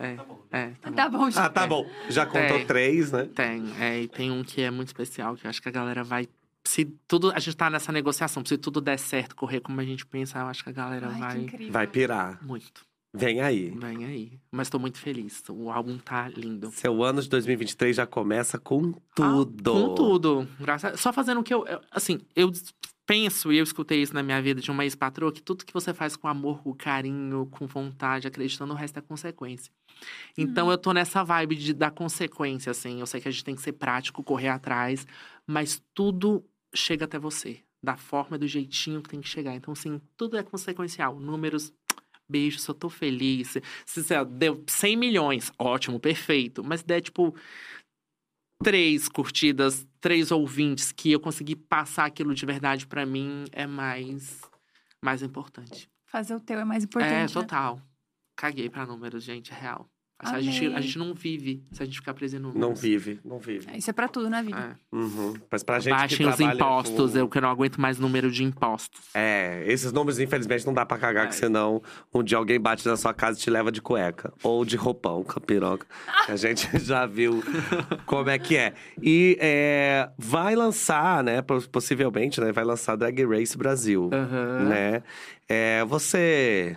É, é, tá bom.
Tá bom, gente.
Ah, tá bom. Já contou
Tem.
três, né?
Tem, é, e tem um que é muito especial, que eu acho que a galera vai. Se tudo. A gente tá nessa negociação, se tudo der certo, correr como a gente pensa, eu acho que a galera
Ai, que
vai.
incrível.
Vai pirar.
Muito.
Vem aí.
Vem aí. Mas tô muito feliz. O álbum tá lindo.
Seu ano de 2023 já começa com tudo.
Ah, com tudo. Graças a... Só fazendo o que eu. eu- Assim, eu penso, e eu escutei isso na minha vida de uma ex-patroa, que tudo que você faz com amor, com carinho, com vontade, acreditando, o resto é consequência. Então eu tô nessa vibe de, da consequência, assim. Eu sei que a gente tem que ser prático, correr atrás, mas tudo chega até você. Da forma, e do jeitinho que tem que chegar. Então, assim, tudo é consequencial. Números. Beijo, só tô feliz. Se, você deu 100 milhões, ótimo, perfeito. Mas der, tipo, três curtidas, três ouvintes que eu consegui passar aquilo de verdade pra mim é mais mais importante.
Fazer o teu é mais importante.
é,
né?
total. Caguei pra números, gente, é real. A gente, a gente não vive se a gente ficar preso números.
Não vive, não vive.
É, Isso é pra tudo na vida.
É.
Uhum. Mas pra gente
Baixem
que
os impostos,
com-
eu que não aguento mais número de impostos.
É, esses números, infelizmente, não dá pra cagar,
É.
que senão um dia alguém bate na sua casa e te leva de cueca. Ou de roupão, com a piroca. A gente já viu como é que é. E é, vai lançar, né, poss- possivelmente, né, vai lançar Drag Race Brasil,
Aham.
né? É, você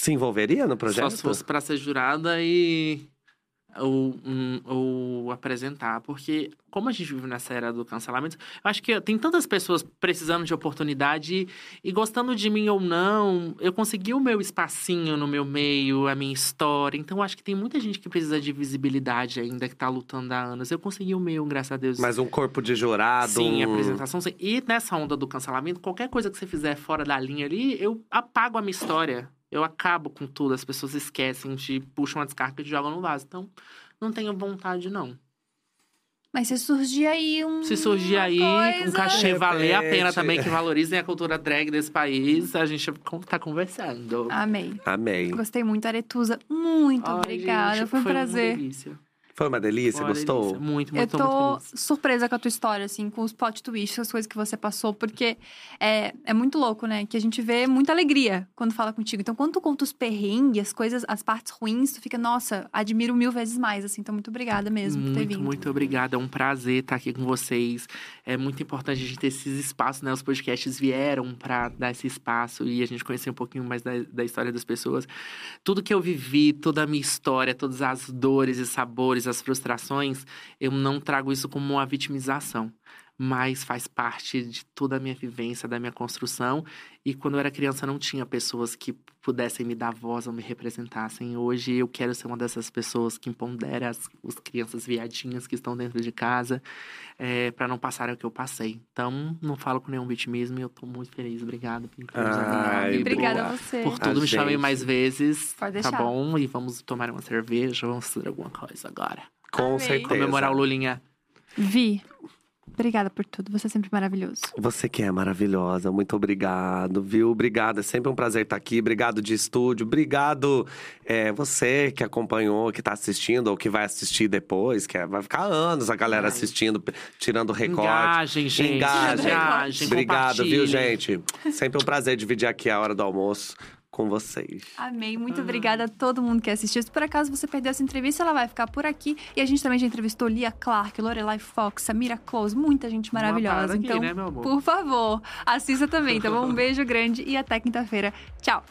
se envolveria no
Só
projeto?
se fosse pra ser jurada e. Ou, hum, ou apresentar. Porque, como a gente vive nessa era do cancelamento, eu acho que tem tantas pessoas precisando de oportunidade e, e gostando de mim ou não, eu consegui o meu espacinho no meu meio, a minha história. Então, eu acho que tem muita gente que precisa de visibilidade ainda, que tá lutando há anos. Eu consegui o meu, graças a Deus.
Mas um corpo de jurado.
Sim,
um...
apresentação. sim. E nessa onda do cancelamento, qualquer coisa que você fizer fora da linha ali, eu apago a minha história. Eu acabo com tudo. As pessoas esquecem, te puxam uma descarga e te jogam no vaso. Então, Não tenho vontade, não.
Mas se surgir aí um.
Se surgir
uma
aí
coisa...
um cachê valer a pena também, que valorizem a cultura drag desse país, a gente tá conversando.
Amei.
Amei.
Gostei muito, Aretusa. Muito
Ai,
obrigada.
gente,
foi um prazer.
Uma delícia.
Foi uma delícia,
Foi uma
gostou?
delícia. Muito,
Eu
muito,
tô
muito
surpresa com a tua história, assim, com os plot twists, as coisas que você passou, porque é, é muito louco, né? Que a gente vê muita alegria quando fala contigo. Então, quando tu conta os perrengues, as coisas, as partes ruins, tu fica, nossa, admiro mil vezes mais, assim. Então, muito obrigada mesmo por ter
Muito,
vindo.
muito obrigada. É um prazer estar aqui com vocês. É muito importante a gente ter esses espaços, né? Os podcasts vieram para dar esse espaço e a gente conhecer um pouquinho mais da, da história das pessoas. Tudo que eu vivi, toda a minha história, todas as dores e sabores, as frustrações, eu não trago isso como uma vitimização. Mas faz parte de toda a minha vivência, da minha construção. E quando eu era criança, não tinha pessoas que pudessem me dar voz ou me representassem. Hoje eu quero ser uma dessas pessoas que empodera as, as crianças viadinhas que estão dentro de casa, é, para não passarem o que eu passei. Então, não falo com nenhum vitimismo e eu tô muito feliz. Obrigado por
Ai,
obrigada a você.
por
A
tudo. Me chamem
gente.
mais vezes.
Pode
Tá
deixar.
bom? E vamos tomar uma cerveja, vamos fazer alguma coisa agora.
Com
Amei.
certeza.
Comemorar o Lulinha.
Vi, obrigada por tudo. Você é sempre maravilhoso.
Você que é maravilhosa, muito obrigado, viu? Obrigado, é sempre um prazer estar aqui. Obrigado de estúdio, obrigado é, você que acompanhou, que tá assistindo ou que vai assistir depois, que é- vai ficar anos a galera
Vai.
assistindo, tirando recorte.
Engajem, gente.
Engajem.
Engajem,
Obrigado, viu, gente? Sempre um prazer dividir aqui a hora do almoço com vocês.
Amei, muito obrigada a todo mundo que assistiu. Se por acaso você perdeu essa entrevista, ela vai ficar por aqui. E a gente também já entrevistou Lia Clark, Lorelai Fox, Samira Close, muita gente maravilhosa.
aqui,
então,
né, meu amor?
por favor, assista também, tá bom? Um beijo grande e até quinta-feira. Tchau!